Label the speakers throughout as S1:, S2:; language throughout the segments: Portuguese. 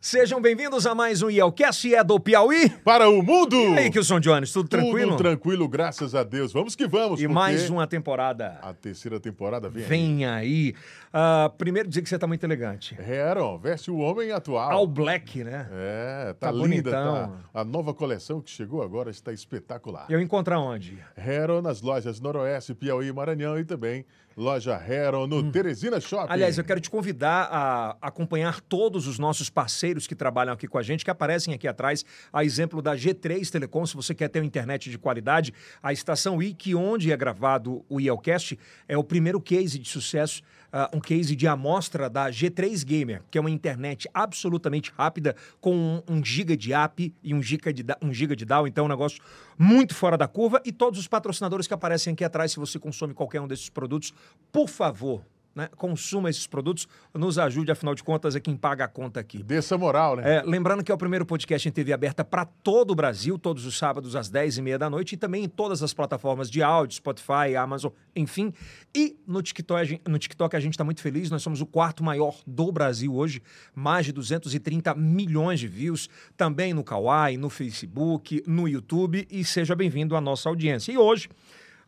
S1: Sejam bem-vindos a mais um Yelcast é do Piauí.
S2: Para o mundo!
S1: E aí, Kilson Jones, tudo tranquilo?
S2: Tudo tranquilo, graças a Deus. Vamos que vamos.
S1: E mais uma temporada.
S2: A terceira temporada vem,
S1: vem aí. aí. Uh, primeiro dizer que você está muito elegante.
S2: Heron, veste o homem atual.
S1: All black, né?
S2: É, tá, tá linda. Tá. A nova coleção que chegou agora está espetacular.
S1: Eu encontro onde?
S2: Heron nas lojas Noroeste, Piauí, Maranhão e também loja Heron no hum. Teresina Shopping.
S1: Aliás, eu quero te convidar a acompanhar todos os nossos parceiros que trabalham aqui com a gente, que aparecem aqui atrás, a exemplo da G3 Telecom, se você quer ter uma internet de qualidade, a estação IC, onde é gravado o IELCast, é o primeiro case de sucesso uh, um case de amostra da G3 Gamer, que é uma internet absolutamente rápida, com um, um giga de app e um giga de, um giga de DAO, então é um negócio muito fora da curva. E todos os patrocinadores que aparecem aqui atrás, se você consome qualquer um desses produtos, por favor, né, consuma esses produtos, nos ajude, afinal de contas, é quem paga a conta aqui.
S2: Dessa moral, né?
S1: É, lembrando que é o primeiro podcast em TV aberta para todo o Brasil, todos os sábados às 10h30 da noite e também em todas as plataformas de áudio, Spotify, Amazon, enfim. E no TikTok, no TikTok a gente está muito feliz, nós somos o quarto maior do Brasil hoje, mais de 230 milhões de views, também no Kawaii, no Facebook, no YouTube e seja bem-vindo à nossa audiência. E hoje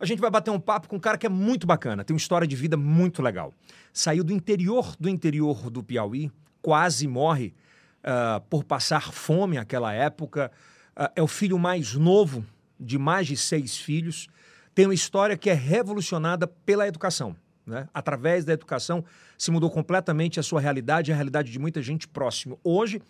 S1: a gente vai bater um papo com um cara que é muito bacana, tem uma história de vida muito legal. Saiu do interior do interior do Piauí, quase morre uh, por passar fome naquela época. Uh, é o filho mais novo de mais de seis filhos. Tem uma história que é revolucionada pela educação. Né? Através da educação se mudou completamente a sua realidade e a realidade de muita gente próximo. Hoje,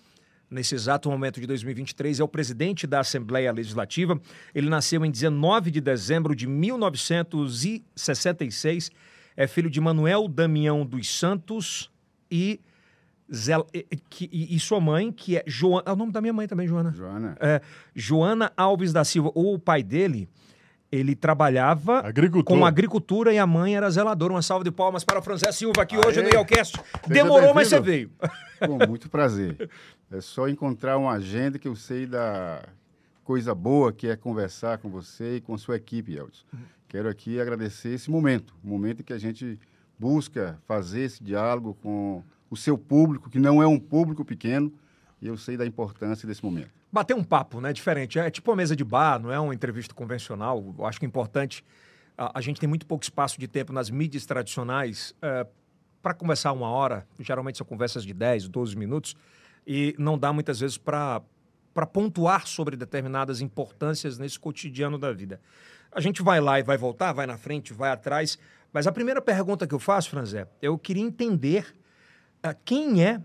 S1: nesse exato momento de 2023, é o presidente da Assembleia Legislativa. Ele nasceu em 19 de dezembro de 1966, é filho de Manuel Damião dos Santos e, Zel... e, e sua mãe, que é Joana. É o nome da minha mãe também, Joana.
S3: Joana.
S1: É, Joana Alves da Silva. O pai dele ele trabalhava com agricultura e a mãe era zeladora. Uma salva de palmas para o Franzé Silva aqui Aê. hoje no Ielcast. Demorou, mas você veio.
S3: Com muito prazer. É só encontrar uma agenda que eu sei da coisa boa que é conversar com você e com sua equipe, Elton. Quero aqui agradecer esse momento, o momento em que a gente busca fazer esse diálogo com o seu público, que não é um público pequeno, e eu sei da importância desse momento.
S1: Bater um papo, né? Diferente. É tipo uma mesa de bar, não é uma entrevista convencional. Eu acho que é importante. A, a gente tem muito pouco espaço de tempo nas mídias tradicionais é, para conversar uma hora. Geralmente são conversas de 10, 12 minutos. E não dá muitas vezes para pontuar sobre determinadas importâncias nesse cotidiano da vida. A gente vai lá e vai voltar, vai na frente, vai atrás. Mas a primeira pergunta que eu faço, Franzé, eu queria entender uh, quem é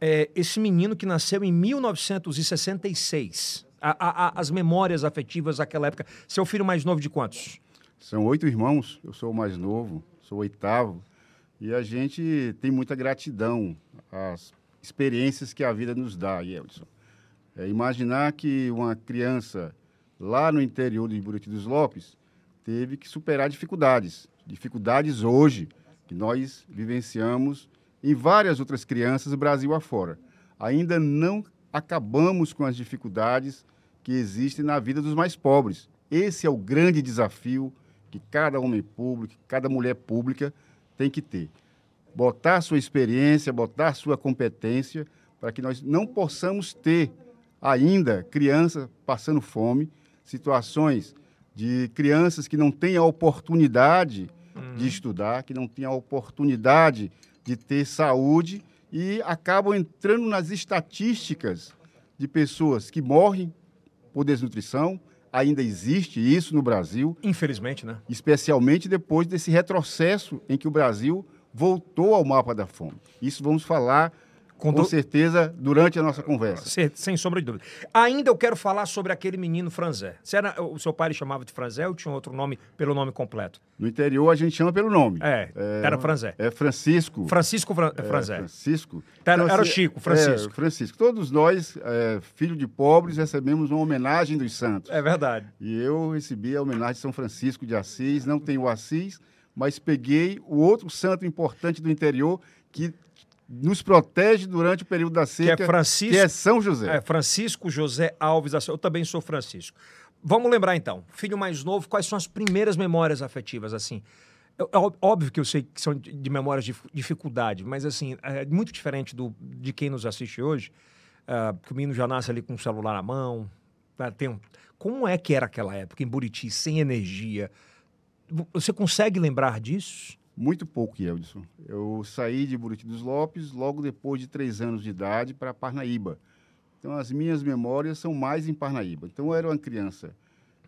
S1: é, esse menino que nasceu em 1966. A, a, a, as memórias afetivas daquela época. Seu filho mais novo de quantos?
S3: São oito irmãos, eu sou o mais novo, sou o oitavo. E a gente tem muita gratidão às experiências que a vida nos dá, Yelson. É imaginar que uma criança lá no interior de Buriti dos Lopes teve que superar dificuldades. Dificuldades hoje que nós vivenciamos em várias outras crianças, Brasil afora. Ainda não acabamos com as dificuldades que existem na vida dos mais pobres. Esse é o grande desafio que cada homem público, cada mulher pública tem que ter. Botar sua experiência, botar sua competência, para que nós não possamos ter ainda crianças passando fome, situações de crianças que não têm a oportunidade de estudar, que não têm a oportunidade de ter saúde e acabam entrando nas estatísticas de pessoas que morrem por desnutrição. Ainda existe isso no Brasil.
S1: Infelizmente, né?
S3: Especialmente depois desse retrocesso em que o Brasil voltou ao mapa da fome. Isso vamos falar com, certeza, durante a nossa conversa.
S1: Sem, sem, sombra de dúvida. Ainda eu quero falar sobre aquele menino Franzé. Era, o seu pai chamava de Franzé ou tinha outro nome pelo nome completo?
S3: No interior a gente chama pelo nome.
S1: É, é era Franzé.
S3: É Francisco.
S1: Francisco Fran, é, Franzé.
S3: Francisco.
S1: Era, então, era o assim, Chico, Francisco.
S3: É, Francisco. Todos nós, é, filho de pobres, recebemos uma homenagem dos santos.
S1: É verdade.
S3: E eu recebi a homenagem de São Francisco de Assis. Não tenho o Assis, mas peguei o outro santo importante do interior que nos protege durante o período da seca,
S1: que é, Francisco,
S3: que é São José.
S1: É, Francisco José Alves da Silva. Eu também sou Francisco. Vamos lembrar então, filho mais novo, quais são as primeiras memórias afetivas assim? É, óbvio que eu sei que são de memórias de dificuldade, mas assim, é muito diferente do, de quem nos assiste hoje, uh, que o menino já nasce ali com o celular na mão. Uh, tem um, como é que era aquela época em Buriti, sem energia? Você consegue lembrar disso?
S3: Muito pouco, Yeldson. Eu saí de Buriti dos Lopes logo depois de três anos de idade para Parnaíba. Então, as minhas memórias são mais em Parnaíba. Então, eu era uma criança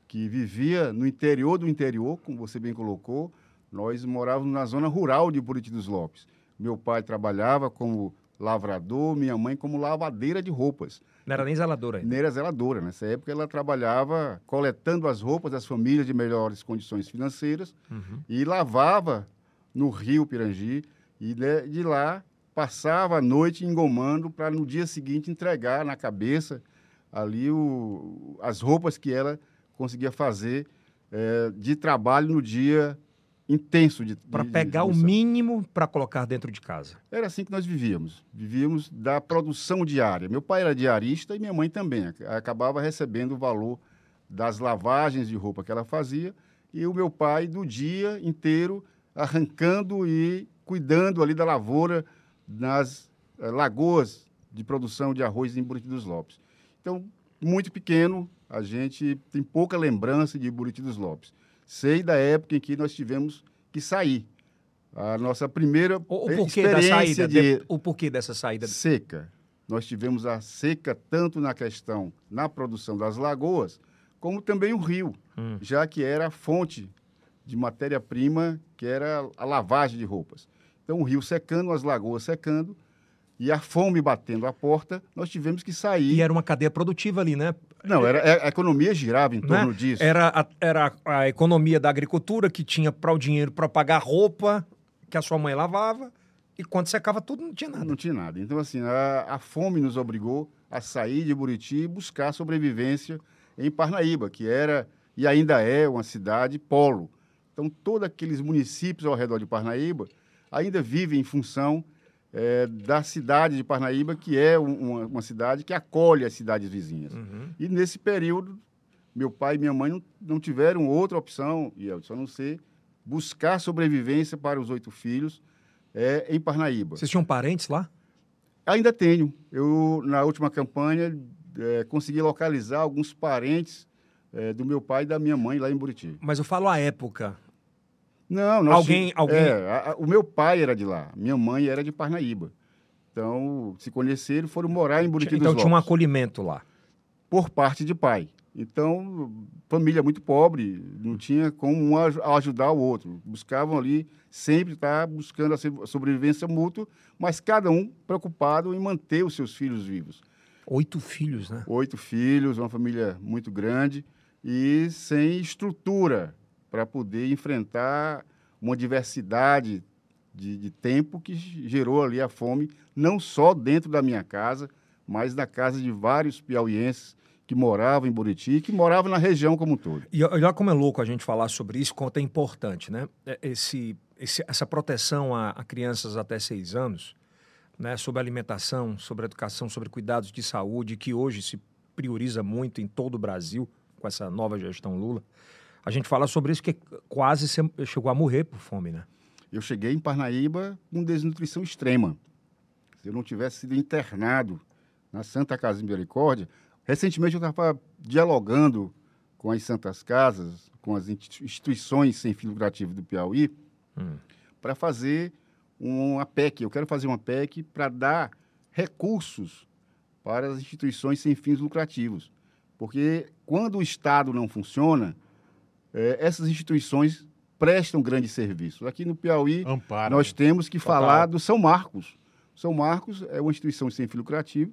S3: que vivia no interior do interior, como você bem colocou. Nós morávamos na zona rural de Buriti dos Lopes. Meu pai trabalhava como lavrador, minha mãe como lavadeira de roupas.
S1: Não era nem zeladora ainda.
S3: Nem era zeladora. Nessa época ela trabalhava coletando as roupas das famílias de melhores condições financeiras uhum. e lavava no rio Pirangi e de lá passava a noite engomando para no dia seguinte entregar na cabeça ali o, as roupas que ela conseguia fazer é, de trabalho no dia intenso de
S1: para pegar de o mínimo para colocar dentro de casa.
S3: Era assim que nós vivíamos. Vivíamos da produção diária. Meu pai era diarista e minha mãe também. Acabava recebendo o valor das lavagens de roupa que ela fazia e o meu pai do dia inteiro arrancando e cuidando ali da lavoura nas eh, lagoas de produção de arroz em Buriti dos Lopes. Então, muito pequeno, a gente tem pouca lembrança de Buriti dos Lopes. Sei da época em que nós tivemos que sair. A nossa primeira o, o experiência saída, de,
S1: o porquê dessa saída
S3: seca. Nós tivemos a seca tanto na questão na produção das lagoas, como também o rio, hum. já que era a fonte de matéria-prima, que era a lavagem de roupas. Então, o rio secando, as lagoas secando, e a fome batendo a porta, nós tivemos que sair.
S1: E era uma cadeia produtiva ali, né?
S3: Não, era, é, a economia girava em né? torno disso.
S1: Era a, era a economia da agricultura que tinha para o dinheiro para pagar roupa que a sua mãe lavava, e quando secava tudo não tinha nada.
S3: Não tinha nada. Então, assim, a, a fome nos obrigou a sair de Buriti e buscar sobrevivência em Parnaíba, que era e ainda é uma cidade polo. Então, todos aqueles municípios ao redor de Parnaíba ainda vivem em função é, da cidade de Parnaíba, que é uma, uma, cidade que acolhe as cidades vizinhas. Uhum. E nesse período, meu pai e minha mãe não, não tiveram outra opção, e eu só não sei, buscar sobrevivência para os oito filhos é, em Parnaíba.
S1: Vocês tinham parentes lá?
S3: Ainda tenho. Eu, na última campanha, é, consegui localizar alguns parentes é, do meu pai e da minha mãe lá em Buriti.
S1: Mas eu falo a época.
S3: Não,
S1: nós alguém, alguém...
S3: É, a, a, o meu pai era de lá, minha mãe era de Parnaíba. Então, se conheceram, foram morar em Buriti
S1: Então
S3: dos
S1: tinha um acolhimento lá.
S3: Por parte de pai. Então, família muito pobre, não tinha como um ajudar o outro. Buscavam ali sempre estar buscando a sobrevivência mútua, mas cada um preocupado em manter os seus filhos vivos.
S1: Oito filhos, né?
S3: Oito filhos, uma família muito grande e sem estrutura para poder enfrentar uma diversidade de, de, tempo que gerou ali a fome, não só dentro da minha casa, mas na casa de vários piauienses que moravam em Buriti e que moravam na região como um todo.
S1: E olha como é louco a gente falar sobre isso, quanto é importante, né? É, esse, esse essa proteção a, a, crianças até seis anos, né? sobre alimentação, sobre educação, sobre cuidados de saúde, que hoje se prioriza muito em todo o Brasil com essa nova gestão Lula. A gente fala sobre isso que quase chegou a morrer por fome, né?
S3: Eu cheguei em Parnaíba com desnutrição extrema. Se eu não tivesse sido internado na Santa Casa de Misericórdia, recentemente eu estava dialogando com as Santas Casas, com as instituições sem fim lucrativo do Piauí, hum. para fazer uma PEC. Eu quero fazer uma PEC para dar recursos para as instituições sem fins lucrativos. Porque quando o Estado não funciona, é, essas instituições prestam grandes serviços. Aqui no Piauí, Amparo, nós temos que total. falar do São Marcos. São Marcos é uma instituição sem fim lucrativo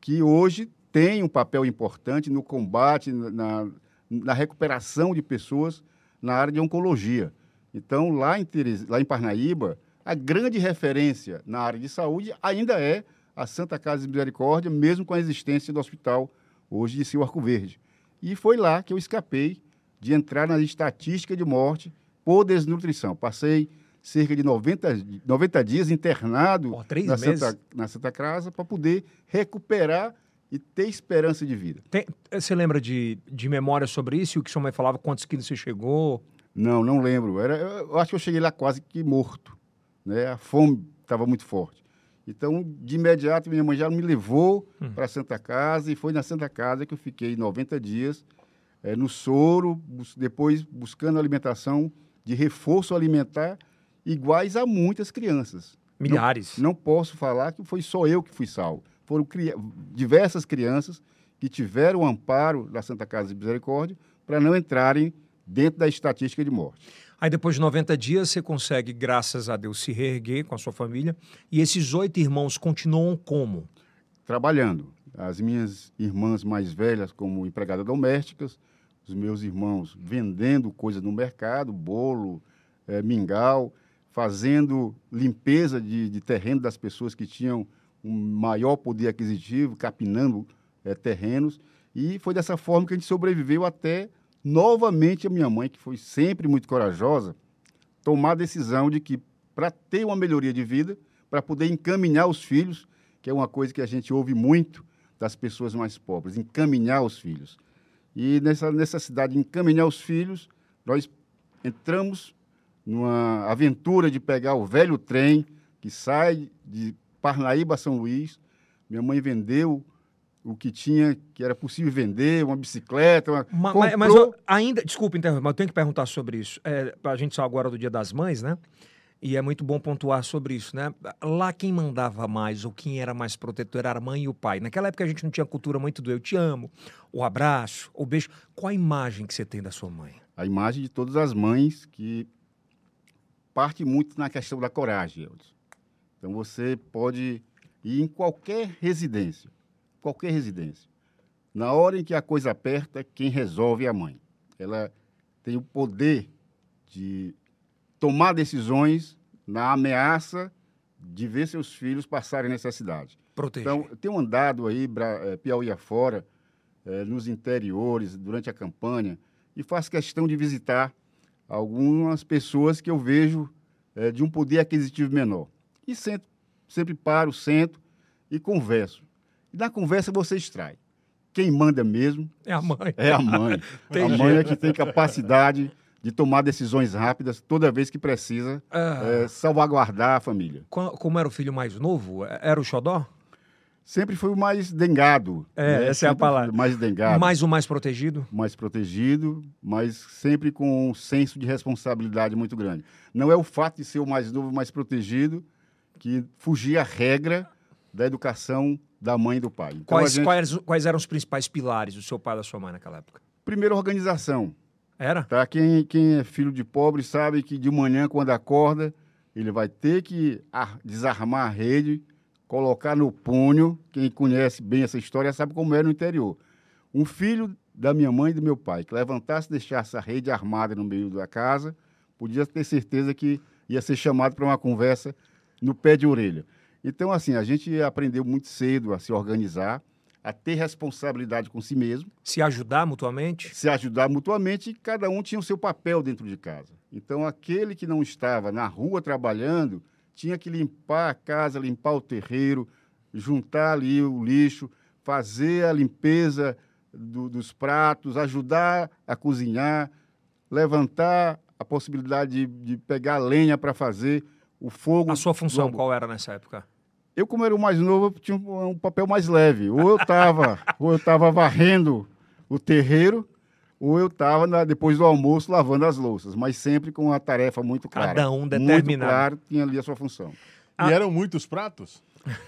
S3: que hoje tem um papel importante no combate, na, na recuperação de pessoas na área de oncologia. Então, lá em, Teres, lá em Parnaíba, a grande referência na área de saúde ainda é a Santa Casa de Misericórdia, mesmo com a existência do hospital hoje de Sil Arco Verde. E foi lá que eu escapei de entrar na estatística de morte por desnutrição. Passei cerca de 90, 90 dias internado
S1: oh,
S3: na, Santa, na Santa Casa para poder recuperar e ter esperança de vida.
S1: Tem, você lembra de, de memória sobre isso? O que sua mãe falava? Quantos quilos você chegou?
S3: Não, não lembro. Era, eu acho que eu cheguei lá quase que morto. Né? A fome estava muito forte. Então, de imediato, minha mãe já me levou
S1: Hum.
S3: para a Santa Casa e foi na Santa Casa que eu fiquei 90 dias eh, no soro, bus- depois buscando alimentação de reforço alimentar iguais a muitas crianças.
S1: Milhares.
S3: Não posso falar que foi só eu que fui salvo. Foram cria- diversas crianças que tiveram o amparo da Santa Casa de Misericórdia para não entrarem dentro da estatística de morte.
S1: Aí depois de 90 dias você consegue, graças a Deus, se reerguer com a sua família. E esses oito irmãos continuam como?
S3: Trabalhando. As minhas irmãs mais velhas como empregadas domésticas, os meus irmãos vendendo coisas no mercado, bolo, eh, mingau, fazendo limpeza de, de terreno das pessoas que tinham um maior poder aquisitivo, capinando eh, terrenos. E foi dessa forma que a gente sobreviveu até novamente a minha mãe, que foi sempre muito corajosa, tomar a decisão de que para ter uma melhoria de vida, para poder encaminhar os filhos, que é uma coisa que a gente ouve muito das pessoas mais pobres, encaminhar os filhos. E nessa necessidade de encaminhar os filhos, nós entramos numa aventura de pegar o velho trem que sai de Parnaíba a São Luís. Minha mãe vendeu o que tinha, que era possível vender, uma bicicleta, uma...
S1: Ma-
S3: comprou...
S1: ma- Mas, eu ainda, desculpa interromper, mas eu tenho que perguntar sobre isso. É, a gente saiu agora do Dia das Mães, né? E é muito bom pontuar sobre isso, né? Lá quem mandava mais ou quem era mais protetor era a mãe e o pai. Naquela época a gente não tinha cultura muito do eu te amo, o abraço, o beijo. Qual a imagem que você tem da sua mãe?
S3: a imagem de todas as mães que parte muito na questão da coragem, Eldson. Então você pode ir em qualquer residência, qualquer residência. Na hora em que a coisa aperta, quem resolve é a mãe. Ela tem o poder de tomar decisões na ameaça de ver seus filhos passarem necessidade.
S1: Proteger.
S3: Então, eu tenho andado aí, eh, Piauí afora, eh, nos interiores, durante a campanha, e faço questão de visitar algumas pessoas que eu vejo eh, de um poder aquisitivo menor. E sento, sempre paro, sento e converso. E na conversa você extrai. Quem manda mesmo
S1: é a mãe.
S3: é a mãe. A mãe é que tem capacidade de tomar decisões rápidas toda vez que precisa
S1: Ah,
S3: eh, salvaguardar a família.
S1: como era o filho mais novo, era o xodó?
S3: sempre foi o mais dengado.
S1: É, essa é a
S3: Sempre
S1: palavra.
S3: Mais dengado, mais...
S1: Mais o mais protegido?
S3: protegido, mas sempre com um senso de responsabilidade muito grande. Não é o fato de ser o mais novo, mais protegido, que fugia a regra da educação da mãe e do pai. Então,
S1: Quais,
S3: gente-
S1: quais, quais eram os principais pilares do seu pai e da sua mãe naquela época?
S3: Primeiro, organização.
S1: Era?
S3: Tá? Quem, quem é filho de pobre sabe que de manhã, quando acorda, ele vai ter que ar- desarmar a rede, colocar no punho. Quem conhece bem essa história sabe como era no interior. Um filho da minha mãe e do meu pai que levantasse e deixasse a rede armada no meio da casa, podia ter certeza que ia ser chamado para uma conversa no pé de orelha. Então, assim, a gente aprendeu muito cedo a se organizar, a ter responsabilidade com si mesmo
S1: Se ajudar mutuamente?
S3: se ajudar mutuamente e cada um tinha o seu papel dentro de casa. Então, aquele que não estava na rua trabalhando tinha que limpar a casa, limpar o terreiro, juntar ali o lixo, fazer a limpeza do- dos pratos, ajudar a cozinhar, levantar a possibilidade de, de pegar lenha para fazer o fogo.
S1: A sua função qual era nessa época?
S3: Eu, como era o mais novo, eu tinha um, um papel mais leve. Ou eu estava ou eu estava varrendo o terreiro, ou eu estava, depois do almoço, lavando as louças. Mas sempre com uma tarefa muito clara.
S1: Cada um
S3: Muito
S1: determinado.
S3: claro, tinha ali a sua função.
S1: Ah.
S2: E eram muitos pratos?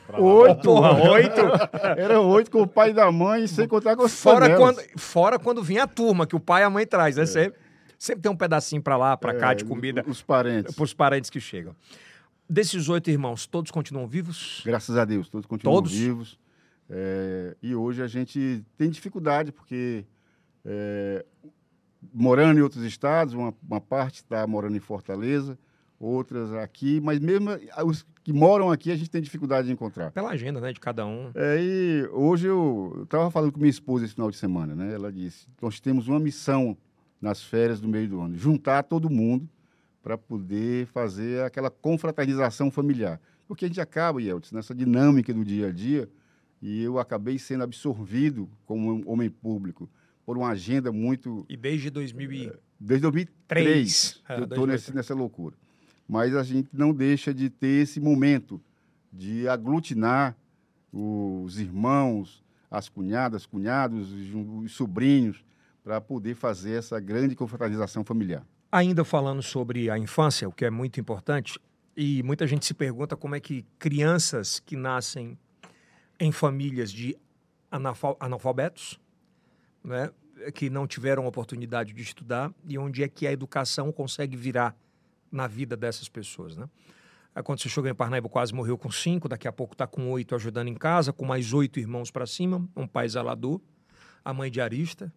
S2: Pra?
S3: Oito!
S1: Porra, oito?
S3: Eram oito com o pai da mãe, sem contar com as
S1: Fora
S3: panelas.
S1: quando, fora quando vinha a turma, que o pai e a mãe traz, né? Sempre, sempre tem um pedacinho pra lá, pra cá de
S3: É,
S1: comida,
S3: Os parentes.
S1: pros parentes que chegam. Desses oito irmãos, todos continuam vivos?
S3: Graças a Deus, todos continuam
S1: Todos?
S3: vivos. É, e hoje a gente tem dificuldade, porque é, morando em outros estados, uma, uma parte está morando em Fortaleza, outras aqui, mas mesmo os que moram aqui a gente tem dificuldade de encontrar.
S1: Pela agenda, né, de cada um.
S3: É, e hoje eu estava falando com minha esposa esse final de semana, né? Ela disse: nós temos uma missão nas férias do meio do ano, juntar todo mundo para poder fazer aquela confraternização familiar. Porque a gente acaba, Yeltsin, nessa dinâmica do dia a dia, e eu acabei sendo absorvido como um homem público por uma agenda muito
S1: E desde 2000 e...
S3: desde 2003
S1: Três. É,
S3: eu
S1: dois,
S3: estou nessa loucura. Mas a gente não deixa de ter esse momento de aglutinar os irmãos, as cunhadas, cunhados, os, os sobrinhos, para poder fazer essa grande confraternização familiar.
S1: Ainda falando sobre a infância, o que é muito importante, e muita gente se pergunta como é que crianças que nascem em famílias de analfa- analfabetos, né, que não tiveram oportunidade de estudar, e onde é que a educação consegue virar na vida dessas pessoas, né? Aí quando você chegou em Parnaíba, quase morreu com cinco, daqui a pouco está com oito ajudando em casa, com mais oito irmãos para cima, um pai zelador, a mãe diarista.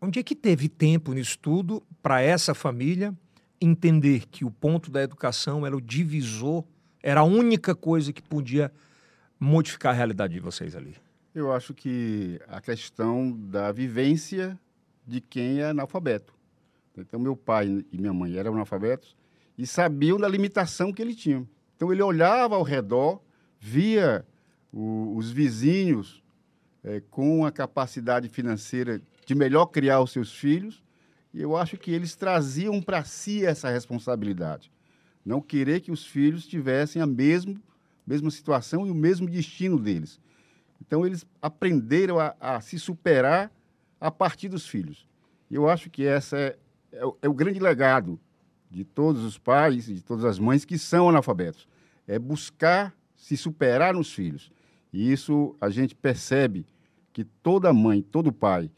S1: Onde é que teve tempo nisso tudo para essa família entender que o ponto da educação era o divisor, era a única coisa que podia modificar a realidade de vocês ali?
S3: Eu acho que a questão da vivência de quem é analfabeto. Então, meu pai e minha mãe eram analfabetos e sabiam da limitação que ele tinha. Então, ele olhava ao redor, via o- os vizinhos eh, com a capacidade financeira de melhor criar os seus filhos, e eu acho que eles traziam para si essa responsabilidade. Não querer que os filhos tivessem a mesmo, mesma situação e o mesmo destino deles. Então, eles aprenderam a, a se superar a partir dos filhos. E eu acho que essa é, é é o grande legado de todos os pais e de todas as mães que são analfabetos. É buscar se superar nos filhos. E isso a gente percebe que toda mãe, todo pai,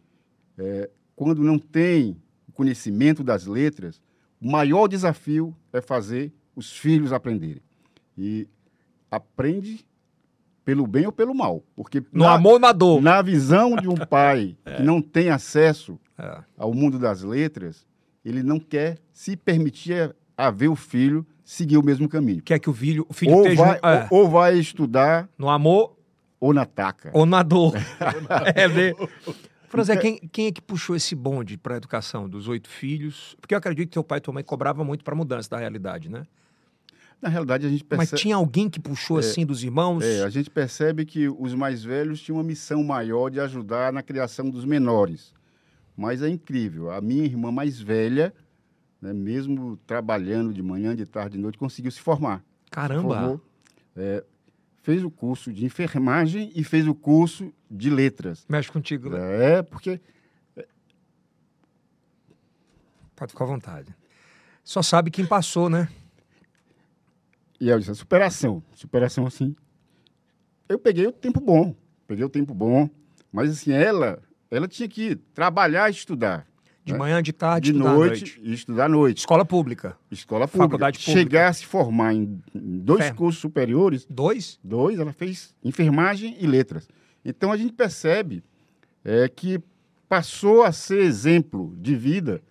S3: é, quando não tem conhecimento das letras, o maior desafio é fazer os filhos aprenderem. E aprende pelo bem ou pelo mal. Porque
S1: No
S3: na-
S1: amor na dor.
S3: na visão de um pai que não tem acesso
S1: É.
S3: ao mundo das letras, ele não quer se permitir a ver o filho seguir o mesmo caminho.
S1: Quer que o filho, o filho
S3: Ou
S1: esteja
S3: vai,
S1: é,
S3: ou, ou vai estudar
S1: no amor
S3: ou na taca.
S1: ou na dor. é, ver. Franzé, quem, quem é que puxou esse bonde para a educação dos oito filhos? Porque eu acredito que teu pai e tua mãe cobravam muito para mudança da realidade, né?
S3: Na realidade, a gente
S1: Mas
S3: percebe,
S1: tinha alguém que puxou assim dos irmãos?
S3: é, a gente percebe que os mais velhos tinham uma missão maior de ajudar na criação dos menores. Mas é incrível. A minha irmã mais velha, né, mesmo trabalhando de manhã, de tarde, de noite, conseguiu se formar.
S1: Caramba!
S3: formou, é, fez o curso de enfermagem e fez o curso de letras.
S1: Mexe contigo, né?
S3: É, porque
S1: Pode ficar à vontade. Só sabe quem passou, né?
S3: e eu disse, superação, superação assim. Eu peguei o tempo bom, peguei o tempo bom, mas assim, ela, ela tinha que trabalhar e estudar.
S1: De
S3: É.
S1: manhã, de tarde,
S3: de
S1: estudar à
S3: noite, e estudar à noite.
S1: Escola pública.
S3: Escola pública.
S1: Faculdade pública.
S3: Chegar a se formar em, dois
S1: Fermo.
S3: cursos superiores,
S1: Dois?
S3: Dois, ela fez enfermagem e letras. Então a gente percebe é, que passou a ser exemplo de vida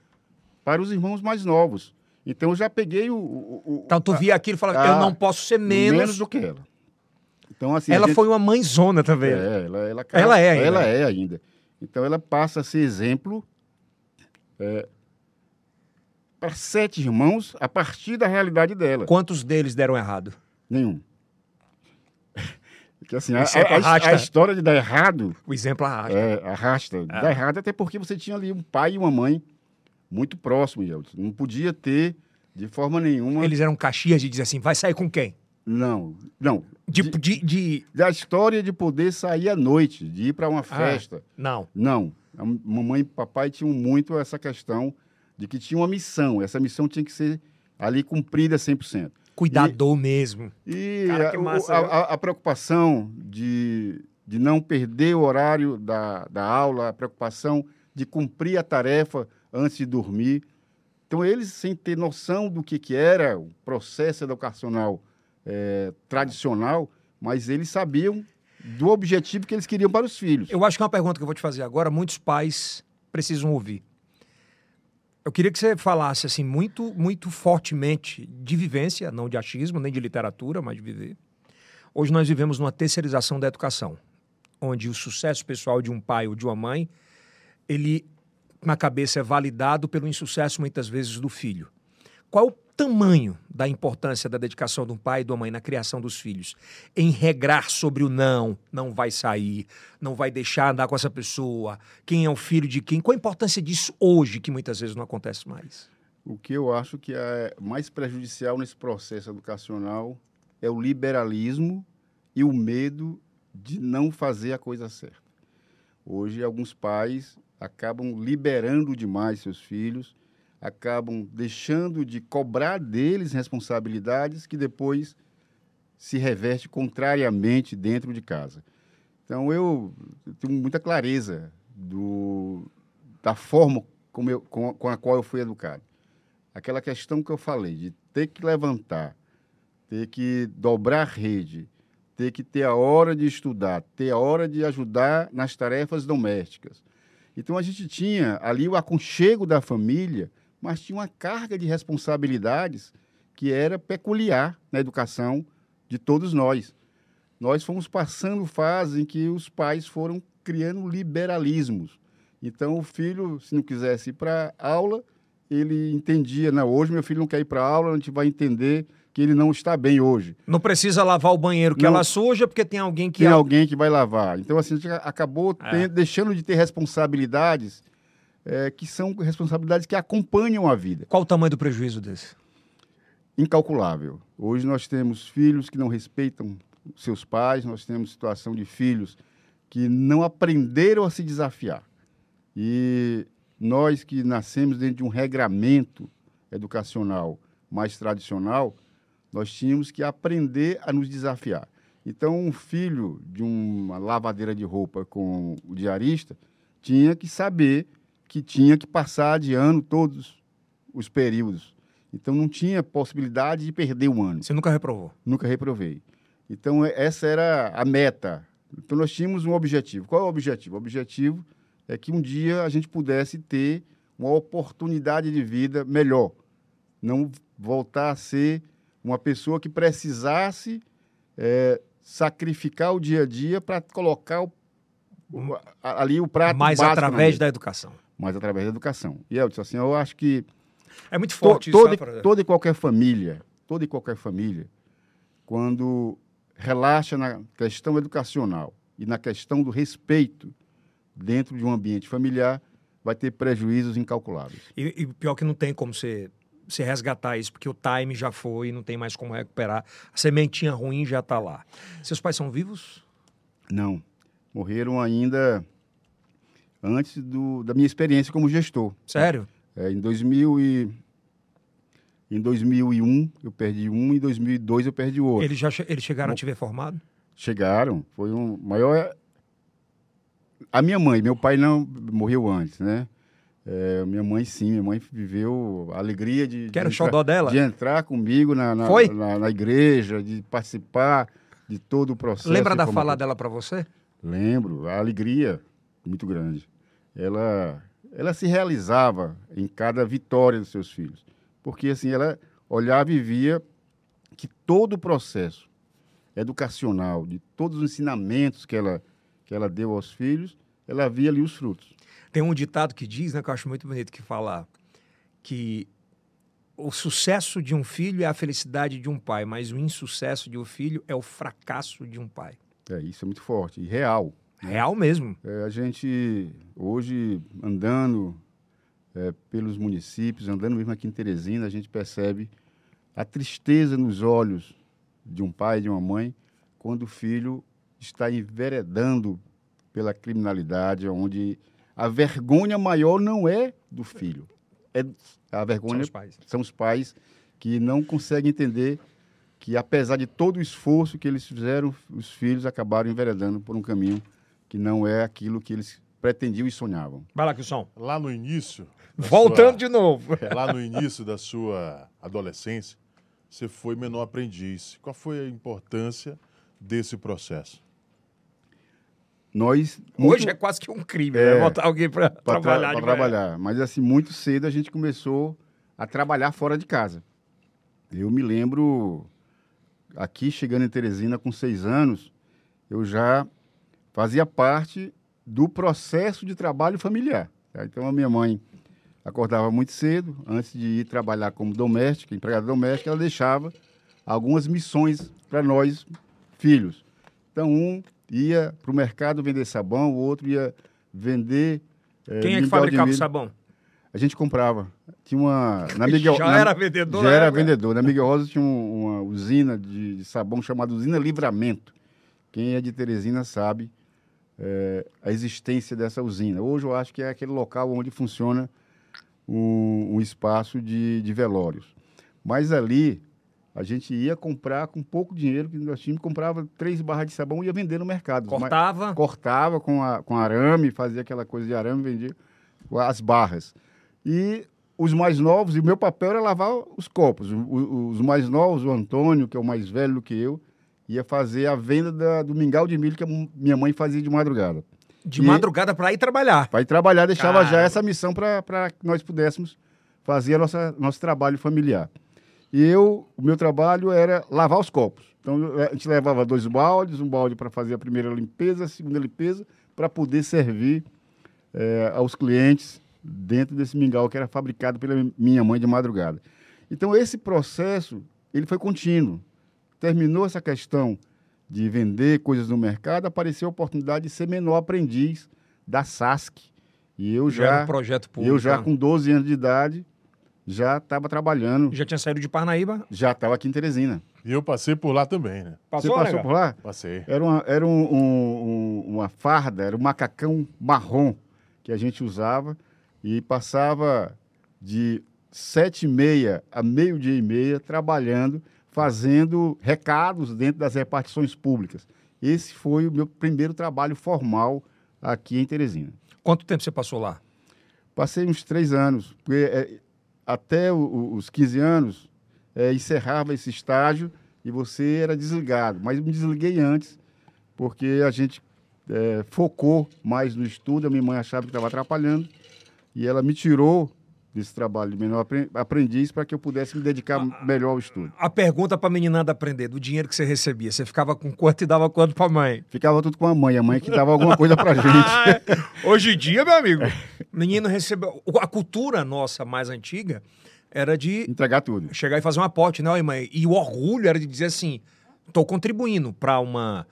S3: para os irmãos mais novos. Então eu já peguei o. o- o-
S1: Então tu via aquilo e falava,
S3: ah,
S1: eu não posso ser menos.
S3: do que ela. Então, assim,
S1: Ela
S3: gente-
S1: foi uma mãezona também.
S3: É, ela, ela,
S1: Ela é ainda.
S3: Ela é ainda. Então ela passa a ser exemplo é, para sete irmãos a partir da realidade dela.
S1: Quantos deles deram errado?
S3: Nenhum. Porque assim, a,
S1: é
S3: a- a- história de dar errado
S1: O exemplo arrasta.
S3: é, arrasta. Dá errado até porque você tinha ali um pai e uma mãe muito próximos. Não podia ter, de forma nenhuma.
S1: Eles eram caxias de dizer assim, vai sair com quem?
S3: Não, não.
S1: De,
S3: De-
S1: de, de-
S3: Da história de poder sair à noite, de ir para uma festa.
S1: Não.
S3: Não. A mamãe e papai tinham muito essa questão de que tinha uma missão. Essa missão tinha que ser ali cumprida 100%.
S1: Cuidador mesmo.
S3: E
S1: Cara, massa,
S3: a- a- a preocupação de, de não perder o horário da, da aula, a preocupação de cumprir a tarefa antes de dormir. Então, eles, sem ter noção do que, que era o processo educacional eh, tradicional, mas eles sabiam do objetivo que eles queriam para os filhos.
S1: Eu acho que é uma pergunta que eu vou te fazer agora, muitos pais precisam ouvir. Eu queria que você falasse assim muito, muito fortemente de vivência, não de achismo, nem de literatura, mas de viver. Hoje nós vivemos numa terceirização da educação, onde o sucesso pessoal de um pai ou de uma mãe, ele na cabeça é validado pelo insucesso muitas vezes do filho. Qual é o tamanho da importância da dedicação de um pai e de uma mãe na criação dos filhos, em regrar sobre o não, não vai sair, não vai deixar andar com essa pessoa, quem é o filho de quem, qual a importância disso hoje, que muitas vezes não acontece mais?
S3: O que eu acho que é mais prejudicial nesse processo educacional é o liberalismo e o medo de não fazer a coisa certa. Hoje, alguns pais acabam liberando demais seus filhos, acabam deixando de cobrar deles responsabilidades que depois se reverte contrariamente dentro de casa. Então, eu tenho muita clareza do, da forma como eu, com, com a qual eu fui educado. Aquela questão que eu falei, de ter que levantar, ter que dobrar rede, ter que ter a hora de estudar, ter a hora de ajudar nas tarefas domésticas. Então a gente tinha ali o aconchego da família, mas tinha uma carga de responsabilidades que era peculiar na educação de todos nós. Nós fomos passando fase em que os pais foram criando liberalismos. Então o filho, se não quisesse ir para aula, ele entendia, não, hoje meu filho não quer ir para aula, a gente vai entender que ele não está bem hoje.
S1: Não precisa lavar o banheiro que
S3: Não.
S1: ela suja, porque tem alguém que...
S3: Tem alguém que vai lavar. Então, assim, a gente acabou
S1: É.
S3: ten- deixando de ter responsabilidades eh, que são responsabilidades que acompanham a vida.
S1: Qual o tamanho do prejuízo desse?
S3: Incalculável. Hoje nós temos filhos que não respeitam seus pais, nós temos situação de filhos que não aprenderam a se desafiar. E nós que nascemos dentro de um regramento educacional mais tradicional, nós tínhamos que aprender a nos desafiar. Então, um filho de uma lavadeira de roupa com o diarista tinha que saber que tinha que passar de ano todos os períodos. Então, não tinha possibilidade de perder um ano.
S1: Você nunca reprovou.
S3: Nunca reprovei. Então, é- essa era a meta. Então, nós tínhamos um objetivo. Qual é o objetivo? O objetivo é que um dia a gente pudesse ter uma oportunidade de vida melhor. Não voltar a ser uma pessoa que precisasse eh, sacrificar o dia a dia para colocar o- o- ali o prato na
S1: através da educação.
S3: Mas através da educação. E eu disse assim, eu acho que
S1: É muito
S3: To-
S1: forte isso,
S3: toda,
S1: Fran?
S3: toda e qualquer família, toda e qualquer família, quando relaxa na questão educacional e na questão do respeito dentro de um ambiente familiar, vai ter prejuízos incalculáveis.
S1: E, e pior que não tem como você, você resgatar isso, porque o time já foi, não tem mais como recuperar. A sementinha ruim já está lá. Seus pais são vivos?
S3: Não, morreram ainda antes do, da minha experiência como gestor.
S1: Sério?
S3: É, em 2000 e em 2001 eu perdi um, em 2002 eu perdi o outro.
S1: Eles já eles chegaram a te ver formado?
S3: Chegaram, foi um maior. A minha mãe, meu pai não morreu antes, né? É, minha mãe sim, minha mãe viveu a alegria de,
S1: Que era o
S3: de, entrar,
S1: xodó dela?
S3: de entrar comigo na, na,
S1: Foi?
S3: na- na igreja, de participar de todo o processo.
S1: Lembra da fala dela para você?
S3: Lembro, a alegria muito grande. Ela, ela se realizava em cada vitória dos seus filhos, porque assim ela olhava e via que todo o processo educacional, de todos os ensinamentos que ela que ela deu aos filhos, ela via ali os frutos.
S1: Tem um ditado que diz, né, que eu acho muito bonito, que fala que o sucesso de um filho é a felicidade de um pai, mas o insucesso de um filho é o fracasso de um pai.
S3: É, isso é muito forte e real.
S1: Real mesmo.
S3: É, a gente, hoje, andando é, pelos municípios, andando mesmo aqui em Teresina, a gente percebe a tristeza nos olhos de um pai de uma mãe quando o filho está enveredando pela criminalidade, onde a vergonha maior não é do filho, é a
S1: São
S3: vergonha
S1: os pais.
S3: são os pais que não conseguem entender que, apesar de todo o esforço que eles fizeram, os filhos acabaram enveredando por um caminho que não é aquilo que eles pretendiam e sonhavam.
S1: Vai lá, Kilson.
S2: Lá no início.
S1: Voltando
S2: sua-
S1: de novo.
S2: Lá no início da sua adolescência, você foi menor aprendiz. Qual foi a importância desse processo?
S3: Nós
S1: Hoje
S3: muito-
S1: é quase que um crime,
S3: É.
S1: né? Botar alguém para
S3: tra-
S1: trabalhar. manhã.
S3: trabalhar. Mas assim, muito cedo a gente começou a trabalhar fora de casa. Eu me lembro, aqui chegando em Teresina com seis anos, eu já fazia parte do processo de trabalho familiar. tá? Então a minha mãe acordava muito cedo, antes de ir trabalhar como doméstica, empregada doméstica, ela deixava algumas missões para nós, filhos. Então, um ia para o mercado vender sabão, o outro ia vender.
S1: Eh, Quem é que fabricava o sabão?
S3: A gente comprava. Tinha uma. Na Miguel,
S1: já
S3: na,
S1: era vendedor?
S3: Já era época. vendedor. Na Miguel Rosa tinha um, uma usina de, de, sabão chamada Usina Livramento. Quem é de Teresina sabe é, a existência dessa usina. Hoje eu acho que é aquele local onde funciona um, um espaço de, de velórios. Mas ali a gente ia comprar com pouco dinheiro que nós tínhamos, comprava três barras de sabão e ia vender no mercado.
S1: Cortava?
S3: Mas, cortava com, a, com arame, fazia aquela coisa de arame, vendia as barras. E os mais novos, e o meu papel era lavar os copos. Os, os mais novos, o Antônio, que é o mais velho do que eu, ia fazer a venda da, do mingau de milho que a minha mãe fazia de madrugada.
S1: De e, madrugada para ir trabalhar?
S3: Para ir trabalhar, deixava já essa missão para que nós pudéssemos fazer nossa, nosso trabalho familiar. E eu, o meu trabalho era lavar os copos. Então a gente levava dois baldes, um balde para fazer a primeira limpeza, a segunda limpeza, para poder servir é, aos clientes dentro desse mingau que era fabricado pela minha mãe de madrugada. Então esse processo ele foi contínuo. Terminou essa questão de vender coisas no mercado, apareceu a oportunidade de ser menor aprendiz da SASC. E eu já, já
S1: um projeto público.
S3: Eu já com 12 anos de idade já estava trabalhando.
S1: Já tinha saído de Parnaíba?
S3: Já estava aqui em Teresina.
S2: E eu passei por lá também, né?
S3: Passou, Você passou por lá?
S2: Passei.
S3: Era, uma, era um, um, uma farda, era um macacão marrom que a gente usava e passava de sete e meia a meio-dia e meia trabalhando, fazendo recados dentro das repartições públicas. Esse foi o meu primeiro trabalho formal aqui em Teresina.
S1: Quanto tempo você passou lá?
S3: Passei uns três anos. Porque, é, até o, os 15 anos, é, encerrava esse estágio e você era desligado. Mas me desliguei antes, porque a gente é, focou mais no estudo, a minha mãe achava que estava atrapalhando, e ela me tirou desse trabalho de menor aprendiz para que eu pudesse me dedicar a, melhor ao estudo.
S1: A pergunta para a meninada aprender, do dinheiro que você recebia, você ficava com quanto e dava quanto para a mãe?
S3: Ficava tudo com a mãe, a mãe que dava alguma coisa para gente.
S1: Hoje em dia, meu amigo, menino recebeu... A cultura nossa mais antiga era de...
S3: Entregar tudo.
S1: Chegar e fazer uma pote, né, mãe? E o orgulho era de dizer assim, estou contribuindo para uma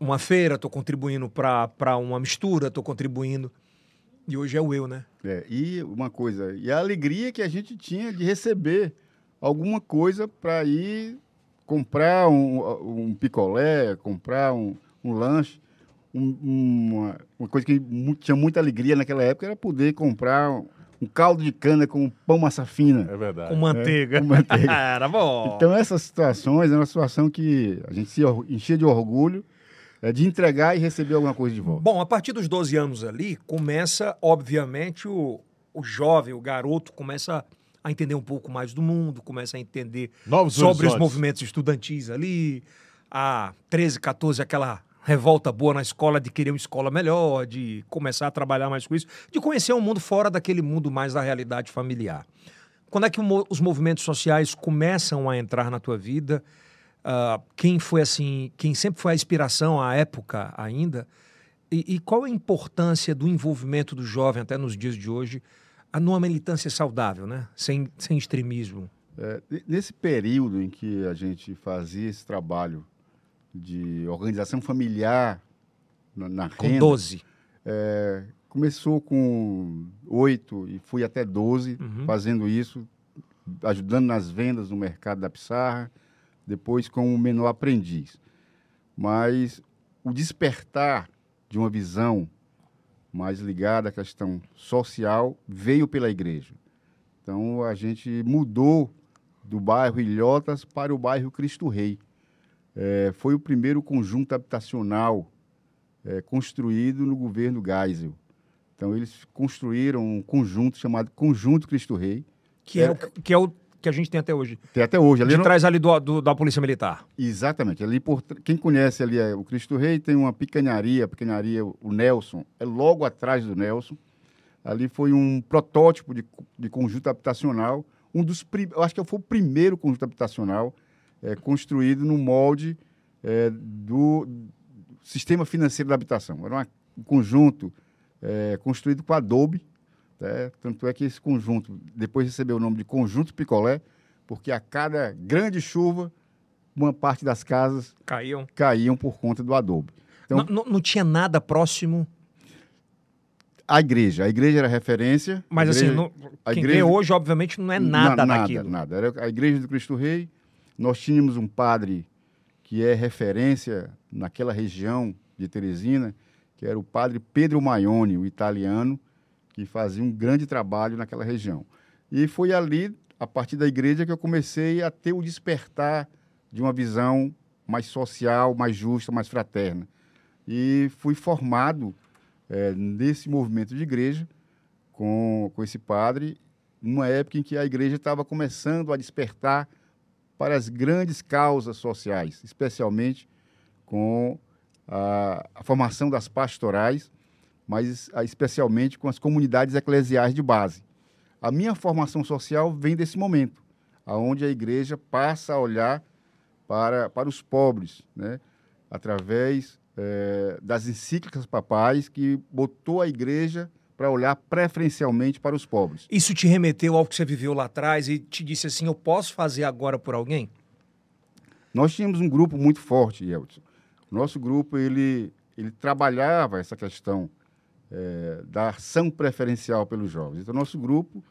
S1: uma feira, estou contribuindo para uma mistura, estou contribuindo. E hoje é o eu, né?
S3: É, e uma coisa, e a alegria que a gente tinha de receber alguma coisa para ir comprar um, um, picolé, comprar um, um lanche. Um, uma, uma, coisa que tinha muita alegria naquela época era poder comprar um caldo de cana com pão massa fina.
S2: É verdade.
S1: Com manteiga. É,
S3: com manteiga.
S1: era bom.
S3: Então, essas situações é uma situação que a gente se enchia de orgulho é de entregar e receber alguma coisa de volta.
S1: Bom, a partir dos 12 anos ali, começa, obviamente, o, o jovem, o garoto, começa a entender um pouco mais do mundo, começa a entender
S2: Novos
S1: sobre
S2: horizontes.
S1: os movimentos estudantis ali. A 13, 14, aquela revolta boa na escola de querer uma escola melhor, de começar a trabalhar mais com isso, de conhecer um mundo fora daquele mundo mais da realidade familiar. Quando é que os movimentos sociais começam a entrar na tua vida? Uh, quem foi assim, quem sempre foi a inspiração à época ainda, e, e, qual a importância do envolvimento do jovem até nos dias de hoje numa militância saudável, né? sem, sem extremismo?
S3: É, nesse período em que a gente fazia esse trabalho de organização familiar na, na
S1: com renda... Com 12.
S3: É, começou com oito e fui até 12 uhum. fazendo isso, ajudando nas vendas no mercado da Pissarra, depois como menor aprendiz. Mas o despertar de uma visão mais ligada à questão social veio pela igreja. Então a gente mudou do bairro Ilhotas para o bairro Cristo Rei. É, foi o primeiro conjunto habitacional é, construído no governo Geisel. Então eles construíram um conjunto chamado Conjunto Cristo Rei.
S1: Que é, é o, que é o que a gente tem até hoje.
S3: Tem até hoje.
S1: Ali de no... trás ali do, do, da Polícia Militar.
S3: Exatamente. Ali por quem conhece ali é o Cristo Rei tem uma picanharia, a picanharia o Nelson é logo atrás do Nelson. Ali foi um protótipo de, de conjunto habitacional, um dos eu acho que foi o primeiro conjunto habitacional é, construído no molde é, do sistema financeiro da habitação. Era uma, um conjunto é, construído com Adobe Né? Tanto é que esse conjunto, depois recebeu o nome de Conjunto Picolé, porque a cada grande chuva, uma parte das casas
S1: Caíam.
S3: caíam por conta do adobe. Então,
S1: Não, não- não tinha nada próximo,
S3: a igreja, a igreja era referência.
S1: mas assim,
S3: igreja-
S1: não-
S3: a igreja-
S1: vê hoje, obviamente, não é nada
S3: Na-
S1: daquilo.
S3: Nada, Era a igreja do Cristo Rei. Nós tínhamos um padre que é referência naquela região de Teresina, que era o padre Pedro Maione, o italiano, que fazia um grande trabalho naquela região. E foi ali, a partir da igreja, que eu comecei a ter o despertar de uma visão mais social, mais justa, mais fraterna. E fui formado eh, nesse movimento de igreja com, com esse padre, numa época em que a igreja estava começando a despertar para as grandes causas sociais, especialmente com a, a formação das pastorais, mas ah, especialmente com as comunidades eclesiais de base. A minha formação social vem desse momento, aonde a igreja passa a olhar para, para os pobres, né? através eh, das encíclicas papais que botou a igreja para olhar preferencialmente para os pobres.
S1: Isso te remeteu ao que você viveu lá atrás e te disse assim: eu posso fazer agora por alguém?
S3: Nós tínhamos um grupo muito forte, Elton. Nosso grupo ele, ele trabalhava essa questão eh, da ação preferencial pelos jovens. Então, nosso grupo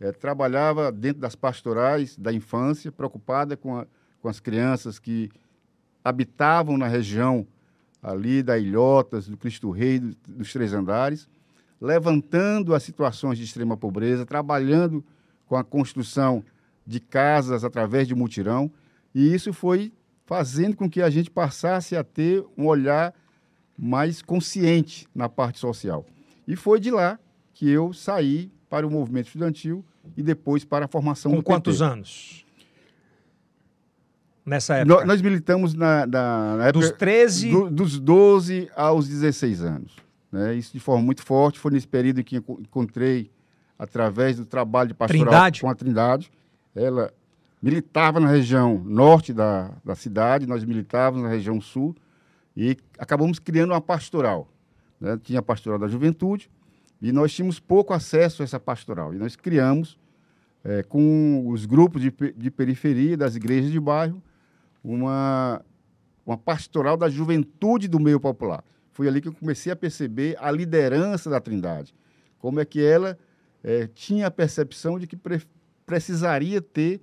S3: eh, trabalhava dentro das pastorais da infância, preocupada com, a- com as crianças que habitavam na região ali da Ilhotas, do Cristo Rei, do- dos Três Andares, levantando as situações de extrema pobreza, trabalhando com a construção de casas através de mutirão, e isso foi fazendo com que a gente passasse a ter um olhar mais consciente na parte social. E foi de lá que eu saí para o movimento estudantil e depois para a formação
S1: Com
S3: do
S1: quantos
S3: PT.
S1: anos? Nessa época?
S3: Nó- Nós militamos na, na, na época
S1: Dos 13.
S3: do- dos 12 aos 16 anos. Né? Isso de forma muito forte. Foi nesse período em que encontrei, através do trabalho de pastoral
S1: Trindade?
S3: com a Trindade. Ela militava na região norte da, da cidade, nós militávamos na região sul e acabamos criando uma pastoral. né? Tinha a pastoral da juventude e nós tínhamos pouco acesso a essa pastoral. E nós criamos, eh, com os grupos de, de periferia, das igrejas de bairro, uma, uma pastoral da juventude do meio popular. Foi ali que eu comecei a perceber a liderança da Trindade. Como é que ela eh, tinha a percepção de que pre- precisaria ter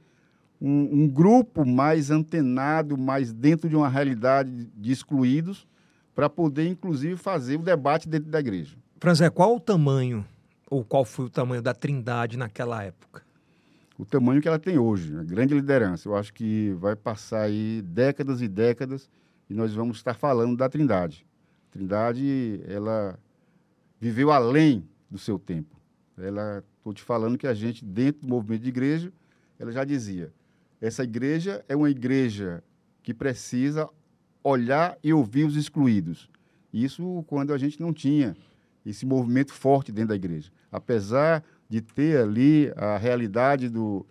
S3: um, um grupo mais antenado, mais dentro de uma realidade de excluídos, para poder, inclusive, fazer o debate dentro da igreja.
S1: Franzé, qual o tamanho, ou qual foi o tamanho da Trindade naquela época?
S3: o tamanho que ela tem hoje, uma grande liderança. Eu acho que vai passar aí décadas e décadas e nós vamos estar falando da Trindade. Trindade, ela viveu além do seu tempo. Ela, estou te falando que a gente, dentro do movimento de igreja, ela já dizia, essa igreja é uma igreja que precisa olhar e ouvir os excluídos. Isso quando a gente não tinha esse movimento forte dentro da igreja. Apesar de ter ali a realidade do,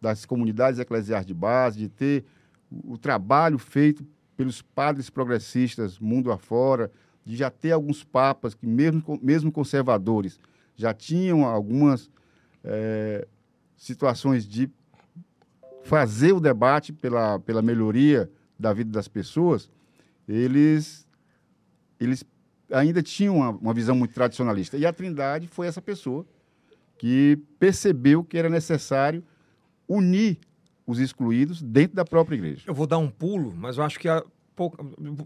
S3: das comunidades eclesiais de base, de ter o, trabalho feito pelos padres progressistas mundo afora, de já ter alguns papas que, mesmo, mesmo conservadores, já tinham algumas eh, situações de fazer o debate pela, pela melhoria da vida das pessoas, eles, eles ainda tinham uma, uma visão muito tradicionalista. E a Trindade foi essa pessoa que percebeu que era necessário unir os excluídos dentro da própria igreja.
S1: Eu vou dar um pulo, mas eu acho que há pouco.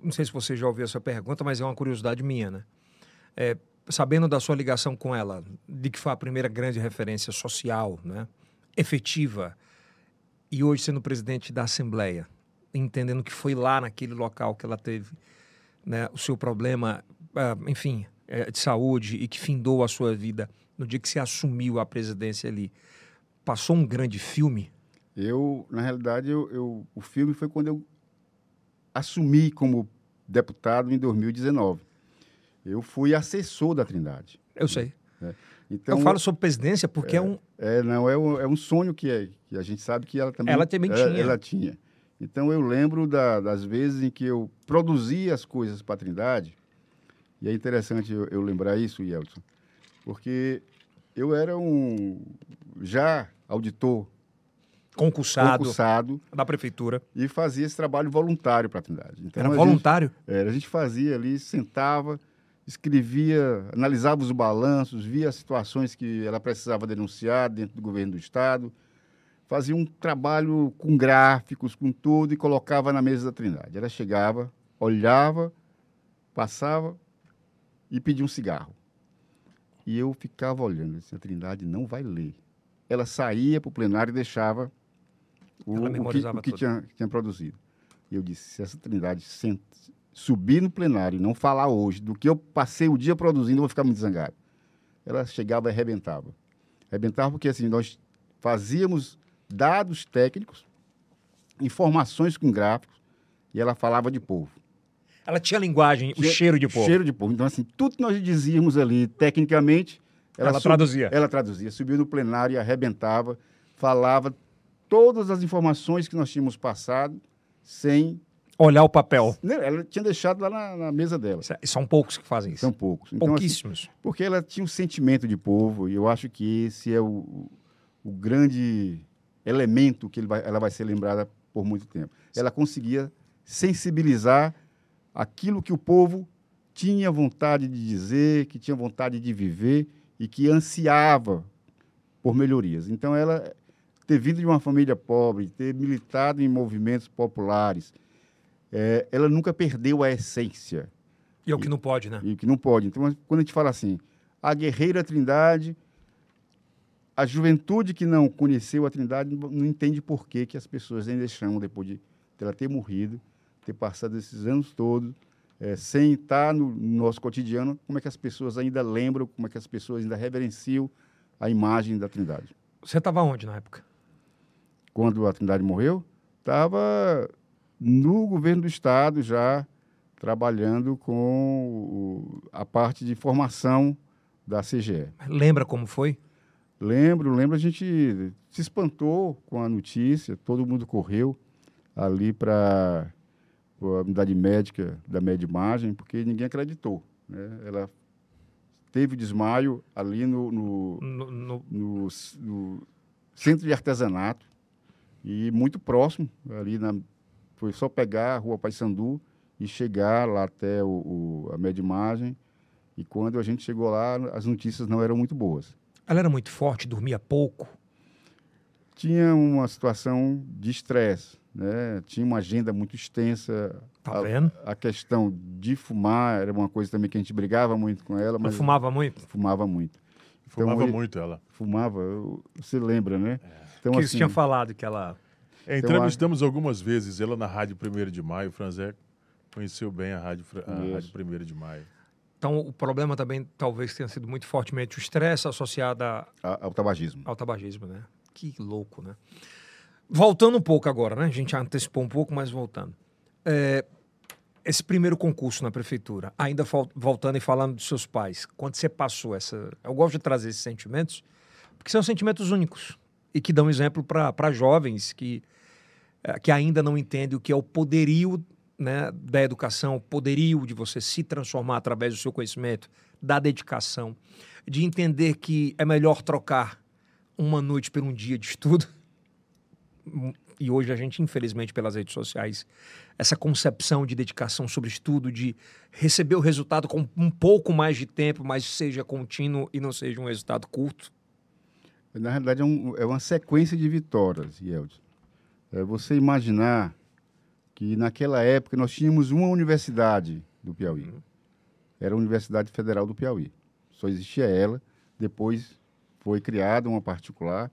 S1: Não sei se você já ouviu essa pergunta, mas é uma curiosidade minha, né? É, sabendo da sua ligação com ela, de que foi a primeira grande referência social, né? efetiva, e hoje sendo presidente da Assembleia, entendendo que foi lá naquele local que ela teve né, o seu problema, ah, enfim, eh, de saúde e que findou a sua vida no dia que você assumiu a presidência ali. Passou um grande filme
S3: Eu, na realidade, eu, eu- o filme foi quando eu assumi como deputado em 2019. Eu fui assessor da Trindade.
S1: Eu sei.
S3: Então,
S1: eu falo sobre presidência porque é, um.
S3: É, não, é um, é um sonho que, é, que a gente sabe que ela também...
S1: Ela também
S3: ela,
S1: tinha.
S3: Ela tinha. Então, eu lembro da- das vezes em que eu produzia as coisas para a Trindade, e é interessante eu, eu lembrar isso, Yeltsin, porque Eu era um já auditor
S1: Concursado,
S3: concursado
S1: da prefeitura.
S3: e fazia esse trabalho voluntário para a Trindade. Então,
S1: Era
S3: a
S1: voluntário?
S3: Gente, era, a gente fazia ali, sentava, escrevia, analisava os balanços, via as situações que ela precisava denunciar dentro do governo do Estado, fazia um trabalho com gráficos, com tudo, e colocava na mesa da Trindade. Ela chegava, olhava, passava e pedia um cigarro. E eu ficava olhando, disse, a Trindade não vai ler. Ela saía para o plenário e deixava o, o que, o que tinha, que tinha produzido. E eu disse, se essa Trindade sent- subir no plenário e não falar hoje do que eu passei o dia produzindo, eu vou ficar muito zangado. Ela chegava e arrebentava. Arrebentava porque assim, nós fazíamos dados técnicos, informações com gráficos, e ela falava de povo.
S1: Ela tinha linguagem, o
S3: Che-
S1: cheiro de povo.
S3: Cheiro de povo. Então, assim, tudo que nós dizíamos ali, tecnicamente,
S1: Ela
S3: sub-
S1: traduzia.
S3: Ela traduzia. Subiu no plenário e arrebentava, falava todas as informações que nós tínhamos passado, sem.
S1: Olhar o papel.
S3: Ela tinha deixado lá na, na mesa dela.
S1: Isso é- São poucos que fazem isso.
S3: São poucos. Então, assim,
S1: Pouquíssimos.
S3: porque ela tinha um sentimento de povo, e eu acho que esse é o, o grande elemento que vai- ela vai ser lembrada por muito tempo. Ela conseguia sensibilizar aquilo que o povo tinha vontade de dizer, que tinha vontade de viver e que ansiava por melhorias. Então, ela ter vindo de uma família pobre, ter militado em movimentos populares, eh, ela nunca perdeu a essência
S1: E é o que não pode, né?
S3: e que não pode. Então, quando a gente fala assim, a guerreira Trindade, a juventude que não conheceu a Trindade não entende por que, que as pessoas ainda chamam, depois de ela ter morrido, ter passado esses anos todos, eh, sem estar no nosso cotidiano, como é que as pessoas ainda lembram, como é que as pessoas ainda reverenciam a imagem da Trindade.
S1: Você estava onde na época?
S3: Quando a Trindade morreu, estava no governo do Estado já trabalhando com a parte de formação da CGE.
S1: Lembra como foi?
S3: Lembro, lembro, a gente se espantou com a notícia, todo mundo correu ali para a unidade médica da Medimagem, porque ninguém acreditou. Né? Ela teve desmaio ali no- no,
S1: No- no-
S3: no, no centro de artesanato e muito próximo ali na foi só pegar a rua Paissandu e chegar lá até o, o- a Medimagem e quando a gente chegou lá as notícias não eram muito boas
S1: Ela era muito forte, dormia pouco.
S3: tinha uma situação de estresse né tinha uma agenda muito extensa
S1: Tá
S3: a,
S1: vendo?
S3: a questão de fumar era uma coisa também que a gente brigava muito com ela
S1: Não
S3: mas
S1: fumava muito?
S3: fumava muito Então,
S2: Fumava
S3: ele-
S2: muito ela.
S3: fumava você lembra né então
S1: que você tinha falado que ela...
S2: É, entrevistamos algumas vezes ela na Rádio 1 de Maio. O Franzé conheceu bem a Rádio, a. Rádio 1 de Maio.
S1: Então, o problema também talvez tenha sido muito fortemente o estresse associado a-
S3: a- ao tabagismo
S1: ao tabagismo, né? Que louco, né? Voltando um pouco agora, né? A gente antecipou um pouco, mas voltando. É, esse primeiro concurso na prefeitura, ainda voltando e falando dos seus pais, quando você passou essa. Eu gosto de trazer esses sentimentos, porque são sentimentos únicos e que dão exemplo para jovens que, que ainda não entendem o que é o poderio né, da educação, o poderio de você se transformar através do seu conhecimento, da dedicação, de entender que é melhor trocar uma noite por um dia de estudo. E hoje a gente, infelizmente, pelas redes sociais, essa concepção de dedicação sobre estudo, de receber o resultado com um pouco mais de tempo, mas seja contínuo e não seja um resultado curto.
S3: Na realidade, é, um- é uma sequência de vitórias, Yeltsin. É você imaginar que naquela época nós tínhamos uma universidade do Piauí. Era a Universidade Federal do Piauí. Só existia ela. Depois foi criada uma particular.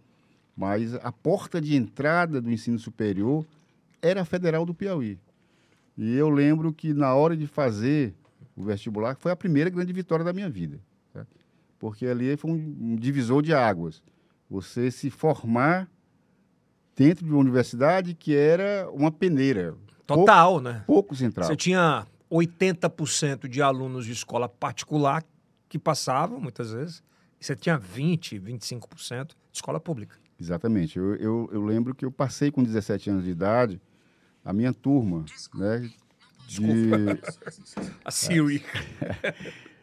S3: Mas a porta de entrada do ensino superior era a Federal do Piauí. E eu lembro que na hora de fazer o vestibular, foi a primeira grande vitória da minha vida. tá? Porque ali foi um divisor de águas. Você se formar dentro de uma universidade que era uma peneira.
S1: Total, né?
S3: Pouco central.
S1: Você tinha 80% de alunos de escola particular que passavam, muitas vezes, e você tinha 20%, 25% de escola pública.
S3: Exatamente. Eu, eu, eu lembro que eu passei com 17 anos de idade, a minha turma, né? De,
S1: A Siri.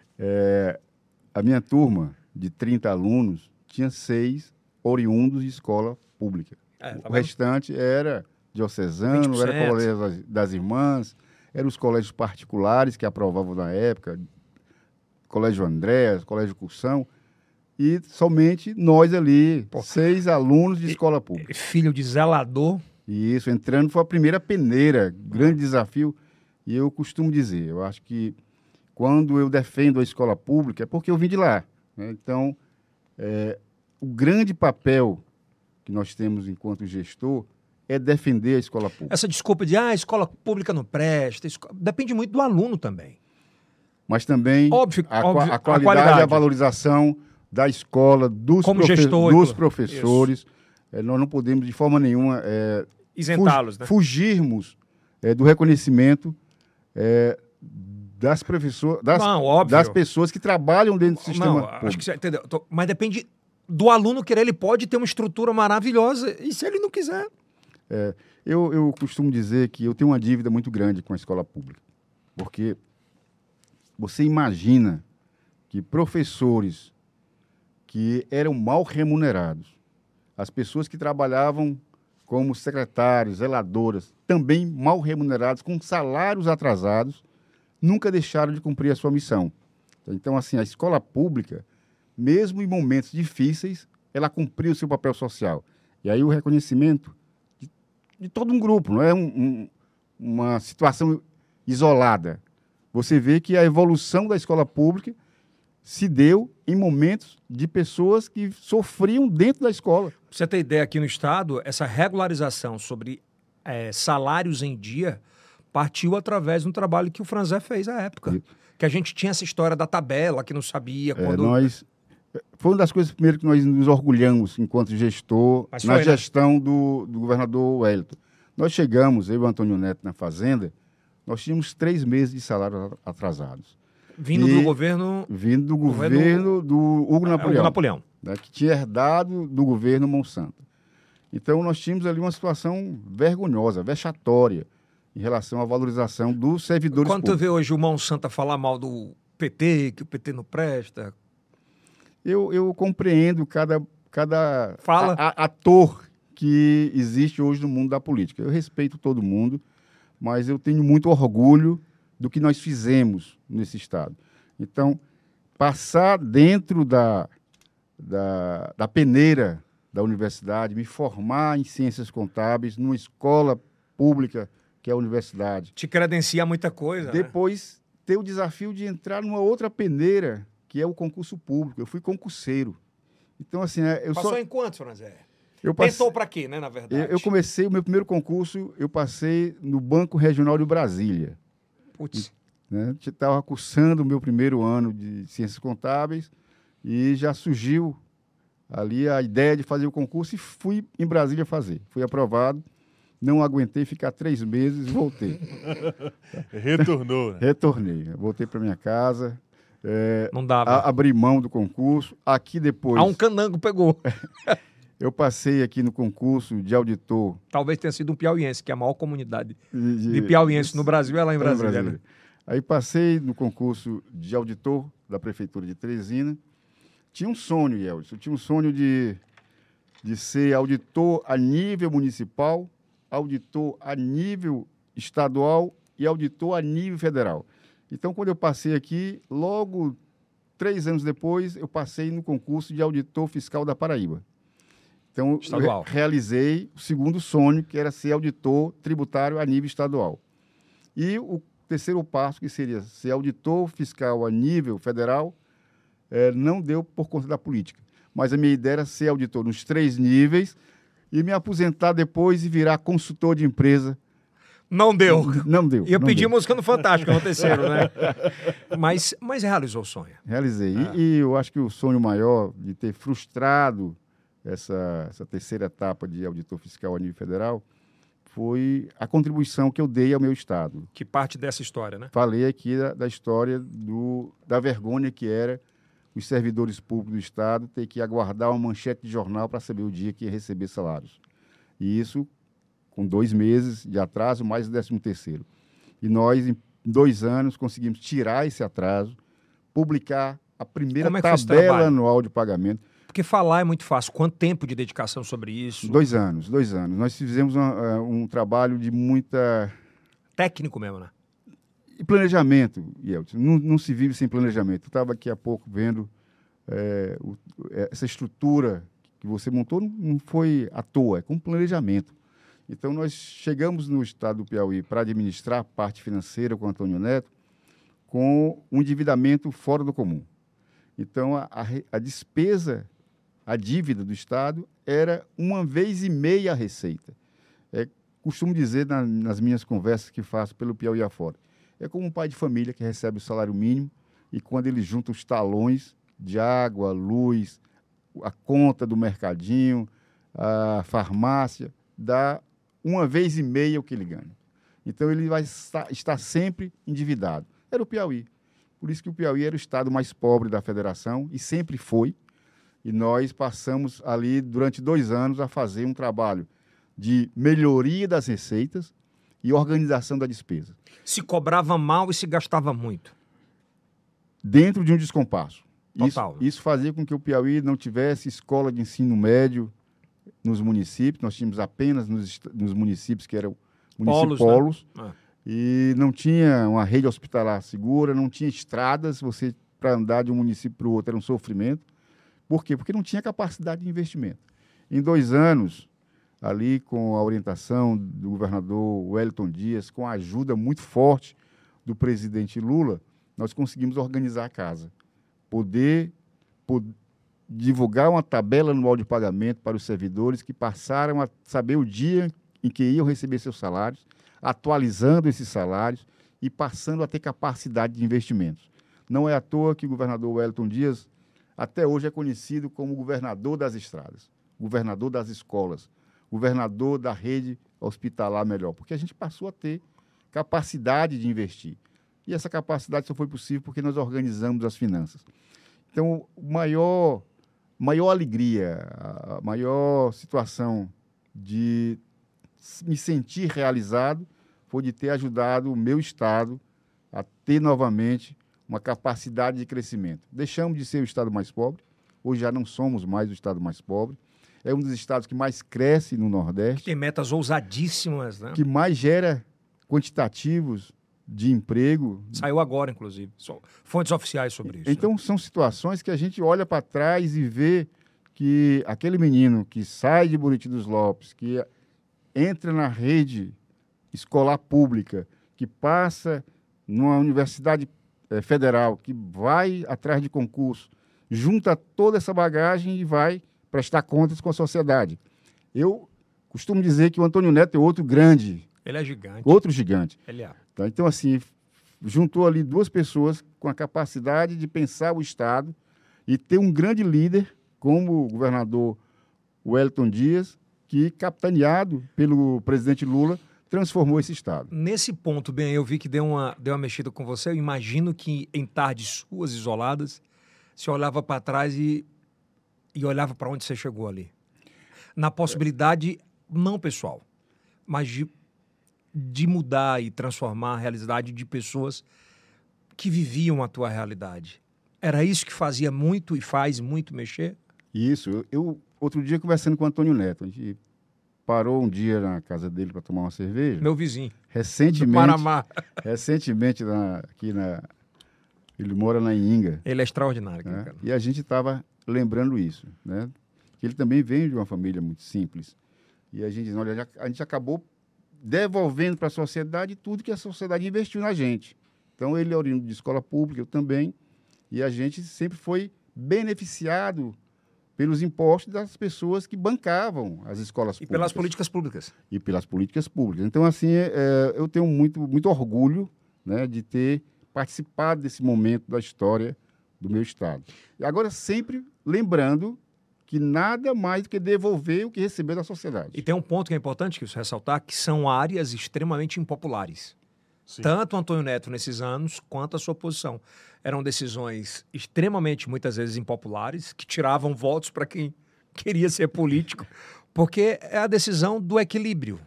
S3: a minha turma de 30 alunos, tinha seis oriundos de escola pública.
S1: É, tá
S3: o
S1: vendo?
S3: restante era diocesano,
S1: 20%.
S3: era colégio das, das irmãs, eram os colégios particulares que aprovavam na época, Colégio Andréas, Colégio Cursão, e somente nós ali,
S1: Pô.
S3: seis alunos de escola pública.
S1: Filho de zelador.
S3: E isso, entrando, foi a primeira peneira, grande desafio. E eu costumo dizer, eu acho que quando eu defendo a escola pública é porque eu vim de lá. né? Então, é, o grande papel que nós temos enquanto gestor é defender a escola pública.
S1: Essa desculpa de, ah, a escola pública não presta. a esco- Depende muito do aluno também.
S3: Mas também
S1: Óbvio,
S3: a,
S1: óbvio,
S3: a
S1: a
S3: qualidade,
S1: qualidade.
S3: e a valorização da escola, dos,
S1: Como
S3: profe-
S1: gestor,
S3: dos professores. É, nós não podemos, de forma nenhuma, é,
S1: Isentá-los,
S3: fugi-
S1: né?
S3: fugirmos é, do reconhecimento é, das, professor, das,
S1: Não, óbvio.
S3: das pessoas que trabalham dentro do sistema
S1: Não,
S3: público.
S1: acho que você entendeu. Mas depende do aluno querer. Ele pode ter uma estrutura maravilhosa. E se ele não quiser?
S3: Eu, eu costumo dizer que eu tenho uma dívida muito grande com a escola pública. Porque você imagina que professores que eram mal remunerados, as pessoas que trabalhavam como secretários, zeladoras, também mal remunerados, com salários atrasados, nunca deixaram de cumprir a sua missão. Então, assim, a escola pública, mesmo em momentos difíceis, ela cumpriu o seu papel social. E aí o reconhecimento de, de todo um grupo, não é um- um- uma situação isolada. Você vê que a evolução da escola pública se deu em momentos de pessoas que sofriam dentro da escola.
S1: Pra você ter ideia, aqui no Estado, essa regularização sobre eh, salários em dia partiu através de um trabalho que o Franzé fez à época.
S3: Isso.
S1: Que a gente tinha essa história da tabela, que não sabia
S3: É,
S1: quando...
S3: nós foi uma das coisas primeiro que nós nos orgulhamos enquanto gestor
S1: Mas
S3: na
S1: foi, né?
S3: gestão do, do governador Wellington. Nós chegamos, eu e o Antônio Neto na fazenda, nós tínhamos três meses de salários atrasados,
S1: Vindo
S3: E-
S1: do governo
S3: vindo do
S1: Governo-
S3: governo do Hugo
S1: é,
S3: Napoleão.
S1: o Napoleão.
S3: né, que tinha herdado do governo Monsanto. Então, nós tínhamos ali uma situação vergonhosa, vexatória, em relação à valorização dos servidores
S1: Quando tu
S3: públicos.
S1: vê hoje o Monsanto falar mal do PT, que o PT não presta,
S3: Eu, eu compreendo cada, cada
S1: Fala.
S3: a- a- ator que existe hoje no mundo da política. Eu respeito todo mundo, mas eu tenho muito orgulho do que nós fizemos nesse Estado. Então, passar dentro da, da, da peneira da universidade, me formar em ciências contábeis numa escola pública que é a universidade,
S1: te credencia muita coisa. né?
S3: depois ter o desafio de entrar numa outra peneira, que é o concurso público. Eu fui concurseiro. Então, assim, é, eu
S1: Passou
S3: só.
S1: em quantos, Franzé?
S3: Eu, passei,
S1: Tentou pra quê, né, na verdade?
S3: eu, eu comecei o meu primeiro concurso, eu passei no Banco Regional de Brasília.
S1: Putz,
S3: Né? Estava cursando o meu primeiro ano de ciências contábeis e já surgiu ali a ideia de fazer o concurso e fui em Brasília fazer. Fui aprovado, não aguentei ficar três meses e voltei.
S2: Retornou, né?
S3: Retornei, voltei para minha casa, é,
S1: não dava.
S3: a- abri mão do concurso. Aqui depois,
S1: Ah, um canango pegou.
S3: eu passei aqui no concurso de auditor.
S1: Talvez tenha sido um piauiense, que é a maior comunidade
S3: De,
S1: de piauiense no Brasil é lá em
S3: Lá em
S1: Brasília. né?
S3: Aí passei no concurso de auditor da Prefeitura de Teresina. Tinha um sonho, Yeltsin, eu tinha um sonho de, de ser auditor a nível municipal, auditor a nível estadual e auditor a nível federal. Então, quando eu passei aqui, logo três anos depois, eu passei no concurso de auditor fiscal da Paraíba. Então, eu
S1: Estadual.
S3: re- realizei o segundo sonho, que era ser auditor tributário a nível estadual. E o terceiro passo, que seria ser auditor fiscal a nível federal, eh, não deu por conta da política. Mas a minha ideia era ser auditor nos três níveis e me aposentar depois e virar consultor de empresa.
S1: Não deu.
S3: Não deu.
S1: E eu pedi
S3: deu.
S1: música no Fantástico no terceiro, né? mas, mas realizou o sonho.
S3: Realizei. E-
S1: Ah.
S3: E, eu acho que o sonho maior de ter frustrado essa, essa terceira etapa de auditor fiscal a nível federal foi a contribuição que eu dei ao meu Estado.
S1: Que parte dessa história, né?
S3: Falei aqui da, da história do, da vergonha que era os servidores públicos do Estado ter que aguardar uma manchete de jornal para saber o dia que ia receber salários. E isso com dois meses de atraso, mais o décimo terceiro. E nós, em dois anos, conseguimos tirar esse atraso, publicar a primeira
S1: é
S3: tabela anual de pagamento.
S1: Porque falar é muito fácil. Quanto tempo de dedicação sobre isso?
S3: Dois anos, dois anos. Nós fizemos uma, eh, um trabalho de muita
S1: Técnico mesmo, né?
S3: E planejamento, Yeltsin, não, não se vive sem planejamento. Eu estava aqui há pouco vendo é, o- é, essa estrutura que você montou, não, não foi à toa, é com planejamento. Então, nós chegamos no estado do Piauí para administrar a parte financeira com Antônio Neto com um endividamento fora do comum. Então, a, a a despesa, a dívida do Estado era uma vez e meia a receita. É, costumo dizer na- nas minhas conversas que faço pelo Piauí afora. É como um pai de família que recebe o salário mínimo e quando ele junta os talões de água, luz, a conta do mercadinho, a farmácia, dá uma vez e meia o que ele ganha. Então ele vai estar, sempre endividado. Era o Piauí. Por isso que o Piauí era o estado mais pobre da federação e sempre foi. E nós passamos ali durante dois anos a fazer um trabalho de melhoria das receitas e organização da despesa,
S1: Se cobrava mal e se gastava muito.
S3: dentro de um descompasso.
S1: Total,
S3: Isso, isso fazia com que o Piauí não tivesse escola de ensino médio nos municípios. Nós tínhamos apenas nos, nos municípios que eram
S1: Polos,
S3: municípios
S1: né? Ah.
S3: e não tinha uma rede hospitalar segura, não tinha estradas. Você para andar de um município para o outro era um sofrimento. Por quê? Porque não tinha capacidade de investimento. Em dois anos, ali com a orientação do governador Wellington Dias, com a ajuda muito forte do presidente Lula, nós conseguimos organizar a casa. Poder, po- divulgar uma tabela anual de pagamento para os servidores que passaram a saber o dia em que iam receber seus salários, atualizando esses salários e passando a ter capacidade de investimentos. Não é à toa que o governador Wellington Dias até hoje é conhecido como governador das estradas, governador das escolas, governador da rede hospitalar melhor, porque a gente passou a ter capacidade de investir. E essa capacidade só foi possível porque nós organizamos as finanças. Então, o maior, maior alegria, a maior situação de me sentir realizado foi de ter ajudado o meu Estado a ter novamente uma capacidade de crescimento. Deixamos de ser o Estado mais pobre, hoje já não somos mais o Estado mais pobre. É um dos estados que mais cresce no Nordeste
S1: Tem metas ousadíssimas, né?
S3: que mais gera quantitativos de emprego.
S1: Saiu agora, inclusive. Fontes oficiais sobre isso. né?
S3: Então, são situações que a gente olha para trás e vê que aquele menino que sai de Buriti dos Lopes, que entra na rede escolar pública, que passa numa universidade eh, federal, que vai atrás de concurso, junta toda essa bagagem e vai prestar contas com a sociedade. Eu costumo dizer que o Antônio Neto é outro grande,
S1: Ele é gigante.
S3: outro gigante.
S1: Ele é.
S3: Tá? Então, assim, juntou ali duas pessoas com a capacidade de pensar o Estado e ter um grande líder, como o governador Wellington Dias, que, capitaneado pelo presidente Lula, transformou esse Estado.
S1: Nesse ponto, bem, eu vi que deu uma, deu uma mexida com você. Eu imagino que em tardes suas isoladas, você olhava para trás e, e olhava para onde você chegou ali. Na possibilidade, não pessoal, mas de, de mudar e transformar a realidade de pessoas que viviam a tua realidade. Era isso que fazia muito e faz muito mexer?
S3: Isso, eu, outro dia conversando com o Antônio Neto, a gente parou um dia na casa dele para tomar uma cerveja.
S1: Meu vizinho,
S3: Recentemente,
S1: Panamá.
S3: recentemente na- aqui na, ele mora na Inga.
S1: Ele é extraordinário,
S3: né?
S1: cara.
S3: E a gente estava lembrando isso, né? Que ele também vem de uma família muito simples. E a gente diz, olha, a gente acabou devolvendo para a sociedade tudo que a sociedade investiu na gente. Então ele é oriundo de escola pública, eu também, e a gente sempre foi beneficiado pelos impostos das pessoas que bancavam as escolas
S1: E
S3: públicas
S1: pelas políticas públicas.
S3: e pelas políticas públicas. Então, assim, é, eu tenho muito, muito orgulho né, de ter participado desse momento da história do meu Estado. E agora, sempre lembrando que nada mais do que devolver o que recebeu da sociedade.
S1: E tem um ponto que é importante que isso ressaltar, que são áreas extremamente impopulares.
S2: Sim.
S1: Tanto o Antônio Neto nesses anos, quanto a sua posição. Eram decisões extremamente, muitas vezes, impopulares, que tiravam votos para quem queria ser político, porque é a decisão do equilíbrio,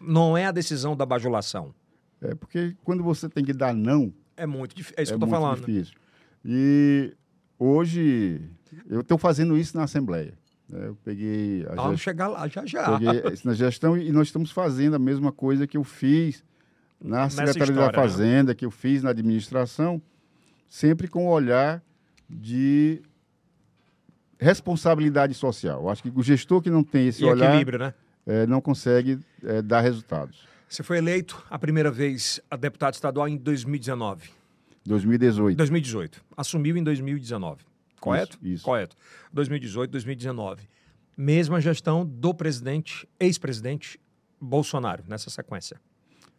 S1: não é a decisão da bajulação.
S3: É porque quando você tem que dar não,
S1: É muito difícil, é isso
S3: é
S1: que eu estou
S3: muito
S1: falando.
S3: difícil. E Hoje, eu estou fazendo isso na Assembleia. né? Eu peguei a
S1: Vamos
S3: gest-
S1: chegar lá já já.
S3: peguei isso na gestão e nós estamos fazendo a mesma coisa que eu fiz na
S1: Nessa
S3: Secretaria
S1: história,
S3: da
S1: né?
S3: Fazenda, que eu fiz na administração, sempre com o olhar de responsabilidade social. Eu acho que o gestor que não tem esse
S1: E
S3: olhar
S1: equilíbrio, né?
S3: eh, não consegue eh, dar resultados.
S1: Você foi eleito a primeira vez a deputado estadual em 2019.
S3: 2018.
S1: 2018. Assumiu em 2019. Correto?
S3: Isso, isso.
S1: Correto. 2018, 2019. Mesma gestão do presidente, ex-presidente Bolsonaro, nessa sequência.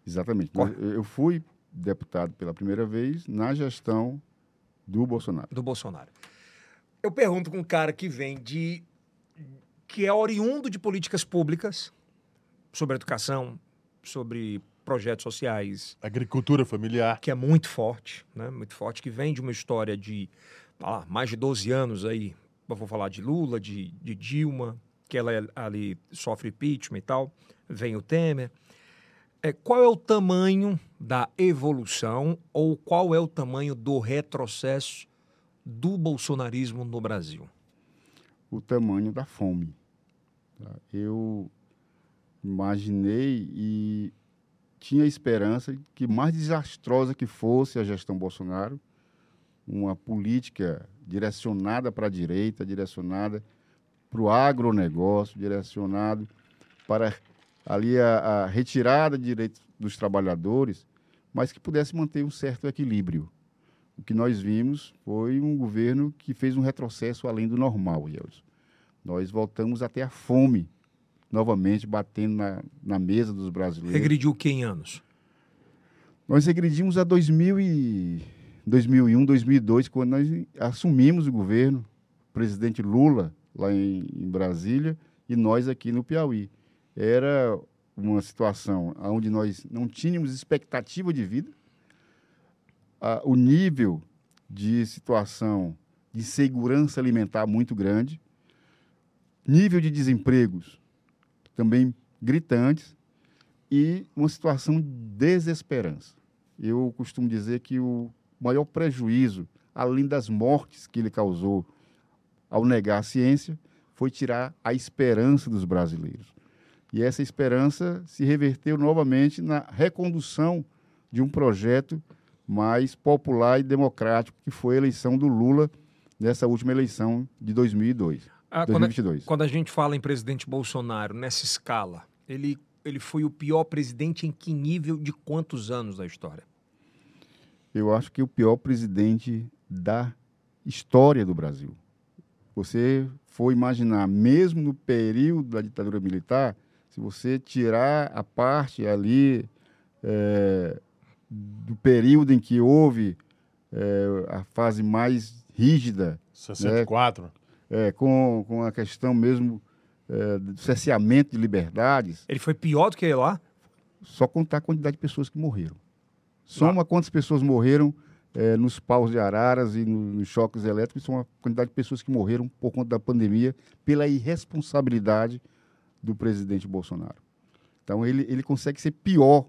S3: Exatamente.
S1: Corre.
S3: Eu eu fui deputado pela primeira vez na gestão do Bolsonaro.
S1: do Bolsonaro. Eu pergunto com um cara que vem de. que é oriundo de políticas públicas sobre educação, sobre projetos sociais,
S2: Agricultura familiar.
S1: que é muito forte, né? Muito forte, que vem de uma história de ah, mais de 12 anos aí. Eu vou falar de Lula, de, de Dilma, que ela é- ali sofre impeachment e tal. Vem o Temer. É, qual é o tamanho da evolução ou qual é o tamanho do retrocesso do bolsonarismo no Brasil?
S3: o tamanho da fome. tá? Eu imaginei e tinha esperança que, mais desastrosa que fosse a gestão Bolsonaro, uma política direcionada para a direita, direcionada para o agronegócio, direcionado para ali a, a retirada de direitos dos trabalhadores, mas que pudesse manter um certo equilíbrio. O que nós vimos foi um governo que fez um retrocesso além do normal, Yelson. Nós voltamos até a fome, novamente batendo na, na mesa dos brasileiros.
S1: Regrediu que em anos?
S3: Nós regredimos a 2000 e 2001, 2002, quando nós assumimos o governo, o presidente Lula lá em, em Brasília e nós aqui no Piauí. Era uma situação onde nós não tínhamos expectativa de vida, a- o nível de situação de segurança alimentar muito grande, nível de desempregos também gritantes e uma situação de desesperança. Eu costumo dizer que o maior prejuízo, além das mortes que ele causou ao negar a ciência, foi tirar a esperança dos brasileiros. E essa esperança se reverteu novamente na recondução de um projeto mais popular e democrático, que foi a eleição do Lula nessa última eleição de 2002,
S1: Ah, quando, a,
S3: 2022.
S1: quando a gente fala em presidente Bolsonaro nessa escala, ele, ele foi o pior presidente em que nível de quantos anos da história?
S3: Eu acho que o pior presidente da história do Brasil. Você for imaginar, mesmo no período da ditadura militar, se você tirar a parte ali eh, do período em que houve eh, a fase mais rígida,
S2: 64.
S3: eh, com, com a questão mesmo eh, do cerceamento de liberdades,
S1: Ele foi pior do que lá?
S3: só contar a quantidade de pessoas que morreram. Soma quantas pessoas morreram eh, nos paus de araras e no- nos choques elétricos, são a quantidade de pessoas que morreram por conta da pandemia pela irresponsabilidade do presidente Bolsonaro. Então, ele, ele consegue ser pior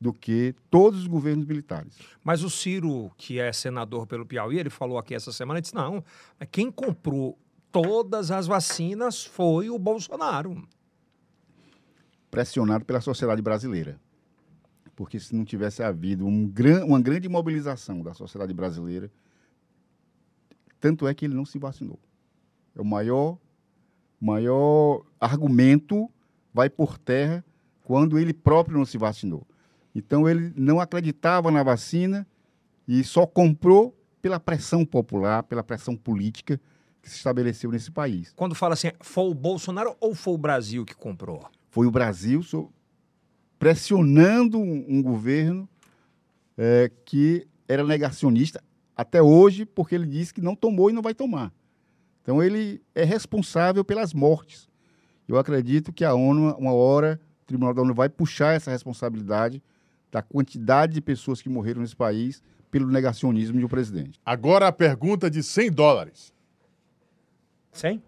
S3: do que todos os governos militares.
S1: Mas o Ciro, que é senador pelo Piauí, ele falou aqui essa semana, ele disse, não, quem comprou todas as vacinas foi o Bolsonaro.
S3: pressionado pela sociedade brasileira. Porque se não tivesse havido um gran, uma grande mobilização da sociedade brasileira, tanto é que ele não se vacinou. É o maior, maior argumento vai por terra quando ele próprio não se vacinou. Então ele não acreditava na vacina e só comprou pela pressão popular, pela pressão política que se estabeleceu nesse país.
S1: Quando fala assim, foi o Bolsonaro ou foi o Brasil que comprou?
S3: foi o Brasil pressionando um, um governo eh, que era negacionista até hoje, porque ele disse que não tomou e não vai tomar. Então ele é responsável pelas mortes. Eu acredito que a ONU, uma hora, o Tribunal da ONU vai puxar essa responsabilidade da quantidade de pessoas que morreram nesse país pelo negacionismo de um presidente.
S2: Agora a pergunta de 100 dólares.
S1: 100?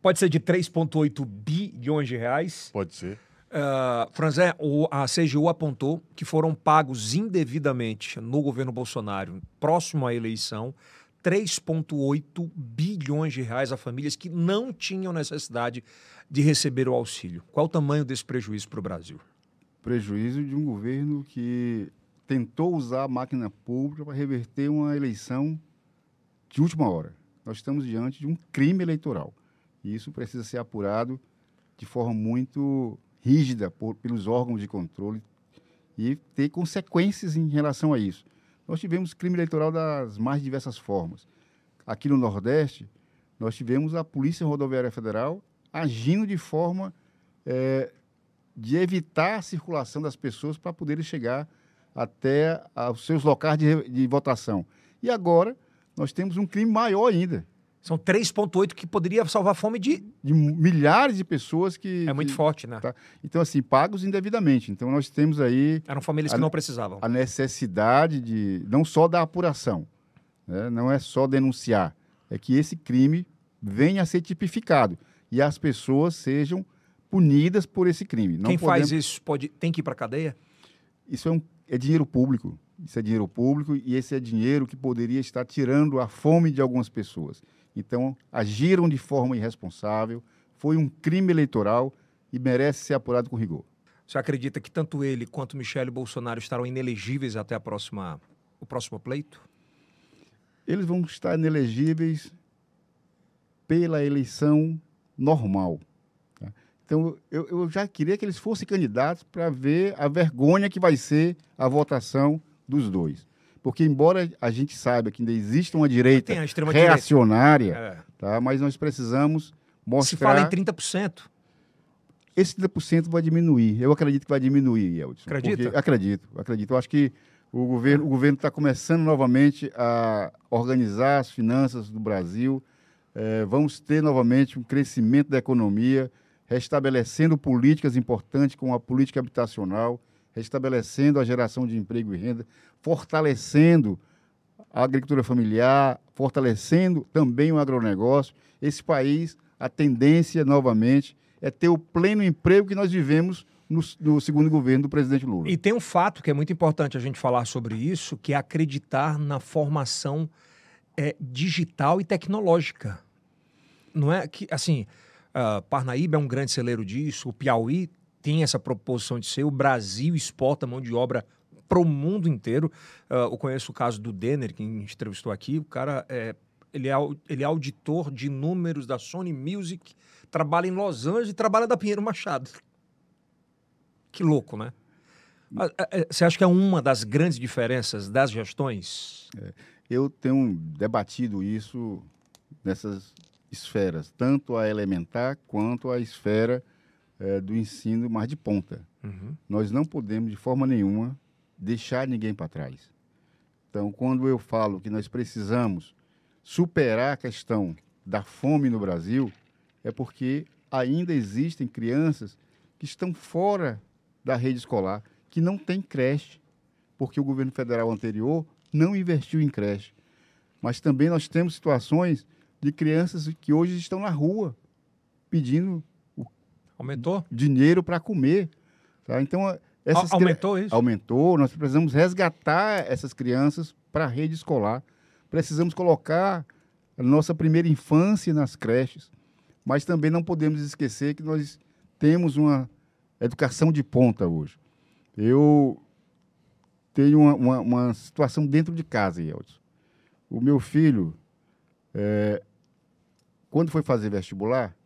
S1: Pode ser de 3,8 bilhões de reais.
S2: Pode ser.
S1: Uh, Franzé, o- a CGU apontou que foram pagos indevidamente no governo Bolsonaro, próximo à eleição, 3,8 bilhões de reais a famílias que não tinham necessidade de receber o auxílio. Qual o tamanho desse prejuízo para o Brasil?
S3: Prejuízo de um governo que tentou usar a máquina pública para reverter uma eleição de última hora. Nós estamos diante de um crime eleitoral. E isso precisa ser apurado de forma muito rígida por, pelos órgãos de controle e ter consequências em relação a isso. Nós tivemos crime eleitoral das mais diversas formas. Aqui no Nordeste, nós tivemos a Polícia Rodoviária Federal agindo de forma é, de evitar a circulação das pessoas para poderem chegar até os seus locais de, de votação. E agora nós temos um crime maior ainda.
S1: São 3,8 que poderia salvar a fome de...
S3: de milhares de pessoas que.
S1: É muito
S3: que,
S1: forte, né?
S3: Tá? Então, assim, pagos indevidamente. Então, nós temos aí.
S1: Eram famílias que
S3: a,
S1: não precisavam.
S3: A necessidade de. Não só da apuração, né? não é só denunciar. É que esse crime venha a ser tipificado e as pessoas sejam punidas por esse crime. Não
S1: Quem
S3: podemos...
S1: faz isso pode, tem que ir para a cadeia?
S3: Isso é, um, é dinheiro público. Isso é dinheiro público e esse é dinheiro que poderia estar tirando a fome de algumas pessoas. Então, agiram de forma irresponsável, foi um crime eleitoral e merece ser apurado com rigor.
S1: Você acredita que tanto ele quanto Michele Bolsonaro estarão inelegíveis até a próxima, o próximo pleito?
S3: Eles vão estar inelegíveis pela eleição normal. Tá? Então, eu, eu, já queria que eles fossem candidatos para ver a vergonha que vai ser a votação dos dois. Porque, embora a gente saiba que ainda existe uma direita reacionária, é. tá? mas nós precisamos mostrar... Se
S1: fala em 30%.
S3: Esse 30% vai diminuir. Eu acredito que vai diminuir, Eldson.
S1: Acredita?
S3: Porque, acredito, acredito. Eu acho que o governo o governo está começando novamente a organizar as finanças do Brasil. É, vamos ter novamente um crescimento da economia, restabelecendo políticas importantes como a política habitacional, restabelecendo a geração de emprego e renda, fortalecendo a agricultura familiar, fortalecendo também o agronegócio. Esse país, a tendência, novamente, é ter o pleno emprego que nós vivemos no, no, segundo governo do presidente Lula.
S1: E tem um fato que é muito importante a gente falar sobre isso, que é acreditar na formação é, digital e tecnológica. Não é que, assim, uh, Parnaíba é um grande celeiro disso, o Piauí tem essa proposição de ser. O Brasil exporta mão de obra para o mundo inteiro. Uh, eu conheço o caso do Denner, que a gente entrevistou aqui. O cara é, ele é, ele é auditor de números da Sony Music, trabalha em Los Angeles e trabalha da Pinheiro Machado. Que louco, né? É, é, você acha que é uma das grandes diferenças das gestões?
S3: É, eu tenho debatido isso nessas esferas, tanto a elementar quanto a esfera é, do ensino mais de ponta. Uhum. Nós não podemos, de forma nenhuma, deixar ninguém para trás. Então, quando eu falo que nós precisamos superar a questão da fome no Brasil, é porque ainda existem crianças que estão fora da rede escolar, que não têm creche, porque o governo federal anterior não investiu em creche. Mas também nós temos situações de crianças que hoje estão na rua pedindo
S1: Aumentou?
S3: Dinheiro para comer. Tá? Então,
S1: essas aumentou isso?
S3: Aumentou. Nós precisamos resgatar essas crianças para a rede escolar. Precisamos colocar a nossa primeira infância nas creches. Mas também não podemos esquecer que nós temos uma educação de ponta hoje. Eu tenho uma, uma, uma situação dentro de casa, Yeltsin. O meu filho, é, quando foi fazer vestibular,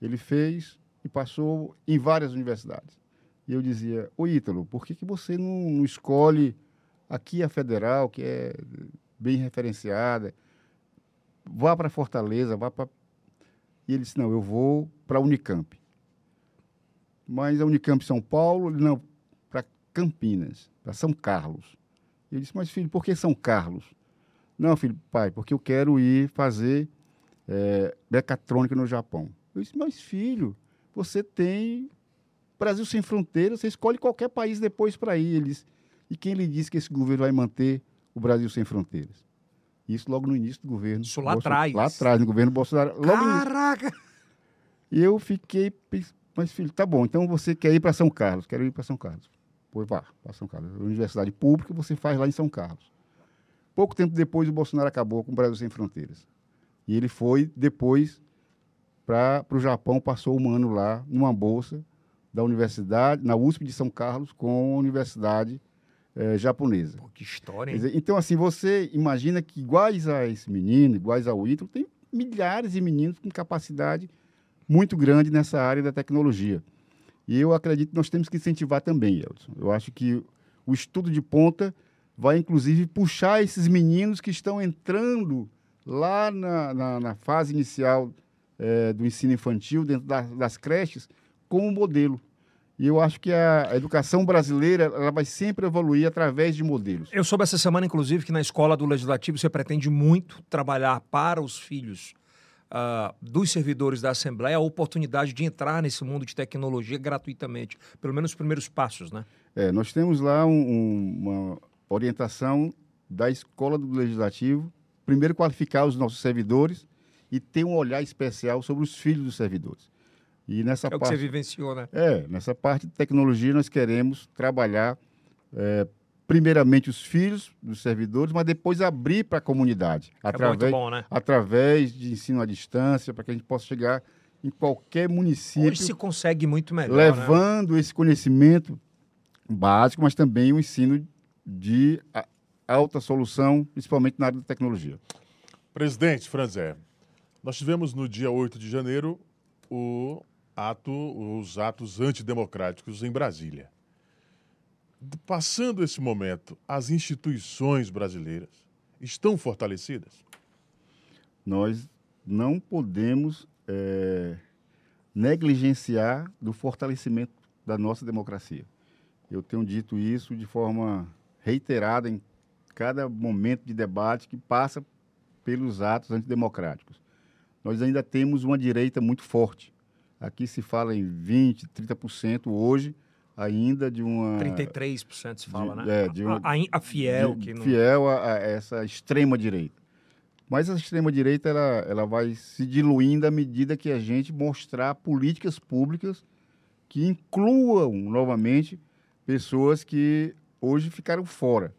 S3: ele fez e passou em várias universidades. E eu dizia, ô Ítalo, por que, que você não, não escolhe aqui a Federal, que é bem referenciada, vá para Fortaleza, vá para... E ele disse, não, eu vou para a Unicamp. Mas a Unicamp São Paulo, não, para Campinas, para São Carlos. E ele disse, mas filho, por que São Carlos? Não, filho, pai, porque eu quero ir fazer é, mecatrônica no Japão. Eu disse, mas filho, você tem Brasil sem fronteiras, você escolhe qualquer país depois para ir. Eles, e quem lhe disse que esse governo vai manter o Brasil sem fronteiras? Isso logo no início do governo.
S1: Isso lá atrás.
S3: Lá atrás, no governo Bolsonaro.
S1: Caraca!
S3: E eu fiquei, mas filho, tá bom, então você quer ir para São Carlos? Quero ir para São Carlos. Pois vá, para São Carlos. Universidade pública você faz lá em São Carlos. Pouco tempo depois, o Bolsonaro acabou com o Brasil Sem Fronteiras. E ele foi, depois, para o Japão, passou um ano lá, numa bolsa da universidade, na USP de São Carlos, com a universidade eh, japonesa.
S1: Pô, que história, hein?
S3: dizer, Então, assim, você imagina que, iguais a esse menino, iguais ao Ítalo, tem milhares de meninos com capacidade muito grande nessa área da tecnologia. E eu acredito que nós temos que incentivar também, Elson. Eu acho que o estudo de ponta vai, inclusive, puxar esses meninos que estão entrando lá na, na- na fase inicial eh, do ensino infantil, dentro da- das creches, como modelo. E eu acho que a, educação brasileira ela vai sempre evoluir através de modelos.
S1: Eu soube essa semana, inclusive, que na escola do Legislativo você pretende muito trabalhar para os filhos ah, dos servidores da Assembleia a oportunidade de entrar nesse mundo de tecnologia gratuitamente. Pelo menos os primeiros passos, né?
S3: É, nós temos lá um- um- uma orientação da escola do legislativo, primeiro qualificar os nossos servidores e ter um olhar especial sobre os filhos dos servidores. E nessa
S1: É o que
S3: parte,
S1: você vivenciou, né?
S3: é, nessa parte de tecnologia nós queremos trabalhar é, primeiramente os filhos dos servidores, mas depois abrir para a comunidade
S1: É muito
S3: através
S1: bom, né?
S3: através de ensino à distância para que a gente possa chegar em qualquer município
S1: Hoje se consegue muito melhor, né?
S3: levando esse conhecimento básico, mas também o ensino de alta solução, principalmente na área da tecnologia.
S2: Presidente Franzé, nós tivemos no dia 8 de janeiro o ato, os atos antidemocráticos em Brasília. Passando esse momento, as instituições brasileiras estão fortalecidas?
S3: Nós não podemos eh, negligenciar do fortalecimento da nossa democracia. Eu tenho dito isso de forma reiterada em cada momento de debate que passa pelos atos antidemocráticos. Nós ainda temos uma direita muito forte. Aqui se fala em 20%, 30% hoje, ainda de uma.
S1: 33% se fala,
S3: de-
S1: né?
S3: é, de uma-
S1: a, a- fiel,
S3: de-
S1: que não...
S3: fiel a, a essa extrema direita. Mas a extrema direita ela, ela vai se diluindo à medida que a gente mostrar políticas públicas que incluam novamente pessoas que hoje ficaram fora.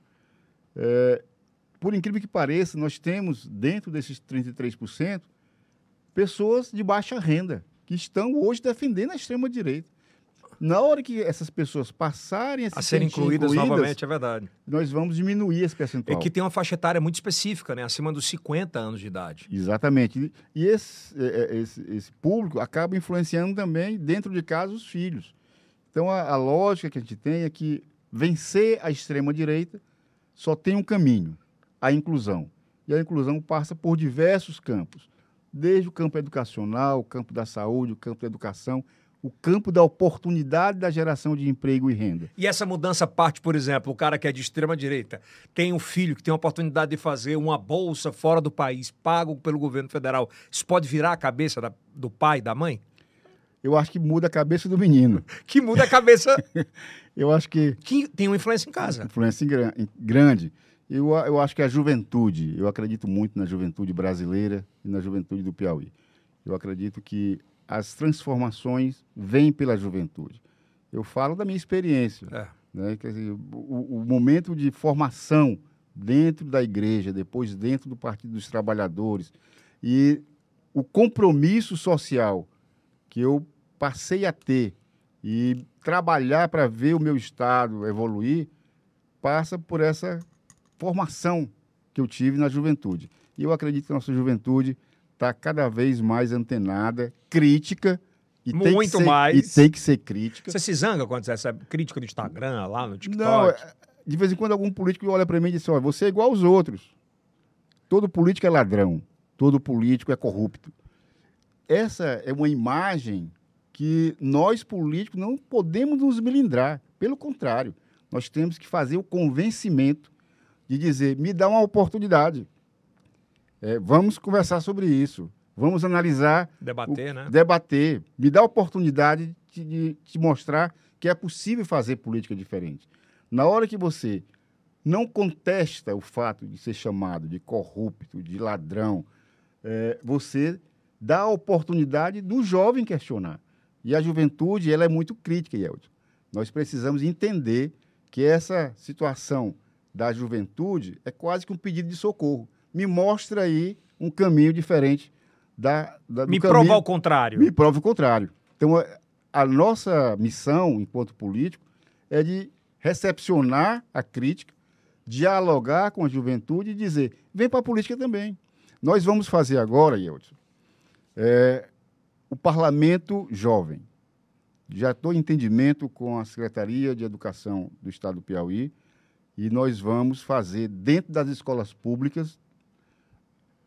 S3: É, por incrível que pareça, nós temos dentro desses 33% pessoas de baixa renda que estão hoje defendendo a extrema direita. Na hora que essas pessoas passarem a, se
S1: a serem
S3: sentir
S1: incluídas, novamente, é verdade.
S3: nós vamos diminuir esse
S1: É
S3: percentual.
S1: que tem uma faixa etária muito específica, né? Acima dos 50 anos de idade.
S3: Exatamente. E esse, é, é, esse, esse público acaba influenciando também, dentro de casa, os filhos. Então, a, a lógica que a gente tem é que vencer a extrema-direita só tem um caminho, a inclusão. E a inclusão passa por diversos campos, desde o campo educacional, o campo da saúde, o campo da educação, o campo da oportunidade da geração de emprego e renda.
S1: E essa mudança parte, por exemplo, o cara que é de extrema direita tem um filho que tem a oportunidade de fazer uma bolsa fora do país, pago pelo governo federal. Isso pode virar a cabeça da- do pai, da mãe?
S3: Eu acho que muda a cabeça do menino.
S1: Que muda a cabeça,
S3: Eu acho que
S1: que tem uma influência em casa.
S3: influência em gran- em- grande. Eu, eu acho que a juventude, eu acredito muito na juventude brasileira e na juventude do Piauí. Eu acredito que as transformações vêm pela juventude. Eu falo da minha experiência.
S1: É.
S3: Né? Quer dizer, o, o momento de formação dentro da igreja, depois dentro do Partido dos Trabalhadores, e o compromisso social que eu passei a ter e trabalhar para ver o meu Estado evoluir, passa por essa formação que eu tive na juventude. E eu acredito que a nossa juventude está cada vez mais antenada, crítica, e tem que
S1: Muito
S3: ser-
S1: mais.
S3: E tem que ser crítica.
S1: Você se zanga quando você recebe crítica no Instagram, lá no TikTok?
S3: Não, é- de vez em quando algum político olha para mim e diz assim, olha, você é igual aos outros. Todo político é ladrão, todo político é corrupto. Essa é uma imagem que nós políticos não podemos nos melindrar. Pelo contrário, nós temos que fazer o convencimento de dizer, me dá uma oportunidade. É, vamos conversar sobre isso. Vamos analisar
S1: Debater,
S3: o-
S1: né?
S3: Debater. Me dá a oportunidade de, de te mostrar que é possível fazer política diferente. Na hora que você não contesta o fato de ser chamado de corrupto, de ladrão, eh, você dá a oportunidade do jovem questionar. E a juventude ela é muito crítica, Yeltsin. Nós precisamos entender que essa situação da juventude é quase que um pedido de socorro. Me mostra aí um caminho diferente da, da
S1: Me
S3: caminho,
S1: provar o contrário.
S3: me prove o contrário. Então, a- a nossa missão, enquanto político, é de recepcionar a crítica, dialogar com a juventude e dizer: vem para a política também. Nós vamos fazer agora, Yeltsin, é, o Parlamento Jovem. Já estou em entendimento com a Secretaria de Educação do Estado do Piauí e nós vamos fazer, dentro das escolas públicas,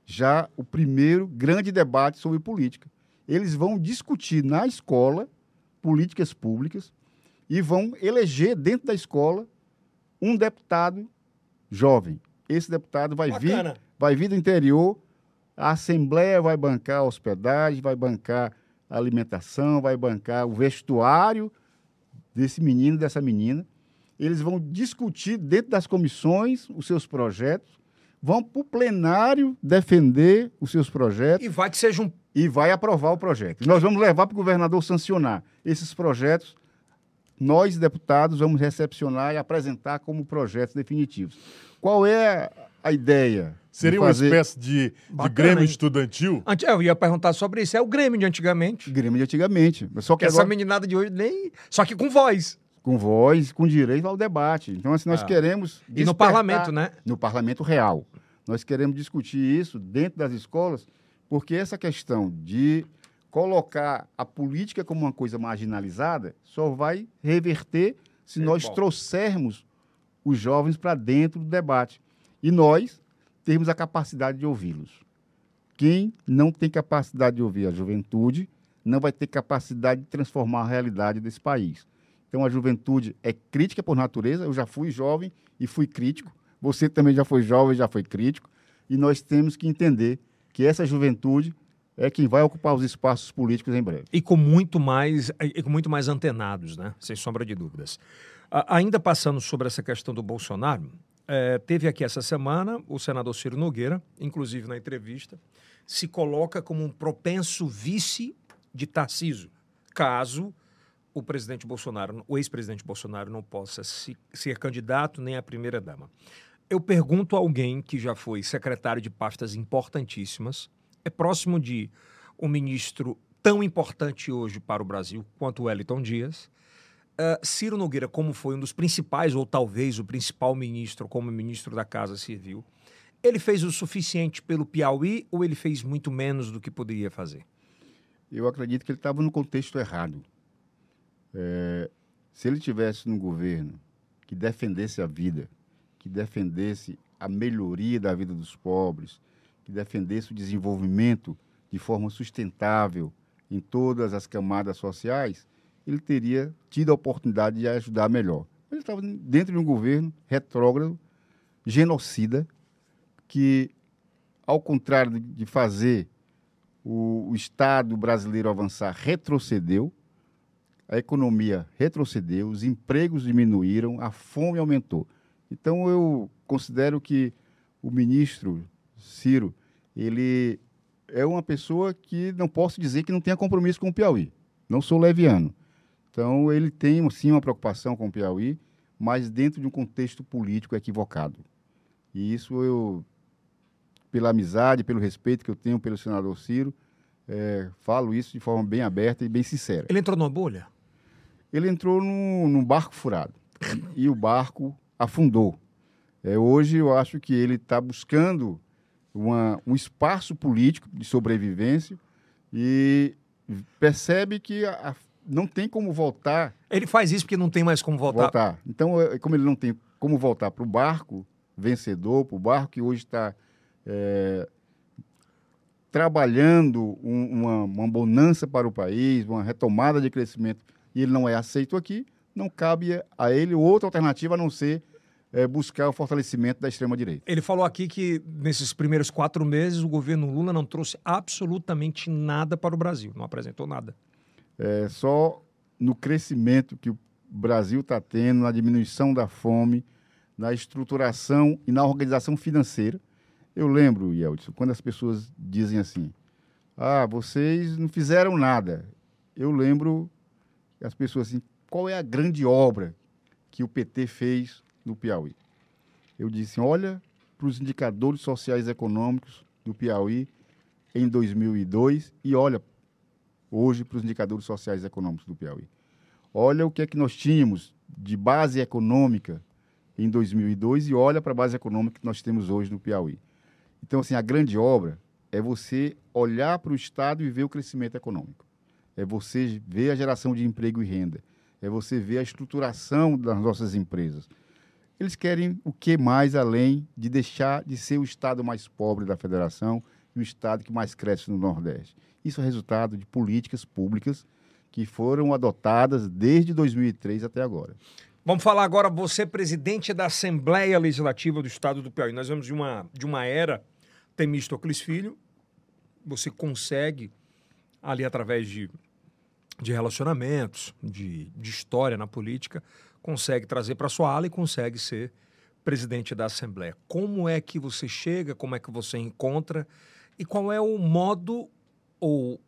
S3: já o primeiro grande debate sobre política. Eles vão discutir na escola políticas públicas e vão eleger dentro da escola um deputado jovem. Esse deputado vai vir,
S1: Bacana.
S3: vai vir do interior, a Assembleia vai bancar a hospedagem, vai bancar a alimentação, vai bancar o vestuário desse menino, dessa menina. Eles vão discutir dentro das comissões os seus projetos, vão para o plenário defender os seus projetos
S1: E vai que seja um.
S3: e vai aprovar o projeto. E nós vamos levar para o governador sancionar esses projetos. Nós, deputados, vamos recepcionar e apresentar como projetos definitivos. Qual é a ideia? de
S2: Seria uma
S3: fazer
S2: espécie de, de
S1: Bacana,
S2: Grêmio
S1: hein?
S2: estudantil?
S1: Ante- Eu ia perguntar sobre isso. É o Grêmio de antigamente.
S3: Grêmio de antigamente. Só que
S1: Que essa
S3: agora,
S1: meninada de hoje nem. Só que com voz.
S3: Com voz, com direito ao debate. Então, assim, nós
S1: Ah.
S3: queremos.
S1: E no parlamento, né?
S3: No parlamento real. Nós queremos discutir isso dentro das escolas, porque essa questão de colocar a política como uma coisa marginalizada só vai reverter se
S1: É
S3: nós
S1: bom.
S3: trouxermos os jovens para dentro do debate. E nós termos a capacidade de ouvi-los. Quem não tem capacidade de ouvir a juventude não vai ter capacidade de transformar a realidade desse país. Então a juventude é crítica por natureza. Eu já fui jovem e fui crítico. Você também já foi jovem e já foi crítico. E nós temos que entender que essa juventude é quem vai ocupar os espaços políticos em breve.
S1: E com muito mais, e com muito mais antenados, né? Sem sombra de dúvidas. A- ainda passando sobre essa questão do Bolsonaro, eh, teve aqui essa semana o senador Ciro Nogueira, inclusive na entrevista, se coloca como um propenso vice de Tarciso, caso o presidente Bolsonaro, o ex-presidente Bolsonaro não possa se- ser candidato nem a primeira dama. Eu pergunto a alguém que já foi secretário de pastas importantíssimas, é próximo de um ministro tão importante hoje para o Brasil quanto Wellington Dias. Ah, Ciro Nogueira, como foi um dos principais, ou talvez o principal ministro, como ministro da Casa Civil, ele fez o suficiente pelo Piauí ou ele fez muito menos do que poderia fazer?
S3: Eu acredito que ele estava no contexto errado. É, se ele tivesse no governo que defendesse a vida, que defendesse a melhoria da vida dos pobres, que defendesse o desenvolvimento de forma sustentável em todas as camadas sociais, ele teria tido a oportunidade de ajudar melhor. Ele estava dentro de um governo retrógrado, genocida, que, ao contrário de- fazer o Estado brasileiro avançar, retrocedeu, a economia retrocedeu, os empregos diminuíram, a fome aumentou. Então, eu considero que o ministro Ciro, ele é uma pessoa que não posso dizer que não tenha compromisso com o Piauí. Não sou leviano. Então, ele tem, sim, uma preocupação com o Piauí, mas dentro de um contexto político equivocado. E isso eu, pela amizade, pelo respeito que eu tenho pelo senador Ciro, eh, falo isso de forma bem aberta e bem sincera.
S1: Ele entrou numa bolha?
S3: Ele entrou num, num barco furado e o barco afundou. É, hoje eu acho que ele está buscando uma- um espaço político de sobrevivência e percebe que a- a- não tem como voltar
S1: Ele faz isso porque não tem mais como voltar.
S3: voltar. Então, é, como ele não tem como voltar para o barco vencedor, para o barco que hoje está é, trabalhando um- uma, uma bonança para o país, uma retomada de crescimento, e ele não é aceito aqui, não cabe a ele outra alternativa a não ser é, buscar o fortalecimento da extrema-direita.
S1: Ele falou aqui que nesses primeiros quatro meses o governo Lula não trouxe absolutamente nada para o Brasil, não apresentou nada.
S3: É só no crescimento que o Brasil está tendo, na diminuição da fome, na estruturação e na organização financeira. Eu lembro, Yeldson, quando as pessoas dizem assim: ah, vocês não fizeram nada. Eu lembro as pessoas assim: qual é a grande obra que o PT fez no Piauí? Eu disse: olha para os indicadores sociais e econômicos do Piauí em 2002 e olha hoje para os indicadores sociais e econômicos do Piauí. Olha o que é que nós tínhamos de base econômica em 2002 e olha para a base econômica que nós temos hoje no Piauí. Então, assim, a grande obra é você olhar para o Estado e ver o crescimento econômico. É você ver a geração de emprego e renda. É você ver a estruturação das nossas empresas. Eles querem o que mais além de deixar de ser o Estado mais pobre da federação e o Estado que mais cresce no Nordeste. Isso é resultado de políticas públicas que foram adotadas desde 2003 até agora.
S1: Vamos falar agora, você, presidente da Assembleia Legislativa do Estado do Piauí. Nós vamos de uma, de uma era Temístocles Filho. Você consegue, ali através de, de relacionamentos, de, de história na política, consegue trazer para sua ala e consegue ser presidente da Assembleia. Como é que você chega, como é que você encontra e qual é o modo ou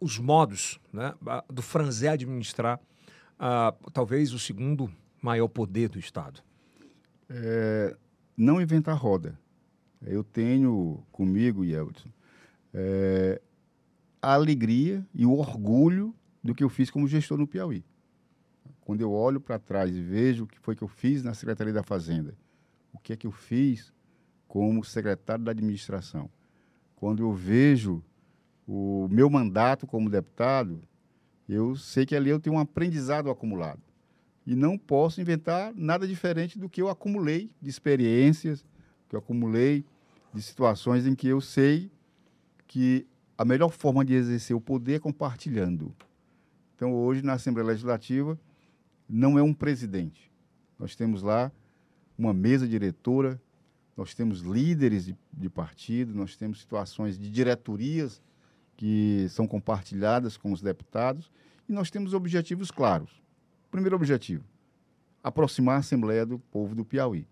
S1: os modos né, do Franzé administrar uh, talvez o segundo maior poder do Estado?
S3: É, não inventar roda. Eu tenho comigo, Yeltsin, é, a alegria e o orgulho do que eu fiz como gestor no Piauí. Quando eu olho para trás e vejo o que foi que eu fiz na Secretaria da Fazenda, o que é que eu fiz como secretário da administração, quando eu vejo o meu mandato como deputado, eu sei que ali eu tenho um aprendizado acumulado e não posso inventar nada diferente do que eu acumulei de experiências, que eu acumulei de situações em que eu sei que a melhor forma de exercer o poder é compartilhando. Então, hoje, na Assembleia Legislativa, não é um presidente. Nós temos lá uma mesa diretora, nós temos líderes de, de partido, nós temos situações de diretorias que são compartilhadas com os deputados e nós temos objetivos claros. Primeiro objetivo: aproximar a Assembleia do povo do Piauí.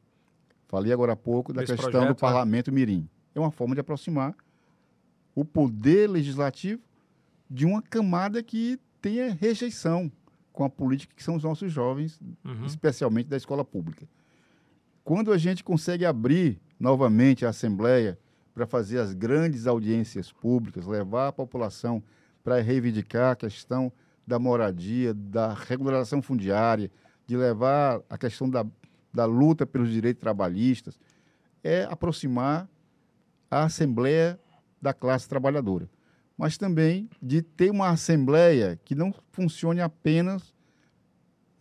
S3: Falei agora há pouco da Esse questão projeto, do Parlamento Mirim. É uma forma de aproximar o poder legislativo de uma camada que tenha rejeição com a política que são os nossos jovens, uhum. especialmente da escola pública. Quando a gente consegue abrir novamente a Assembleia para fazer as grandes audiências públicas, levar a população para reivindicar a questão da moradia, da regularização fundiária, de levar a questão da, da luta pelos direitos trabalhistas, é aproximar a Assembleia da classe trabalhadora. Mas também de ter uma Assembleia que não funcione apenas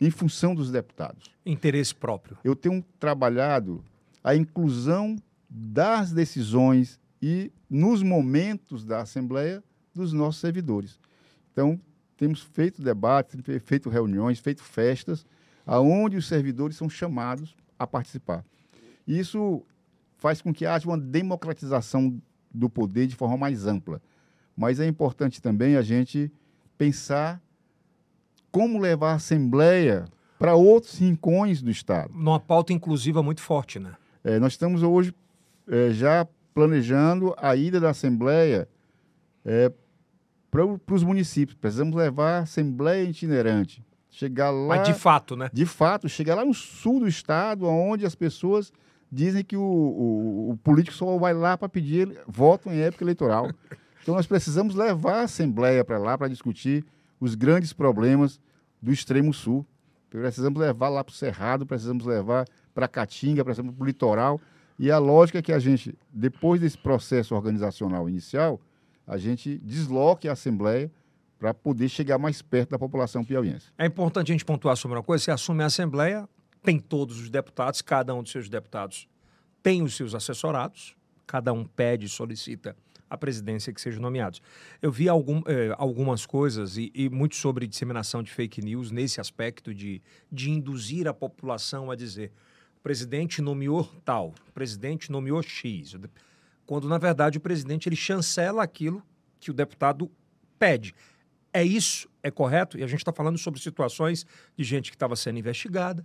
S3: em função dos deputados.
S1: Interesse próprio.
S3: Eu tenho trabalhado a inclusão das decisões e nos momentos da Assembleia dos nossos servidores. Então, temos feito debates, feito reuniões, feito festas, aonde os servidores são chamados a participar. Isso faz com que haja uma democratização do poder de forma mais ampla. Mas é importante também a gente pensar como levar a Assembleia para outros rincões do Estado.
S1: Numa pauta inclusiva muito forte, né?
S3: É, nós estamos hoje é, já planejando a ida da Assembleia é, para os municípios. Precisamos levar a Assembleia itinerante. Chegar lá.
S1: Mas de fato, né?
S3: De fato, chegar lá no sul do estado, onde as pessoas dizem que o, o, o político só vai lá para pedir voto em época eleitoral. Então, nós precisamos levar a Assembleia para lá para discutir os grandes problemas do extremo sul. Precisamos levar lá para o Cerrado, precisamos levar para a Caatinga, precisamos para o litoral. E a lógica é que a gente, depois desse processo organizacional inicial, a gente desloque a Assembleia para poder chegar mais perto da população piauiense.
S1: É importante a gente pontuar sobre uma coisa: você assume a Assembleia, tem todos os deputados, cada um dos seus deputados tem os seus assessorados, cada um pede e solicita a presidência que sejam nomeados. Eu vi algum, eh, algumas coisas e, e, muito sobre disseminação de fake news nesse aspecto de, de induzir a população a dizer o presidente nomeou tal, o presidente nomeou X quando na verdade o presidente ele chancela aquilo que o deputado pede. É isso? É correto? E a gente está falando sobre situações de gente que estava sendo investigada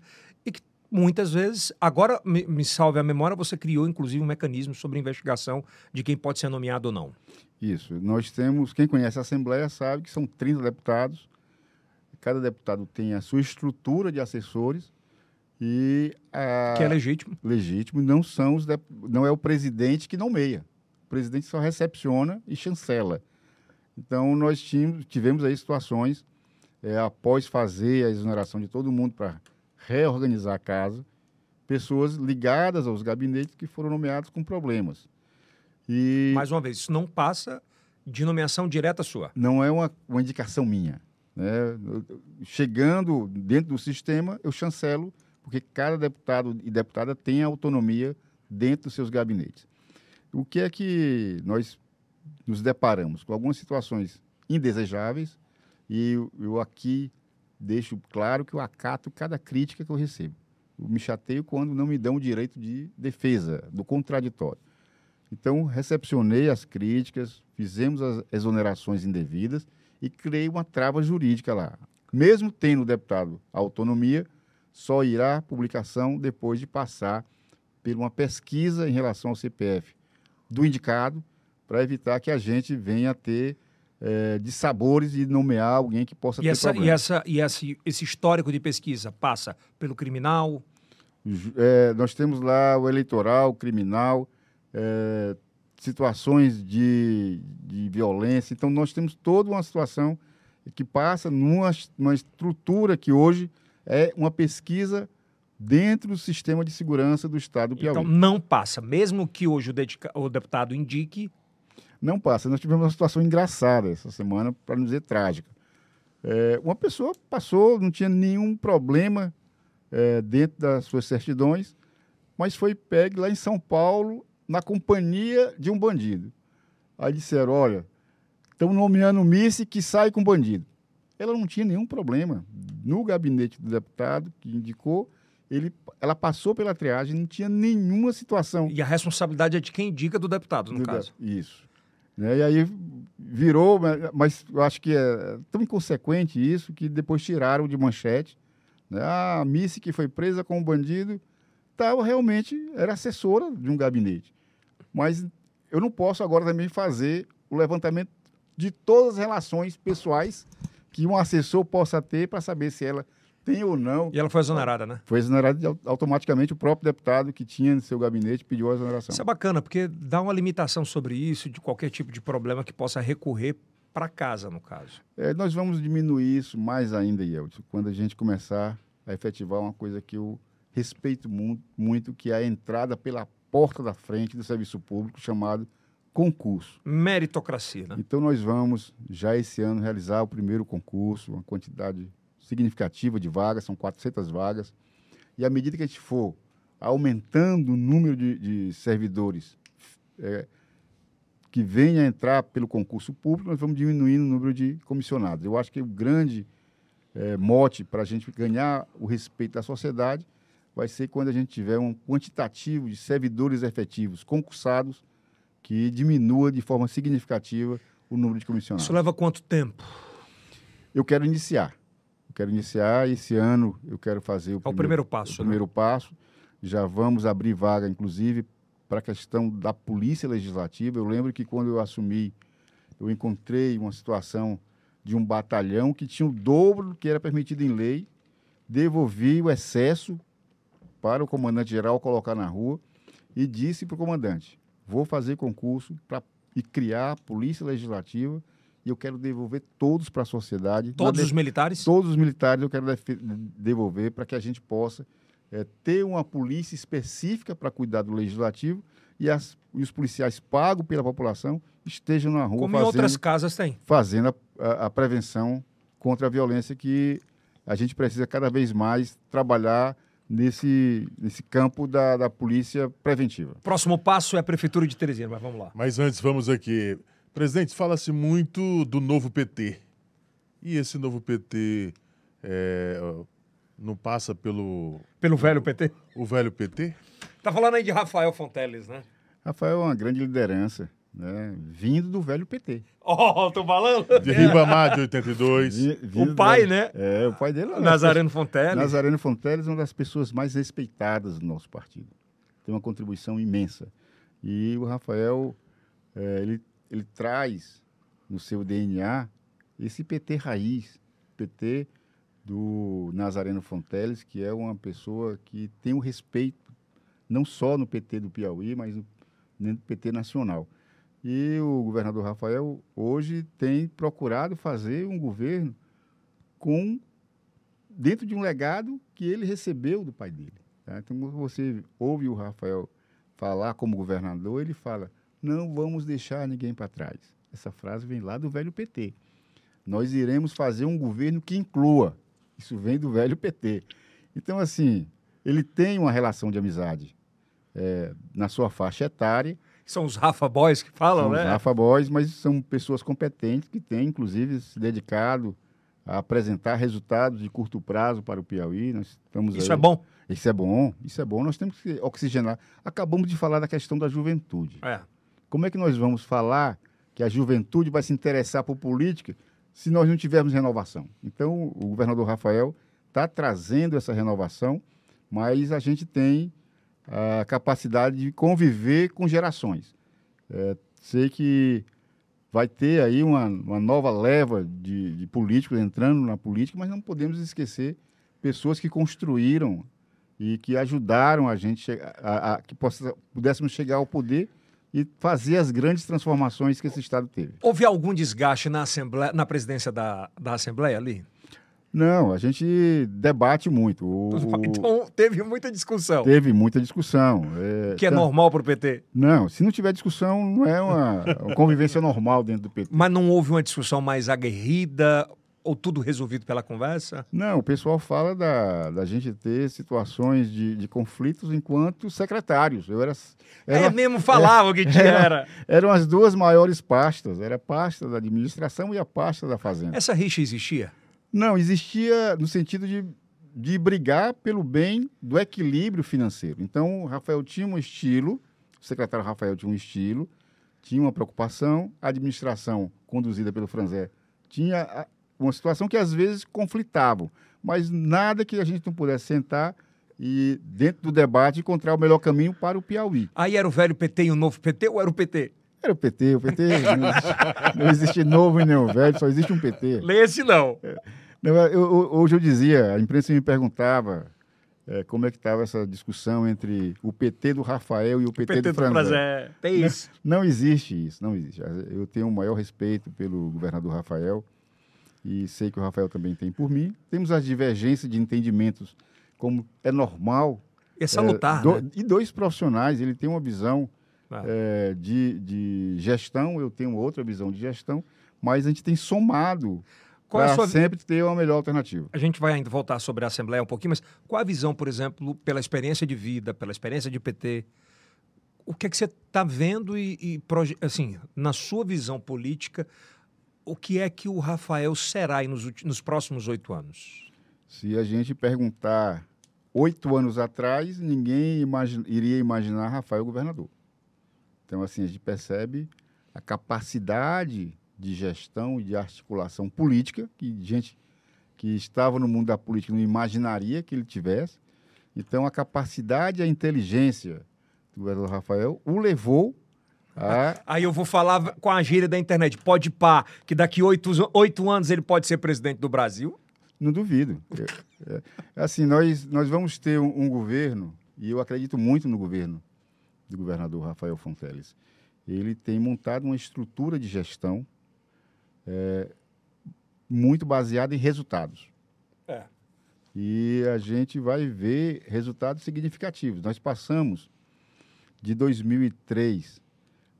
S1: muitas vezes, agora me, me, salve a memória, você criou inclusive um mecanismo sobre investigação de quem pode ser nomeado ou não.
S3: Isso. Nós temos, quem conhece a Assembleia sabe que são 30 deputados, cada deputado tem a sua estrutura de assessores E a-
S1: Que é legítimo.
S3: legítimo não são os dep- não é o presidente que nomeia. O presidente só recepciona e chancela. Então nós tínhamos, tivemos aí situações é, após fazer a exoneração de todo mundo para reorganizar a casa, pessoas ligadas aos gabinetes que foram nomeados com problemas. E
S1: Mais uma vez, isso não passa de nomeação direta sua.
S3: não é uma, uma indicação minha. Né? Chegando dentro do sistema, eu chancelo, porque cada deputado e deputada tem autonomia dentro dos seus gabinetes. O que é que nós nos deparamos? Com algumas situações indesejáveis, e eu aqui deixo claro que eu acato cada crítica que eu recebo. Eu me chateio quando não me dão o direito de defesa, do contraditório. Então, recepcionei as críticas, fizemos as exonerações indevidas e criei uma trava jurídica lá. Mesmo tendo o deputado a autonomia, só irá à publicação depois de passar por uma pesquisa em relação ao CPF do indicado, para evitar que a gente venha a ter eh, dissabores e nomear alguém que possa
S1: E,
S3: ter
S1: essa, e,
S3: problema.
S1: essa, e esse, esse histórico de pesquisa passa pelo criminal,
S3: é, nós temos lá o eleitoral, o criminal, é, situações de, de violência. Então, nós temos toda uma situação que passa numa, numa estrutura que hoje é uma pesquisa dentro do sistema de segurança do Estado do Piauí.
S1: então não passa. Mesmo que hoje o, dedica- o deputado indique,
S3: Não passa. Nós tivemos uma situação engraçada essa semana, para não dizer trágica. É, uma pessoa passou, não tinha nenhum problema é, dentro das suas certidões, mas foi pegue lá em São Paulo na companhia de um bandido. Aí disseram, olha, estão nomeando Missy que sai com bandido. Ela não tinha nenhum problema. No gabinete do deputado que indicou, ele, ela passou pela triagem, não tinha nenhuma situação
S1: e a responsabilidade é de quem indica do deputado, no
S3: do
S1: caso.
S3: de- Isso. Né? E aí virou, mas- eu acho que é tão inconsequente isso que depois tiraram de manchete. Né? A Missy, que foi presa como bandido, tava, realmente era assessora de um gabinete. Mas eu não posso agora também fazer o levantamento de todas as relações pessoais que um assessor possa ter para saber se ela tem ou não.
S1: E ela foi exonerada, né?
S3: Foi exonerado de au- automaticamente o próprio deputado que tinha no seu gabinete pediu a exoneração.
S1: Isso é bacana, porque dá uma limitação sobre isso, de qualquer tipo de problema que possa recorrer para casa, no caso.
S3: É, nós vamos diminuir isso mais ainda, Yeltsin, quando a gente começar a efetivar uma coisa que eu respeito mu- muito, que é a entrada pela porta da frente do serviço público, chamado concurso.
S1: Meritocracia, né?
S3: Então, nós vamos, já esse ano, realizar o primeiro concurso, uma quantidade significativa de vagas, são 400 vagas. E à medida que a gente for aumentando o número de, de servidores é, que venha a entrar pelo concurso público, nós vamos diminuindo o número de comissionados. Eu acho que o grande é, mote para a gente ganhar o respeito da sociedade vai ser quando a gente tiver um quantitativo de servidores efetivos concursados que diminua de forma significativa o número de comissionados.
S1: Isso leva quanto tempo?
S3: Eu quero iniciar. Quero iniciar esse ano. Eu quero fazer o,
S1: É o primeiro passo,
S3: o
S1: né?
S3: primeiro passo. Já vamos abrir vaga, inclusive, para a questão da polícia legislativa. Eu lembro que quando eu assumi, eu encontrei uma situação de um batalhão que tinha o dobro do que era permitido em lei. Devolvi o excesso para o comandante-geral colocar na rua e disse para o comandante: vou fazer concurso para e criar a polícia legislativa e eu quero devolver todos para a sociedade.
S1: Todos
S3: Na
S1: os militares?
S3: Todos os militares eu quero devolver para que a gente possa eh, ter uma polícia específica para cuidar do legislativo e, as- e os policiais pagos pela população estejam na rua
S1: Como em
S3: fazendo,
S1: outras casas tem.
S3: fazendo a, a- a prevenção contra a violência que a gente precisa cada vez mais trabalhar nesse, nesse campo da, da polícia preventiva.
S1: Próximo passo é a Prefeitura de Teresina, mas vamos lá.
S2: Mas antes, vamos aqui. Presidente, fala-se muito do novo PT. E esse novo PT é, não passa pelo
S1: Pelo velho PT.
S2: o velho PT?
S1: Tá falando aí de Rafael Fonteles, né?
S3: Rafael é uma grande liderança, né? vindo do velho PT.
S1: Oh, tô falando?
S2: De Ribamar de 82.
S3: Vi- vindo
S1: O pai,
S3: do-
S1: né?
S3: É, o pai dele. é
S1: Nazareno Fonteles.
S3: Nazareno Fonteles é uma das pessoas mais respeitadas do nosso partido. Tem uma contribuição imensa. E o Rafael, eh, ele, ele traz no seu DNA esse PT raiz, PT do Nazareno Fonteles, que é uma pessoa que tem um respeito, não só no PT do Piauí, mas no, no PT nacional. E o governador Rafael hoje tem procurado fazer um governo com dentro de um legado que ele recebeu do pai dele. Tá? Então, quando você ouve o Rafael falar como governador, ele fala: não vamos deixar ninguém para trás. Essa frase vem lá do velho PT. Nós iremos fazer um governo que inclua. Isso vem do velho PT. Então, assim, ele tem uma relação de amizade é, na sua faixa etária.
S1: São os Rafa Boys que falam,
S3: são
S1: né?
S3: Os Rafa Boys, mas são pessoas competentes que têm, inclusive, se dedicado a apresentar resultados de curto prazo para o Piauí. Nós estamos
S1: Isso
S3: aí.
S1: é bom.
S3: Isso é bom, isso é bom. Nós temos que oxigenar. Acabamos de falar da questão da juventude.
S1: É.
S3: Como é que nós vamos falar que a juventude vai se interessar por política se nós não tivermos renovação? Então, o governador Rafael está trazendo essa renovação, mas a gente tem a capacidade de conviver com gerações. É, sei que vai ter aí uma, uma nova leva de, de políticos entrando na política, mas não podemos esquecer pessoas que construíram e que ajudaram a gente a, a, a que possa, pudéssemos chegar ao poder e fazer as grandes transformações que esse Estado teve.
S1: Houve algum desgaste na, Assembleia, na presidência da, da Assembleia ali?
S3: Não, a gente debate muito. O,
S1: então teve muita discussão.
S3: Teve muita discussão.
S1: É, que é então, normal para o PT?
S3: Não, se não tiver discussão, não é uma, uma convivência normal dentro do PT.
S1: Mas não houve uma discussão mais aguerrida ou tudo resolvido pela conversa?
S3: Não, o pessoal fala da, da gente ter situações de, de conflitos enquanto secretários. Eu era,
S1: era é mesmo falava que tinha
S3: era,
S1: era.
S3: Eram as duas maiores pastas, era a pasta da administração e a pasta da fazenda.
S1: Essa rixa existia?
S3: Não, existia no sentido de, de brigar pelo bem do equilíbrio financeiro. Então, o Rafael tinha um estilo, o secretário Rafael tinha um estilo, tinha uma preocupação, a administração conduzida pelo Franzé tinha uma situação que às vezes conflitavam, mas nada que a gente não pudesse sentar e, dentro do debate, encontrar o melhor caminho para o Piauí.
S1: Aí era o velho PT e o novo PT ou era o PT?
S3: Era o PT, o PT não existe, não existe novo e nem velho, só existe um PT.
S1: Lê esse não.
S3: É, não eu, hoje eu dizia, a imprensa me perguntava é, como é que estava essa discussão entre o PT do Rafael e o PT, o PT do Franzé.
S1: É isso.
S3: Não, não existe isso, não existe. Eu tenho o maior respeito pelo governador Rafael e sei que o Rafael também tem por mim. Temos as divergências de entendimentos, como é normal.
S1: É salutar,
S3: é, do,
S1: né?
S3: E dois profissionais, ele tem uma visão ah. é, de, de gestão, eu tenho outra visão de gestão, mas a gente tem somado para sua... sempre ter uma melhor alternativa.
S1: A gente vai ainda voltar sobre a Assembleia um pouquinho, mas qual a visão, por exemplo, pela experiência de vida, pela experiência de PT, o que é que você está vendo e, e, assim, na sua visão política, o que é que o Rafael será nos, nos próximos oito anos?
S3: Se a gente perguntar oito anos atrás, ninguém iria imaginar Rafael governador. Então, assim, a gente percebe a capacidade de gestão e de articulação política que gente que estava no mundo da política não imaginaria que ele tivesse. Então, a capacidade e a inteligência do governador Rafael o levou a...
S1: Aí eu vou falar com a gíria da internet. Pode pá, que daqui oito, oito anos ele pode ser presidente do Brasil?
S3: Não duvido. É, é, assim, nós, nós vamos ter um, um governo, e eu acredito muito no governo do governador Rafael Fonteles. Ele tem montado uma estrutura de gestão é, muito baseada em resultados.
S1: É.
S3: E a gente vai ver resultados significativos. Nós passamos de 2003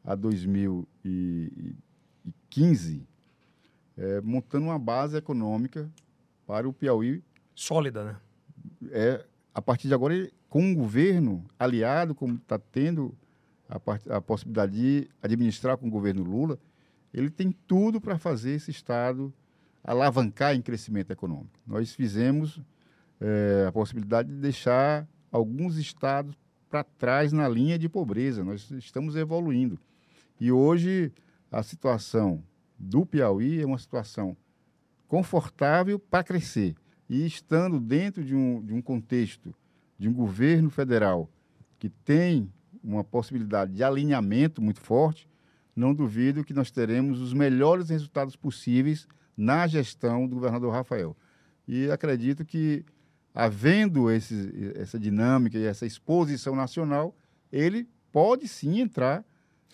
S3: a 2015 é, montando uma base econômica para o Piauí.
S1: Sólida, né?
S3: É, a partir de agora, com um governo aliado, como está tendo a, a, possibilidade de administrar com o governo Lula, ele tem tudo para fazer esse Estado alavancar em crescimento econômico. Nós fizemos é, a possibilidade de deixar alguns estados para trás na linha de pobreza. Nós estamos evoluindo. E hoje a situação do Piauí é uma situação confortável para crescer. E estando dentro de um, de um contexto de um governo federal que tem uma possibilidade de alinhamento muito forte, não duvido que nós teremos os melhores resultados possíveis na gestão do governador Rafael. E acredito que, havendo esse, essa dinâmica e essa exposição nacional, ele pode sim entrar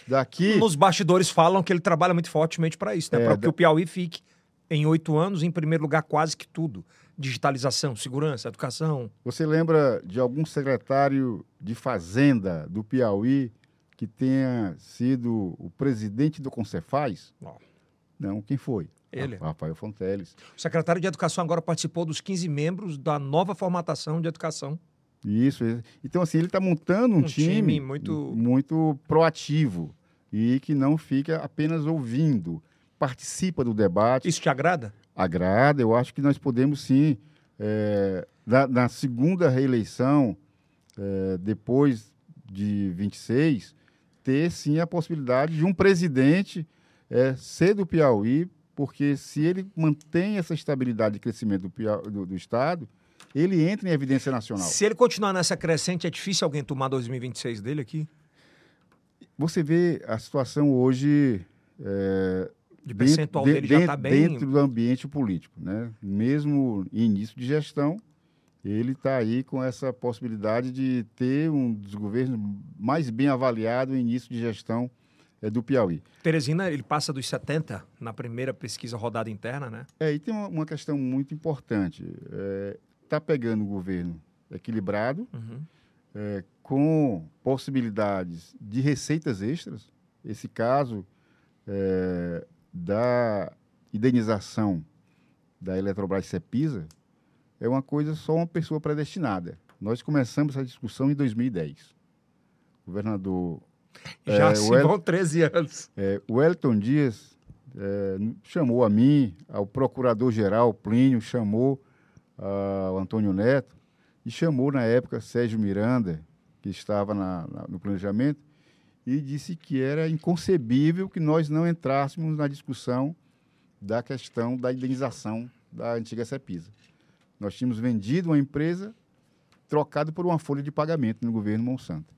S3: daqui.
S1: Nos bastidores falam que ele trabalha muito fortemente para isso, né?
S3: É,
S1: para que
S3: da-
S1: o Piauí fique em oito anos em primeiro lugar quase que tudo. Digitalização, segurança, educação.
S3: Você lembra de algum secretário de Fazenda do Piauí que tenha sido o presidente do Concefaz?
S1: Não.
S3: Não, quem foi?
S1: Ele.
S3: Rafael Fonteles.
S1: O secretário de Educação agora participou dos 15 membros da nova formatação de educação.
S3: Isso. Então, assim, ele está montando um,
S1: Um time
S3: time,
S1: muito-
S3: muito proativo e que não fica apenas ouvindo, participa do debate,
S1: Isso te agrada?
S3: agrada. Eu acho que nós podemos sim, é, na, na segunda reeleição, é, depois de 26, ter sim a possibilidade de um presidente é, ser do Piauí, porque se ele mantém essa estabilidade de crescimento do, Piau- do- do Estado, ele entra em evidência nacional.
S1: Se ele continuar nessa crescente, é difícil alguém tomar 2026 dele aqui?
S3: Você vê a situação hoje é,
S1: De
S3: dentro-
S1: percentual
S3: de-
S1: dele já
S3: dentro-
S1: está bem.
S3: dentro do ambiente político, né? Mesmo início de gestão, ele está aí com essa possibilidade de ter um dos governos mais bem avaliado início de gestão é, do Piauí.
S1: Teresina, ele passa dos 70 na primeira pesquisa rodada interna, né?
S3: É, e tem uma, uma questão muito importante. Está pegando o governo equilibrado,
S1: Uhum.
S3: é, com possibilidades de receitas extras. Esse caso é, da indenização da Eletrobras Cepisa é uma coisa só uma pessoa predestinada. Nós começamos essa discussão em 2010. O governador
S1: Já
S3: É,
S1: se
S3: El-
S1: vão 13 anos.
S3: é, o Wellington Dias é, chamou a mim, ao procurador-geral Plínio, chamou o Antônio Neto e chamou na época Sérgio Miranda, que estava na- na- no planejamento, e disse que era inconcebível que nós não entrássemos na discussão da questão da indenização da antiga Cepisa. Nós tínhamos vendido uma empresa trocado por uma folha de pagamento no governo Monsanto.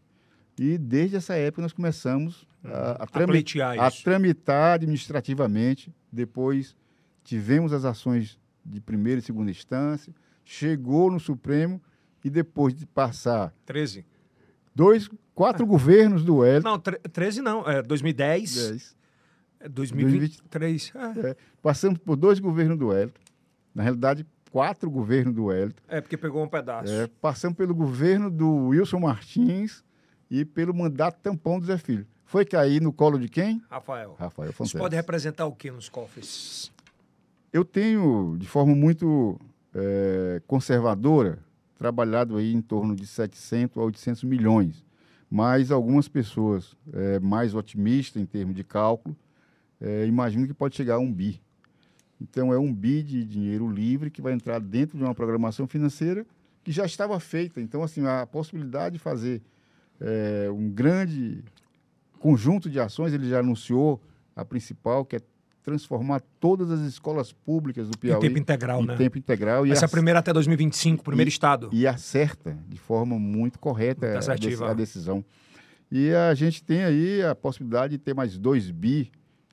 S3: E desde essa época nós começamos a, a
S1: A
S3: trami-
S1: pleitear
S3: a
S1: isso.
S3: tramitar administrativamente. Depois tivemos as ações de primeira e segunda instância, chegou no Supremo e depois de passar
S1: 13.
S3: dois, quatro governos do Hélio,
S1: Não, tre- 13 não. É 2010,
S3: dez,
S1: é 2023. É.
S3: passamos por dois governos do Hélio, na realidade quatro governos do Hélio,
S1: É, porque pegou um pedaço.
S3: é, passamos pelo governo do Wilson Martins e pelo mandato tampão do Zé Filho. Foi cair no colo de quem?
S1: Rafael.
S3: Rafael
S1: Isso
S3: Fonseca.
S1: pode representar o que nos cofres?
S3: Eu tenho, de forma muito eh, conservadora, trabalhado aí em torno de 700 a 800 milhões. Mas algumas pessoas eh, mais otimistas em termos de cálculo eh, imaginam que pode chegar a um bi. Então, é um bi de dinheiro livre que vai entrar dentro de uma programação financeira que já estava feita. Então, assim, a possibilidade de fazer eh, um grande conjunto de ações, ele já anunciou a principal, que é transformar todas as escolas públicas do
S1: Em
S3: Piauí
S1: tempo integral,
S3: em
S1: né?
S3: tempo integral e,
S1: Vai ser a primeira até 2025, primeiro
S3: E-
S1: estado.
S3: e acerta de forma muito correta
S1: Tá
S3: a, decisão. E a gente tem aí a possibilidade de ter mais dois bi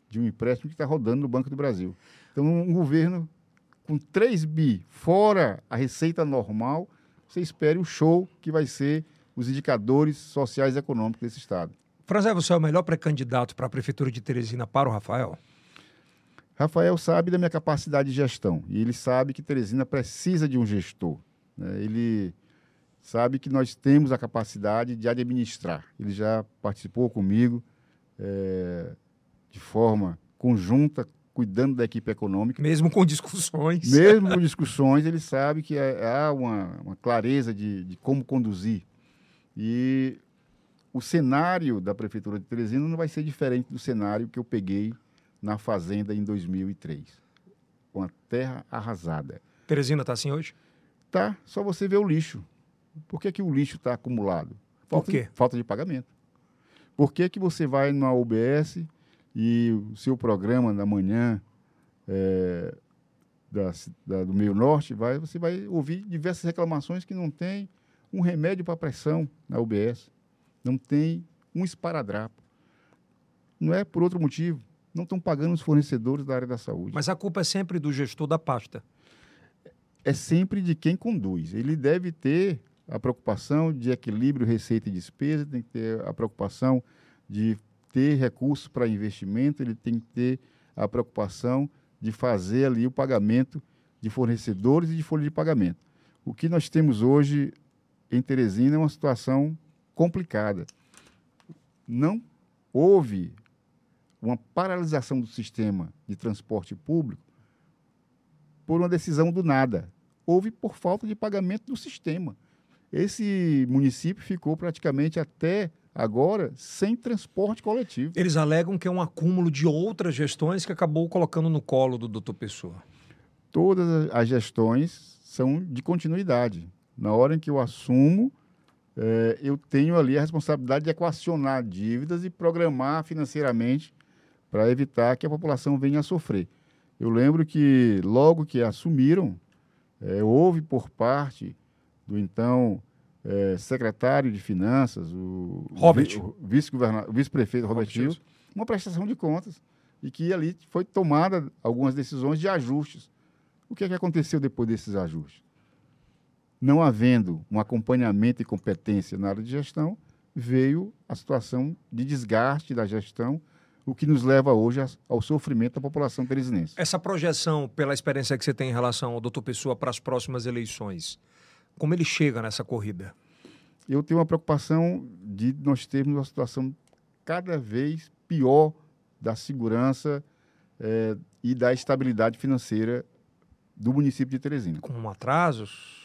S3: de um empréstimo que está rodando no Banco do Brasil. Então, um governo com 3 bi fora a receita normal, você espere o show que vai ser os indicadores sociais e econômicos desse Estado.
S1: Franzé, você é o melhor pré-candidato para a Prefeitura de Teresina para o Rafael?
S3: Rafael sabe da minha capacidade de gestão e ele sabe que Teresina precisa de um gestor. né? Ele sabe que nós temos a capacidade de administrar. Ele já participou comigo eh, de forma conjunta, cuidando da equipe econômica.
S1: Mesmo com discussões.
S3: Mesmo com discussões, ele sabe que há uma, uma clareza de, de como conduzir. E o cenário da Prefeitura de Teresina não vai ser diferente do cenário que eu peguei na Fazenda em 2003. Uma terra arrasada.
S1: Teresina está assim hoje?
S3: Tá, só você ver o lixo. Por que, que o lixo está acumulado? Falta
S1: quê?
S3: De, falta de pagamento. Por que, que você vai na UBS e o seu programa da manhã é, da da- do meio norte, vai, você vai ouvir diversas reclamações que não tem um remédio para pressão na UBS, não tem um esparadrapo. Não é por outro motivo. Não estão pagando os fornecedores da área da saúde.
S1: Mas a culpa é sempre do gestor da pasta.
S3: é sempre de quem conduz. Ele deve ter a preocupação de equilíbrio receita e despesa, tem que ter a preocupação de ter recursos para investimento, ele tem que ter a preocupação de fazer ali o pagamento de fornecedores e de folha de pagamento. O que nós temos hoje em Teresina é uma situação complicada. Não houve uma paralisação do sistema de transporte público por uma decisão do nada. Houve por falta de pagamento do sistema. Esse município ficou praticamente até agora sem transporte coletivo.
S1: Eles alegam que é um acúmulo de outras gestões que acabou colocando no colo do doutor Pessoa.
S3: Todas as gestões são de continuidade. Na hora em que eu assumo, é, eu tenho ali a responsabilidade de equacionar dívidas e programar financeiramente para evitar que a população venha a sofrer. Eu lembro que logo que assumiram, é, houve por parte do então é, secretário de Finanças, o,
S1: Robert.
S3: vice-prefeito vice Robert Hills, uma prestação de contas e que ali foi tomada algumas decisões de ajustes. O que, é que aconteceu depois desses ajustes? Não havendo um acompanhamento e competência na área de gestão, veio a situação de desgaste da gestão, o que nos leva hoje ao sofrimento da população teresinense.
S1: Essa projeção, pela experiência que você tem em relação ao doutor Pessoa para as próximas eleições, como ele chega nessa corrida?
S3: Eu tenho uma preocupação de nós termos uma situação cada vez pior da segurança é, e da estabilidade financeira do município de Teresina.
S1: Com atrasos?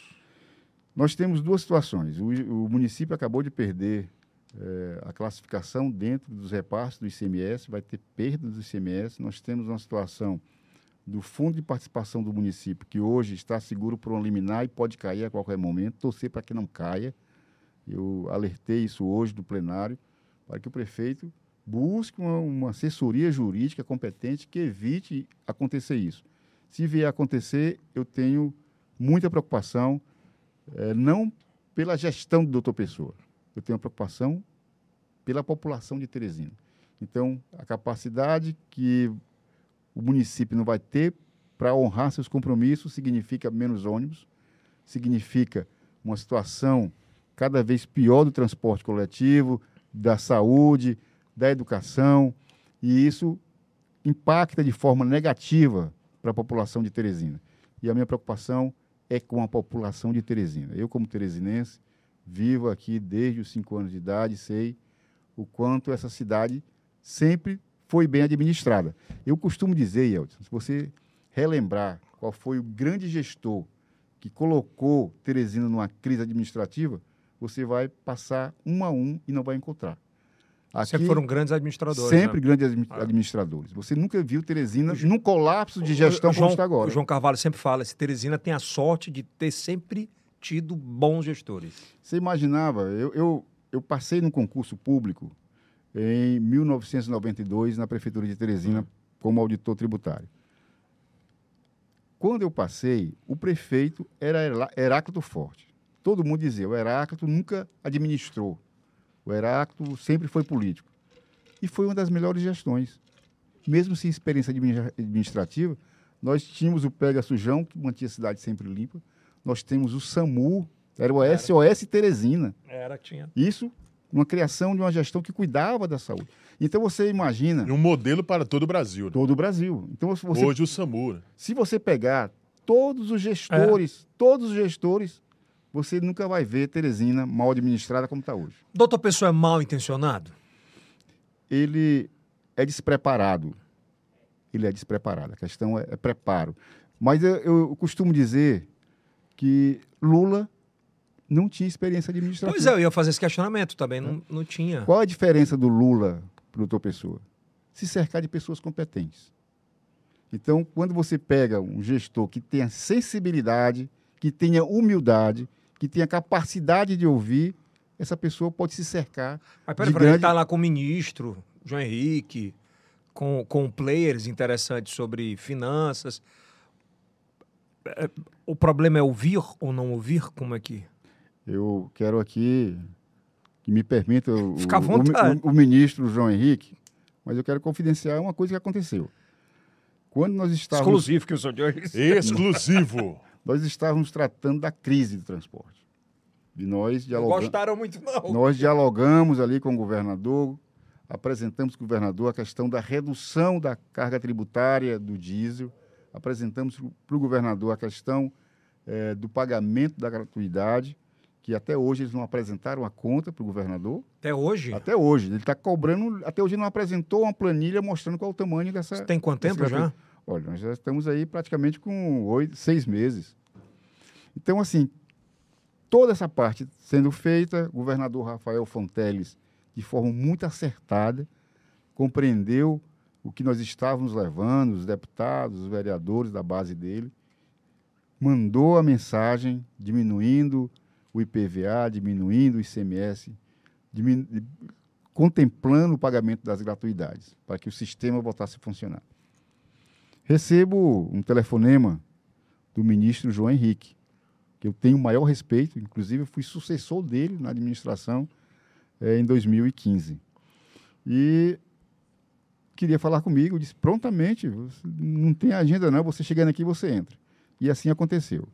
S3: Nós temos duas situações. O, o município acabou de perder é, a classificação dentro dos repasses do ICMS, vai ter perda do ICMS. Nós temos uma situação do fundo de participação do município, que hoje está seguro por um liminar e pode cair a qualquer momento, torcer para que não caia. Eu alertei isso hoje do plenário, para que o prefeito busque uma, uma assessoria jurídica competente que evite acontecer isso. Se vier a acontecer, eu tenho muita preocupação, é, não pela gestão do doutor Pessoa, eu tenho preocupação pela população de Teresina. Então, a capacidade que o município não vai ter para honrar seus compromissos significa menos ônibus, significa uma situação cada vez pior do transporte coletivo, da saúde, da educação, e isso impacta de forma negativa para a população de Teresina. E a minha preocupação é com a população de Teresina. Eu, como teresinense, vivo aqui desde os cinco anos de idade, sei o quanto essa cidade sempre foi bem administrada. Eu costumo dizer, Yeltsin, se você relembrar qual foi o grande gestor que colocou Teresina numa crise administrativa, você vai passar um a um e não vai encontrar.
S1: Aqui, sempre foram grandes administradores.
S3: Sempre
S1: né?
S3: grandes ah. administradores. Você nunca viu Teresina num colapso de gestão como está agora.
S1: O João Carvalho sempre fala: se Teresina tem a sorte de ter sempre tido bons gestores.
S3: Você imaginava? Eu, eu, eu passei num concurso público em 1992 na Prefeitura de Teresina como auditor tributário. Quando eu passei, o prefeito era Heráclito Forte. Todo mundo dizia, o Heráclito nunca administrou. O Heráclito sempre foi político. E foi uma das melhores gestões. Mesmo sem experiência administrativa, nós tínhamos o Pega Sujão, que mantinha a cidade sempre limpa. Nós temos o SAMU, era o SOS Teresina.
S1: Era, tinha.
S3: Isso uma criação de uma gestão que cuidava da saúde. Então você imagina.
S2: E um modelo para todo o Brasil. Né?
S3: Todo o Brasil. Então, você,
S2: Hoje o SAMU. Né?
S3: Se você pegar todos os gestores, é. todos os gestores, você nunca vai ver Teresina mal administrada como está hoje.
S1: Doutor Pessoa é mal intencionado?
S3: Ele é despreparado. Ele é despreparado. A questão é, é preparo. Mas eu, eu costumo dizer que Lula não tinha experiência administrativa.
S1: Pois é, eu ia fazer esse questionamento também, não, não tinha.
S3: Qual a diferença do Lula para o doutor Pessoa? Se cercar de pessoas competentes. Então, quando você pega um gestor que tenha sensibilidade, que tenha humildade, que tenha capacidade de ouvir, essa pessoa pode se cercar.
S1: Mas peraí, grande... ele está lá com o ministro, João Henrique, com, com players interessantes sobre finanças. O problema é ouvir ou não ouvir? Como é que.
S3: Eu quero aqui que me permita o, o, o, ministro João Henrique, mas eu quero confidenciar uma coisa que aconteceu. Quando nós estávamos...
S1: Exclusivo que o senhor
S2: Exclusivo!
S3: nós estávamos tratando da crise do transporte. E nós
S1: Não
S3: dialogamos.
S1: gostaram muito, não.
S3: Nós dialogamos ali com o governador, apresentamos para o governador a questão da redução da carga tributária do diesel, apresentamos para o governador a questão eh, do pagamento da gratuidade, que até hoje eles não apresentaram a conta para o governador.
S1: Até hoje?
S3: Até hoje. Ele está cobrando, até hoje não apresentou uma planilha mostrando qual é o tamanho dessa.
S1: Você tem quanto tempo já?
S3: Olha, nós já estamos aí praticamente com oito, seis meses. Então, assim, toda essa parte sendo feita, o governador Rafael Fonteles, de forma muito acertada, compreendeu o que nós estávamos levando, os deputados, os vereadores da base dele, mandou a mensagem diminuindo o IPVA, diminuindo o ICMS, diminu- contemplando o pagamento das gratuidades, para que o sistema voltasse a funcionar. Recebo um telefonema do ministro João Henrique, que eu tenho o maior respeito, inclusive fui sucessor dele na administração eh, em 2015. E queria falar comigo, disse prontamente, não tem agenda não, você chegando aqui você entra. E assim aconteceu.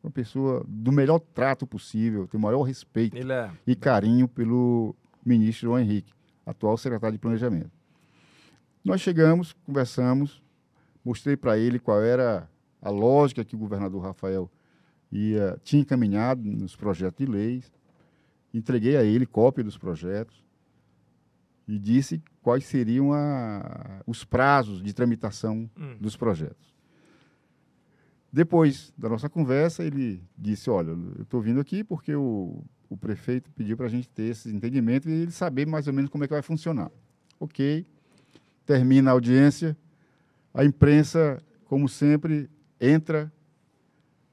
S3: Uma pessoa do melhor trato possível, tem o maior respeito
S1: é.
S3: e carinho pelo ministro João Henrique, atual secretário de Planejamento. Nós chegamos, conversamos, mostrei para ele qual era a lógica que o governador Rafael ia, tinha encaminhado nos projetos de leis, entreguei a ele cópia dos projetos e disse quais seriam a- os prazos de tramitação
S1: Hum.
S3: dos projetos. Depois da nossa conversa, ele disse: Olha, eu estou vindo aqui porque o, o prefeito pediu para a gente ter esse entendimento e ele saber mais ou menos como é que vai funcionar. Ok, termina a audiência, a imprensa, como sempre, entra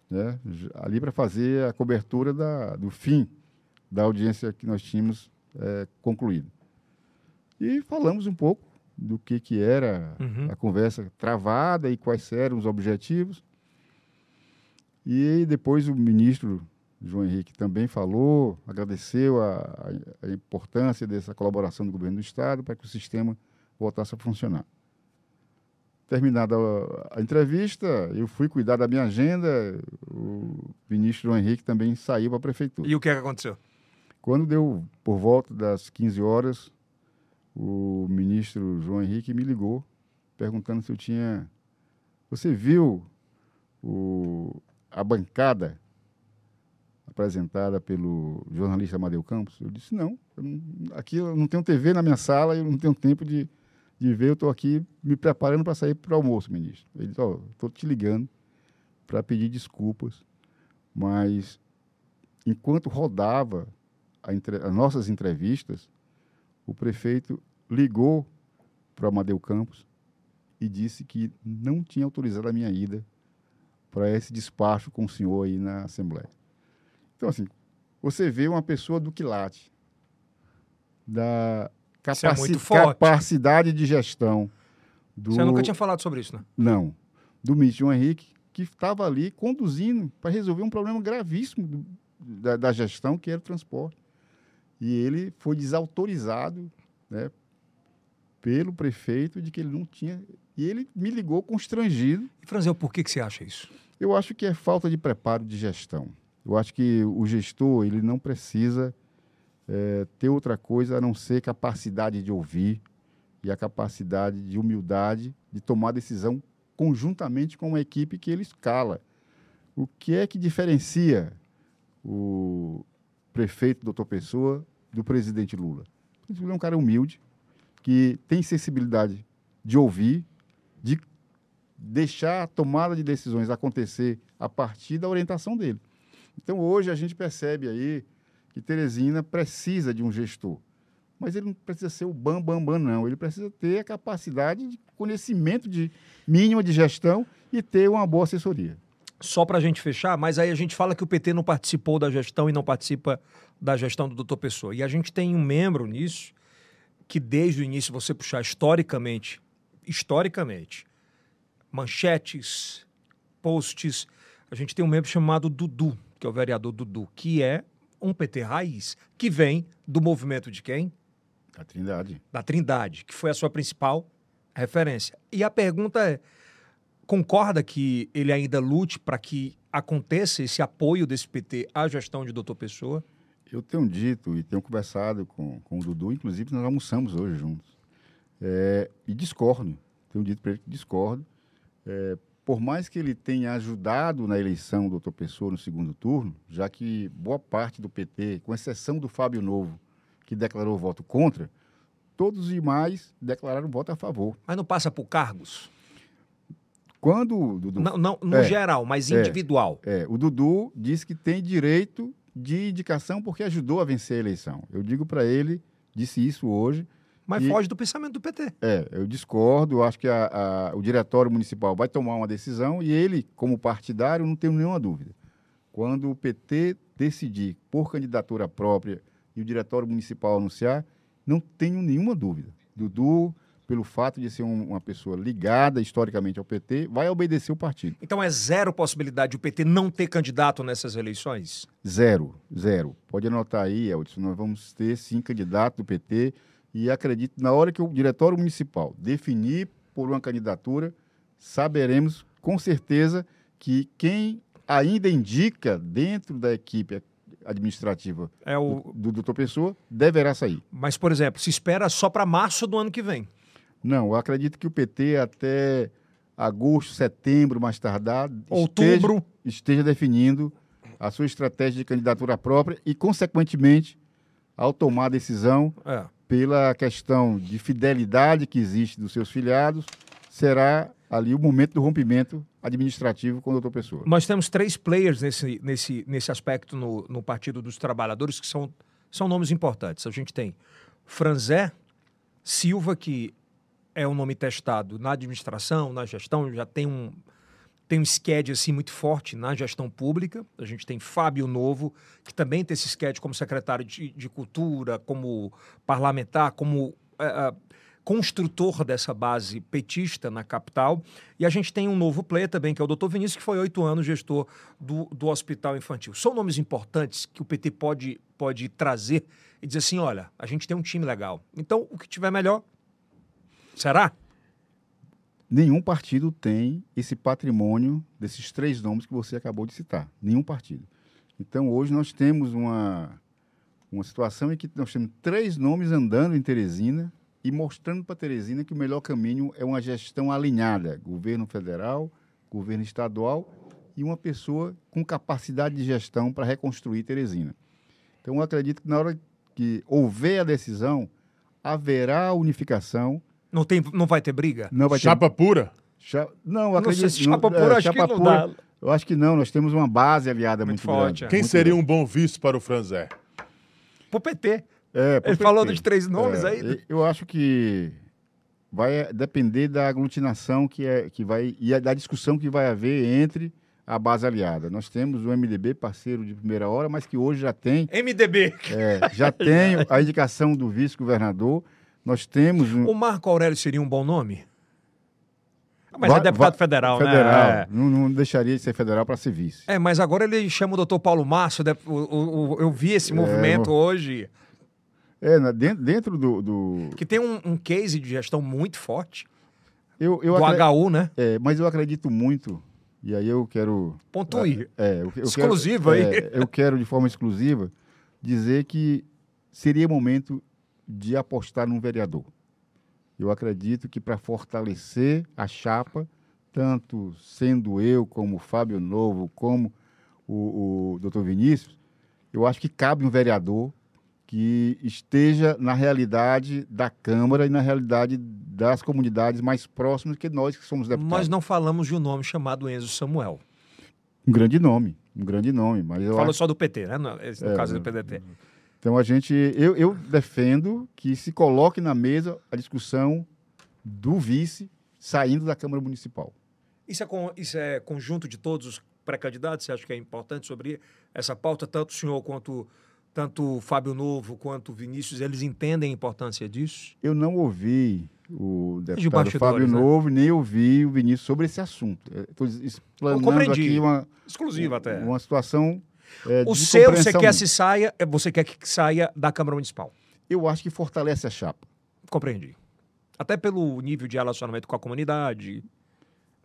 S3: né, ali para fazer a cobertura da, do fim da audiência que nós tínhamos eh, concluído. E falamos um pouco do que, que era
S1: Uhum.
S3: a conversa travada e quais eram os objetivos. E depois o ministro João Henrique também falou, agradeceu a, a- importância dessa colaboração do governo do Estado para que o sistema voltasse a funcionar. Terminada a, a entrevista, eu fui cuidar da minha agenda, o ministro João Henrique também saiu para a prefeitura.
S1: E o que, é que aconteceu?
S3: Quando deu por volta das 15 horas, o ministro João Henrique me ligou, perguntando se eu tinha. Você viu o- a bancada apresentada pelo jornalista Amadeu Campos? Eu disse: não, eu não- aqui eu não tenho TV na minha sala, eu não tenho tempo de, de ver, eu estou aqui me preparando para sair para o almoço, ministro. Ele disse: ó, estou te ligando para pedir desculpas, mas enquanto rodava entre- as nossas entrevistas, o prefeito ligou para o Amadeu Campos e disse que não tinha autorizado a minha ida para esse despacho com o senhor aí na Assembleia. Então, assim, você vê uma pessoa do quilate, da
S1: é
S3: capaci-
S1: forte.
S3: capacidade de gestão do...
S1: Você nunca tinha falado sobre isso, né?
S3: Não. Do João Henrique, que estava ali conduzindo para resolver um problema gravíssimo do- da, da gestão, que era o transporte. E ele foi desautorizado né, pelo prefeito de que ele não tinha. E ele me ligou constrangido.
S1: E, Franzel, por que, que você acha isso?
S3: Eu acho que é falta de preparo de gestão. Eu acho que o gestor ele não precisa eh, ter outra coisa a não ser capacidade de ouvir e a capacidade de humildade de tomar decisão conjuntamente com uma equipe que ele escala. O que é que diferencia o prefeito doutor Pessoa do presidente Lula? O presidente Lula é um cara humilde, que tem sensibilidade de ouvir, de deixar a tomada de decisões acontecer a partir da orientação dele. Então, hoje, a gente percebe aí que Teresina precisa de um gestor. Mas ele não precisa ser o bam, bam, bam, não. Ele precisa ter a capacidade de conhecimento de mínima de gestão e ter uma boa assessoria.
S1: Só para a gente fechar, mas aí a gente fala que o PT não participou da gestão e não participa da gestão do doutor Pessoa. E a gente tem um membro nisso que desde o início você puxar historicamente, historicamente, manchetes, posts, a gente tem um membro chamado Dudu, que é o vereador Dudu, que é um PT raiz, que vem do movimento de quem?
S3: A Trindade.
S1: da Trindade, que foi a sua principal referência. E a pergunta é: concorda que ele ainda lute para que aconteça esse apoio desse PT à gestão de doutor Pessoa?
S3: Eu tenho dito e tenho conversado com, com o Dudu, inclusive nós almoçamos hoje juntos. É, e discordo, tenho dito para ele que discordo. É, por mais que ele tenha ajudado na eleição do doutor Pessoa no segundo turno, já que boa parte do PT, com exceção do Fábio Novo, que declarou voto contra, todos os demais declararam voto a favor.
S1: Mas não passa por cargos?
S3: Quando o Dudu,
S1: Não, não no
S3: É.
S1: geral, mas
S3: É.
S1: individual.
S3: é, o Dudu disse que tem direito de indicação porque ajudou a vencer a eleição. Eu digo para ele, disse isso hoje,
S1: Mas
S3: E-
S1: foge do pensamento do PT.
S3: É, eu discordo. Eu acho que a- a- o diretório municipal vai tomar uma decisão e ele, como partidário, não tenho nenhuma dúvida. Quando o PT decidir por candidatura própria e o diretório municipal anunciar, não tenho nenhuma dúvida. Dudu, pelo fato de ser um- uma pessoa ligada historicamente ao PT, vai obedecer o partido.
S1: Então é zero possibilidade de o PT não ter candidato nessas eleições?
S3: Zero, zero. Pode anotar aí, Eldson, nós vamos ter sim candidato do PT e acredito, na hora que o diretório municipal definir por uma candidatura, saberemos com certeza que quem ainda indica dentro da equipe administrativa
S1: É o...
S3: do doutor Pessoa deverá sair.
S1: Mas, por exemplo, se espera só para março do ano que vem.
S3: Não, eu acredito que o PT até agosto, setembro, mais tardar,
S1: Outubro.
S3: esteja, esteja definindo a sua estratégia de candidatura própria e, consequentemente, ao tomar a decisão,
S1: É.
S3: pela questão de fidelidade que existe dos seus filiados, será ali o momento do rompimento administrativo com o doutor Pessoa.
S1: Nós temos três players nesse, nesse, nesse aspecto no, no Partido dos Trabalhadores que são, são nomes importantes. A gente tem Franzé Silva, que é um nome testado na administração, na gestão, já tem um, tem um sked assim muito forte na gestão pública. A gente tem Fábio Novo, que também tem esse sked como secretário de, de Cultura, como parlamentar, como eh, ah, construtor dessa base petista na capital. E a gente tem um novo player também, que é o doutor Vinícius, que foi oito anos gestor do, do Hospital Infantil. São nomes importantes que o PT pode, pode trazer e dizer assim, olha, a gente tem um time legal. Então, o que tiver melhor, será?
S3: Nenhum partido tem esse patrimônio desses três nomes que você acabou de citar. Nenhum partido. Então, hoje nós temos uma, uma situação em que nós temos três nomes andando em Teresina e mostrando para Teresina que o melhor caminho é uma gestão alinhada, governo federal, governo estadual e uma pessoa com capacidade de gestão para reconstruir Teresina. Então, eu acredito que na hora que houver a decisão, haverá unificação,
S1: Não, tem, não vai ter briga?
S3: não vai ter
S2: Chapa pura?
S3: Cha- Não, eu
S1: Não
S3: acredito.
S1: sei se chapa
S3: não-
S1: pura,
S3: é,
S1: acho que
S3: chapa
S1: não
S3: pura,
S1: dá.
S3: Eu acho que não, nós temos uma base aliada
S1: Muito
S3: muito,
S1: forte,
S3: grande.
S1: é.
S2: Quem
S3: muito
S2: seria
S3: grande.
S2: um bom vice para o Franzé?
S1: Pro PT.
S3: É, pro
S1: Ele
S3: PT.
S1: falou de três nomes
S3: É,
S1: aí.
S3: e- Eu acho que vai depender da aglutinação que, é, que vai e da discussão que vai haver entre a base aliada. Nós temos o MDB, parceiro de primeira hora, mas que hoje já tem,
S1: MDB.
S3: é, já tem a indicação do vice-governador. Nós temos um
S1: O Marco Aurélio seria um bom nome? Ah, Mas
S3: Vai-
S1: é deputado
S3: vai-
S1: federal,
S3: federal.
S1: né?
S3: Não, não deixaria de ser federal para ser vice.
S1: É. É, mas agora ele chama o doutor Paulo Márcio. dep- o- o- o- eu vi esse movimento
S3: mo-
S1: hoje.
S3: É, na- dentro, dentro do, do-
S1: Que tem um, um case de gestão muito forte.
S3: eu, eu
S1: do HU, né?
S3: É, mas eu acredito muito, e aí eu quero.
S1: Pontue.
S3: É, eu, eu
S1: Exclusivo
S3: quero,
S1: aí.
S3: é, eu quero, de forma exclusiva, dizer que seria momento de apostar num vereador. Eu acredito que para fortalecer a chapa, tanto sendo eu, como o Fábio Novo, como o, o doutor Vinícius, eu acho que cabe um vereador que esteja na realidade da Câmara e na realidade das comunidades mais próximas que nós que somos deputados.
S1: Nós não falamos de um nome chamado Enzo Samuel.
S3: Um grande nome, um grande nome, mas eu
S1: Falou
S3: acho...
S1: só do PT, né? No, no
S3: É,
S1: caso do
S3: não-
S1: PDT.
S3: Então a gente, eu, eu defendo que se coloque na mesa a discussão do vice saindo da Câmara Municipal.
S1: Isso é, con- isso é conjunto de todos os pré-candidatos? Você acha que é importante sobre essa pauta? Tanto o senhor quanto tanto o Fábio Novo quanto o Vinícius, eles entendem a importância disso?
S3: Eu não ouvi o deputado
S1: bastidores,
S3: Fábio
S1: né?
S3: Novo, nem ouvi o Vinícius sobre esse assunto. Estou explanando aqui uma,
S1: Exclusivo até.
S3: uma situação é,
S1: O seu, você quer se saia, é, você quer que saia da Câmara Municipal.
S3: Eu acho que fortalece a chapa.
S1: Compreendi. Até pelo nível de relacionamento com a comunidade,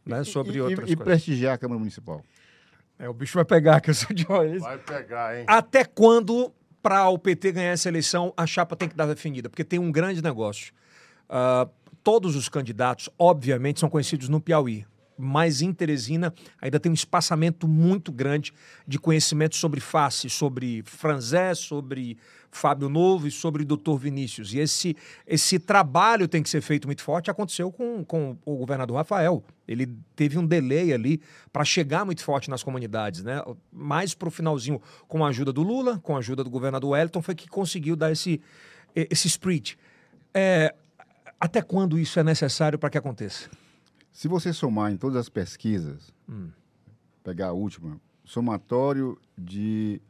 S1: né? Sobre
S3: e,
S1: outras
S3: e, e
S1: coisas.
S3: prestigiar a Câmara Municipal.
S1: É, o bicho vai pegar, que eu sou de olhos.
S2: Vai pegar, hein?
S1: Até quando, para o PT ganhar essa eleição, a chapa tem que estar definida? Porque tem um grande negócio. Ah, todos os candidatos, obviamente, são conhecidos no Piauí. Mas em Teresina ainda tem um espaçamento muito grande de conhecimento sobre Face, sobre Franzé, sobre Fábio Novo e sobre Doutor Vinícius. E esse, esse trabalho tem que ser feito muito forte. Aconteceu com, com o governador Rafael. Ele teve um delay ali para chegar muito forte nas comunidades, né? Mais para o finalzinho, com a ajuda do Lula, com a ajuda do governador Wellington, foi que conseguiu dar esse, esse split. É, até quando isso é necessário para que aconteça?
S3: Se você somar em todas as pesquisas, pegar a última, somatório de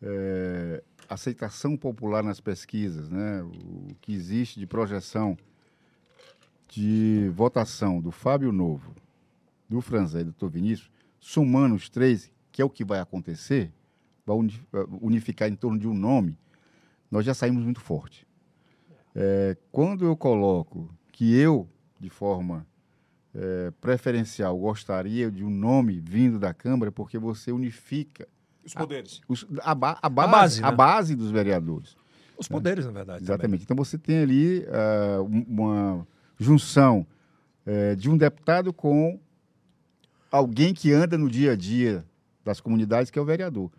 S3: eh, aceitação popular nas pesquisas, né? o que existe de projeção de votação do Fábio Novo, do Franzé e do Dr. Vinícius, somando os três, que é o que vai acontecer, vai eh, unificar em torno de um nome, nós já saímos muito forte. Eh, quando eu coloco que eu, de forma eh, preferencial, gostaria de um nome vindo da Câmara, porque você unifica
S1: Os poderes.
S3: os- a, ba- a base,
S1: base,
S3: a
S1: né?
S3: base dos vereadores.
S1: Os poderes, na verdade.
S3: Exatamente. Então você tem ali um- uma junção eh, de um deputado com alguém que anda no dia a dia das comunidades, que é o vereador.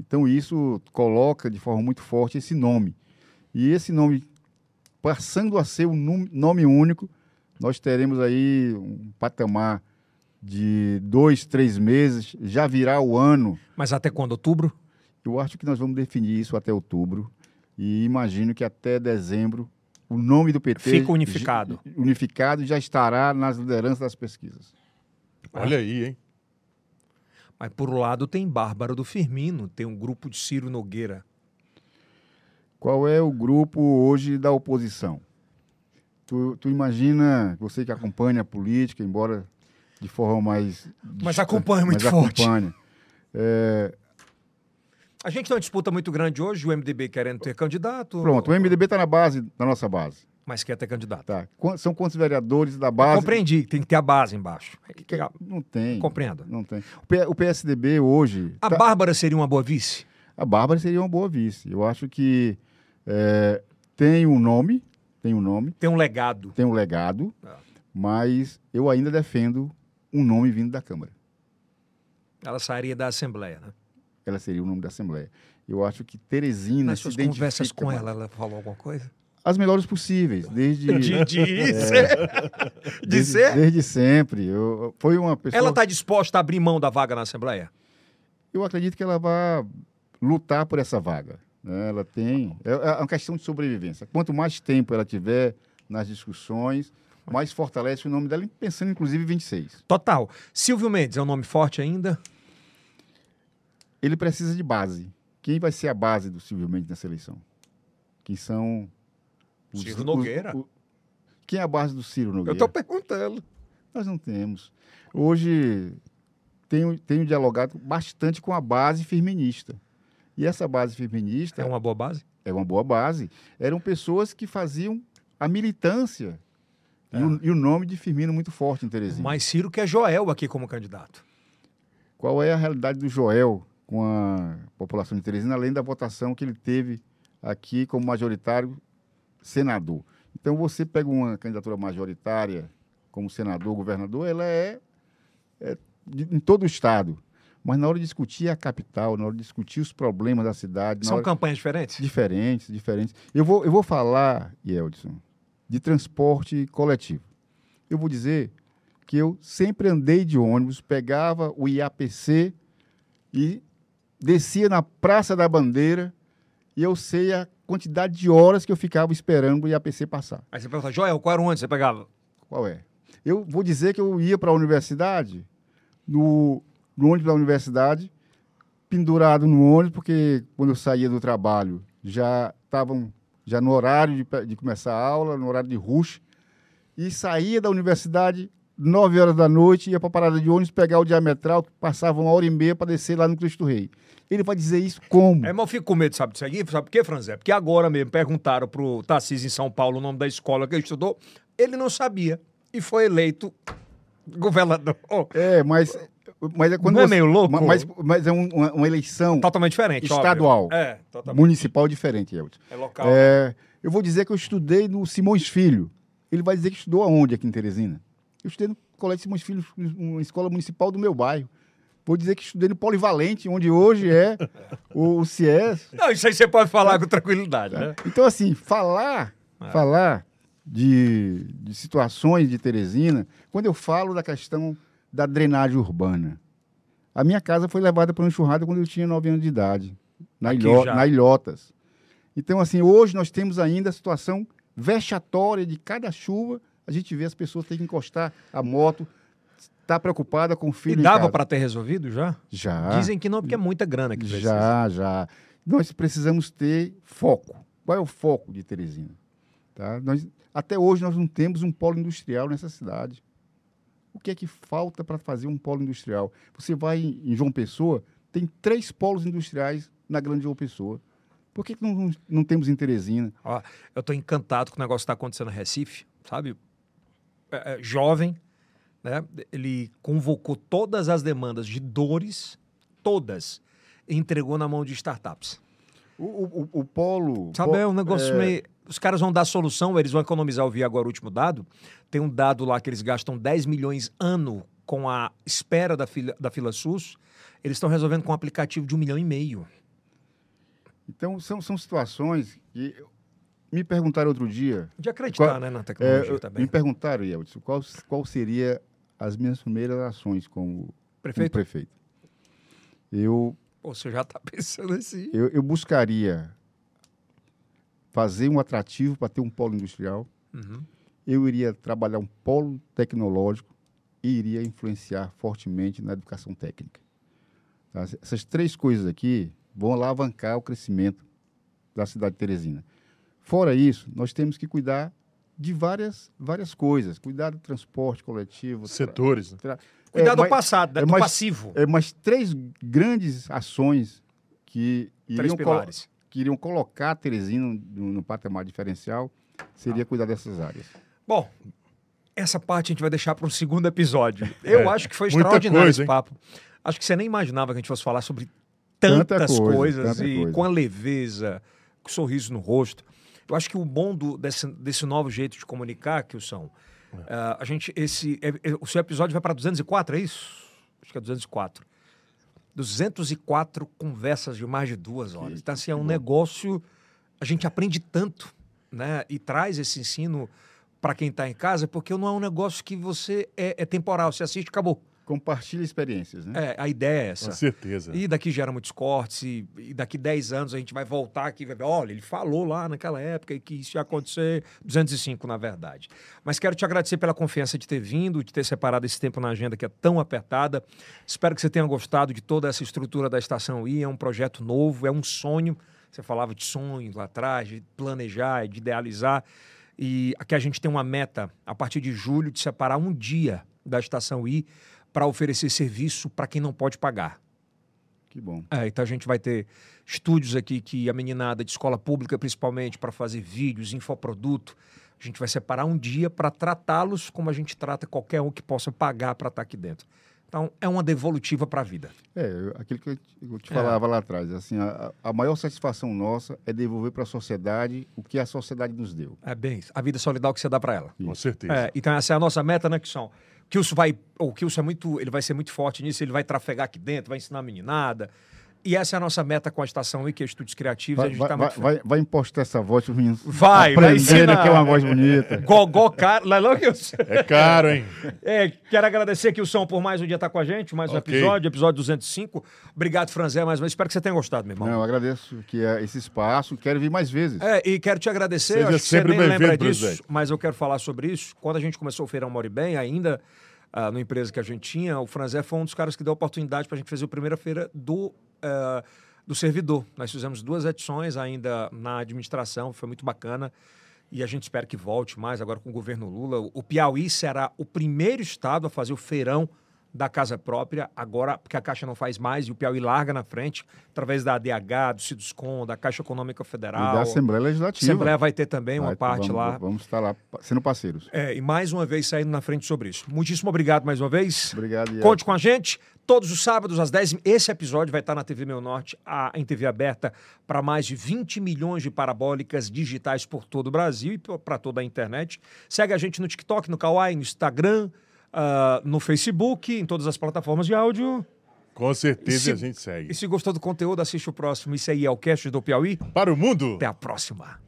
S3: Então isso coloca de forma muito forte esse nome. E esse nome, passando a ser um nome único, nós teremos aí um patamar de dois, três meses, já virá o ano.
S1: Mas até quando? Outubro?
S3: eu acho que nós vamos definir isso até outubro e imagino que até dezembro o nome do PT
S1: Fica unificado.
S3: unificado já estará nas lideranças das pesquisas.
S2: Olha aí, hein?
S1: Mas por um lado tem Bárbara do Firmino, tem um grupo de Ciro Nogueira.
S3: Qual é o grupo hoje da oposição? Tu, tu imagina, você que acompanha a política, embora de forma mais
S1: Mas acompanha muito
S3: mas
S1: forte.
S3: acompanha. É,
S1: A gente tem uma disputa muito grande hoje, o MDB querendo ter candidato.
S3: pronto, o MDB está na base, na nossa base.
S1: Mas quer ter candidato.
S3: Tá. São quantos vereadores da
S1: Eu
S3: base?
S1: compreendi, tem que ter a base embaixo.
S3: Não tem.
S1: Compreendo.
S3: Não tem. O PSDB hoje.
S1: A
S3: tá-
S1: Bárbara seria uma boa vice?
S3: A Bárbara seria uma boa vice. Eu acho que é, tem um nome, tem um nome,
S1: Tem um legado.
S3: tem um legado,
S1: Ah.
S3: mas eu ainda defendo um nome vindo da Câmara.
S1: Ela sairia da Assembleia, né?
S3: Ela seria o nome da Assembleia. Eu acho que Teresina
S1: Nas
S3: se
S1: suas conversas com ela, ela falou alguma coisa?
S3: As melhores possíveis, desde
S1: De, de ser? De
S3: desde,
S1: ser?
S3: desde sempre. Eu, foi uma pessoa.
S1: Ela está disposta a abrir mão da vaga na Assembleia?
S3: Eu acredito que ela vai lutar por essa vaga. Ela tem. É, é uma questão de sobrevivência. Quanto mais tempo ela tiver nas discussões, mais fortalece o nome dela, pensando inclusive em 26.
S1: Total. Silvio Mendes é um nome forte ainda?
S3: Ele precisa de base. Quem vai ser a base do Silvio Mendes nessa eleição? Quem são.
S1: Ciro Nogueira.
S3: o- quem é a base do Ciro
S1: Eu
S3: Nogueira?
S1: estou perguntando.
S3: Nós não temos. Hoje tenho, tenho dialogado bastante com a base firminista. E essa base firminista
S1: É uma boa base?
S3: é uma boa base. Eram pessoas que faziam a militância. E, o, e o nome de Firmino muito forte em Teresina.
S1: Mas Ciro quer Joel aqui como candidato.
S3: Qual é a realidade do Joel com a população de Teresina, além da votação que ele teve aqui como majoritário senador? Então, você pega uma candidatura majoritária como senador, governador, ela é, é de- em todo o estado. Mas na hora de discutir a capital, na hora de discutir os problemas da cidade,
S1: São
S3: hora-
S1: campanhas diferentes?
S3: Diferentes, diferentes. Eu vou, eu vou falar, Yeldson, de transporte coletivo. Eu vou dizer que eu sempre andei de ônibus, pegava o IAPC e descia na Praça da Bandeira e eu sei a quantidade de horas que eu ficava esperando o IAPC passar.
S1: Aí você pergunta, Joel, qual era o ônibus que você pegava?
S3: Qual é? Eu vou dizer que eu ia para a universidade, no, no ônibus da universidade, pendurado no ônibus, porque quando eu saía do trabalho já estavam já no horário de, de começar a aula, no horário de rush, e saía da universidade nove horas da noite, ia para a parada de ônibus pegar o diametral, que passava uma hora e meia para descer lá no Cristo Rei. Ele vai dizer isso como?
S1: É, mas eu fico com medo, sabe disso aqui? Sabe por quê, Franzé? Porque agora mesmo perguntaram pro Tarcísio em São Paulo o nome da escola que ele estudou, ele não sabia e foi eleito governador.
S3: É, mas Mas é quando
S1: Não é
S3: você-
S1: meio louco?
S3: Mas, mas é um- uma, uma eleição
S1: Totalmente diferente. óbvio.
S3: Estadual.
S1: É, totalmente.
S3: municipal diferente, Elton.
S1: É local.
S3: É, eu vou dizer que eu estudei no Simões Filho. Ele vai dizer que estudou aonde aqui em Teresina? Eu estudei no Colégio Simões Filho, uma escola municipal do meu bairro. Vou dizer que estudei no Polivalente, onde hoje é o, CIES.
S1: Não, isso aí você pode falar com tranquilidade, né?
S3: Então, assim, falar,
S1: É.
S3: falar de, de situações de Teresina, quando eu falo da questão da drenagem urbana. A minha casa foi levada para uma enxurrada quando eu tinha 9 anos de idade, na, Ilho, na Ilhotas. Então, assim, hoje nós temos ainda a situação vexatória de cada chuva, a gente vê as pessoas terem que encostar a moto, tá preocupada com o
S1: E
S3: filho em
S1: dava para ter resolvido já?
S3: Já.
S1: Dizem que não, porque é muita grana que precisa.
S3: Já, já. Nós precisamos ter foco. Qual é o foco de Teresina? Tá? Nós, até hoje nós não temos um polo industrial nessa cidade. O que é que falta para fazer um polo industrial? Você vai em em João Pessoa, tem três polos industriais na grande João Pessoa. Por que, que não, não, temos em Teresina?
S1: Ó, eu tô encantado com o negócio que está acontecendo no Recife, sabe? É, é, jovem, né? Ele convocou todas as demandas de dores, todas, e entregou na mão de startups.
S3: O, o, o- polo.
S1: Sabe,
S3: po-
S1: é um negócio meio. Os caras vão dar solução, eles vão economizar. Eu vi agora o último dado. Tem um dado lá que eles gastam 10 milhões ano com a espera da fila, da fila SUS. Eles estão resolvendo com um aplicativo de um milhão e meio.
S3: Então, são, são situações que. Me perguntaram outro dia,
S1: De acreditar,
S3: Qual-
S1: né, na
S3: É,
S1: tecnologia
S3: eu-
S1: também.
S3: me perguntaram, Yeltsin, qual, qual seria as minhas primeiras ações como como
S1: Prefeito,
S3: prefeito? Eu,
S1: Pô, você já está pensando assim.
S3: eu, eu buscaria fazer um atrativo para ter um polo industrial.
S1: Uhum.
S3: Eu iria trabalhar um polo tecnológico e iria influenciar fortemente na educação técnica. Tá? Essas três coisas aqui vão alavancar o crescimento da cidade de Teresina. Fora isso, nós temos que cuidar de várias, várias coisas. Cuidar do transporte coletivo. tra-
S2: Setores. né?
S3: tra-
S1: Cuidar
S3: É,
S1: do
S3: mas-
S1: passado, né?
S3: é
S1: do
S3: mais-
S1: passivo.
S3: É, mas três grandes ações que
S1: Três pilares.
S3: Que iriam colocar a Teresina no, no patamar diferencial seria cuidar dessas áreas.
S1: Bom, essa parte a gente vai deixar para um segundo episódio. Eu
S2: É,
S1: acho que foi extraordinário
S2: coisa,
S1: esse
S2: hein?
S1: papo. Acho que você nem imaginava que a gente fosse falar sobre
S3: Tanta
S1: tantas
S3: coisa,
S1: coisas
S3: tanta
S1: e
S3: coisa.
S1: com a leveza, com o sorriso no rosto. Eu acho que o bom do- desse, desse novo jeito de comunicar, que são a gente esse é- é- o seu episódio vai para 204, é isso? Acho que é 204. 204 conversas de mais de duas horas. Então, assim, é um negócio. A gente aprende tanto, né? E traz esse ensino para quem está em casa, porque não é um negócio que você é, é temporal. Você assiste, acabou.
S3: Compartilha experiências, né?
S1: É, a ideia é essa.
S2: Com certeza.
S1: E daqui gera muitos cortes, e, e daqui 10 anos a gente vai voltar aqui e vai ver, olha, ele falou lá naquela época e que isso ia acontecer, 205 na verdade. Mas quero te agradecer pela confiança de ter vindo, de ter separado esse tempo na agenda que é tão apertada. Espero que você tenha gostado de toda essa estrutura da Estação I, é um projeto novo, é um sonho. Você falava de sonho lá atrás, de planejar, de idealizar. E aqui a gente tem uma meta, a partir de julho, de separar um dia da Estação I para oferecer serviço para quem não pode pagar.
S3: Que bom.
S1: É, então a gente vai ter estúdios aqui que a meninada de escola pública, principalmente, para fazer vídeos, infoproduto. A gente vai separar um dia para tratá-los como a gente trata qualquer um que possa pagar para estar aqui dentro. Então, é uma devolutiva para a vida.
S3: É, aquilo que eu te-
S1: É.
S3: falava lá atrás, assim, a, a maior satisfação nossa é devolver para a sociedade o que a sociedade nos deu.
S1: É bem isso. A vida solidária que você dá para ela.
S2: Com certeza.
S1: É, então, essa é a nossa meta, né, Kilson? O Kilson vai. O Kilson é muito. Ele vai ser muito forte nisso, ele vai trafegar aqui dentro, vai ensinar a meninada. E essa é a nossa meta com a estação I, que é Estúdios Criativos. a
S3: Vai,
S1: gente
S3: vai,
S1: tá
S3: vai, vai, vai impostar essa voz para os meninos
S1: Vai, vai
S3: aprenderem que é uma voz bonita.
S1: Gogó caro. É?
S2: É caro, hein?
S1: É, quero agradecer aqui o Som por mais um dia estar com a gente, mais um
S2: Ok.
S1: episódio, episódio 205. Obrigado, Franzé, mais uma vez. Espero que você tenha gostado, meu irmão.
S3: Não, eu agradeço que é esse espaço, quero vir mais vezes.
S1: É, e quero te agradecer,
S2: Seja
S1: acho que você
S2: sempre
S1: nem lembra disso,
S2: presidente.
S1: mas eu quero falar sobre isso. Quando a gente começou o Feirão More Bem, ainda ah, na empresa que a gente tinha, o Franzé foi um dos caras que deu a oportunidade para a gente fazer a primeira feira do, ah, do servidor. Nós fizemos duas edições ainda na administração, foi muito bacana. E a gente espera que volte mais agora com o governo Lula. O Piauí será o primeiro estado a fazer o feirão da casa própria, agora, porque a Caixa não faz mais, e o Piauí larga na frente, através da ADH, do Ciduscom, da Caixa Econômica
S3: E
S1: Federal.
S3: da Assembleia
S1: A
S3: Legislativa.
S1: Assembleia vai ter também uma
S3: Vai,
S1: parte
S3: vamos,
S1: lá.
S3: Vamos estar lá sendo parceiros.
S1: É, e mais uma vez saindo na frente sobre isso. Muitíssimo obrigado mais uma vez.
S3: Obrigado.
S1: Conte com a gente. Todos os sábados, às 10 Esse episódio vai estar na TV Meu Norte, a, em TV aberta, para mais de 20 milhões de parabólicas digitais por todo o Brasil e para toda a internet. Segue a gente no TikTok, no Kawaii, no Instagram, uh, no Facebook, em todas as plataformas de áudio.
S2: Com certeza
S1: se,
S2: a gente segue.
S1: E se gostou do conteúdo, assiste o próximo. Isso aí é o Cast do Piauí.
S2: Para o mundo!
S1: Até a próxima.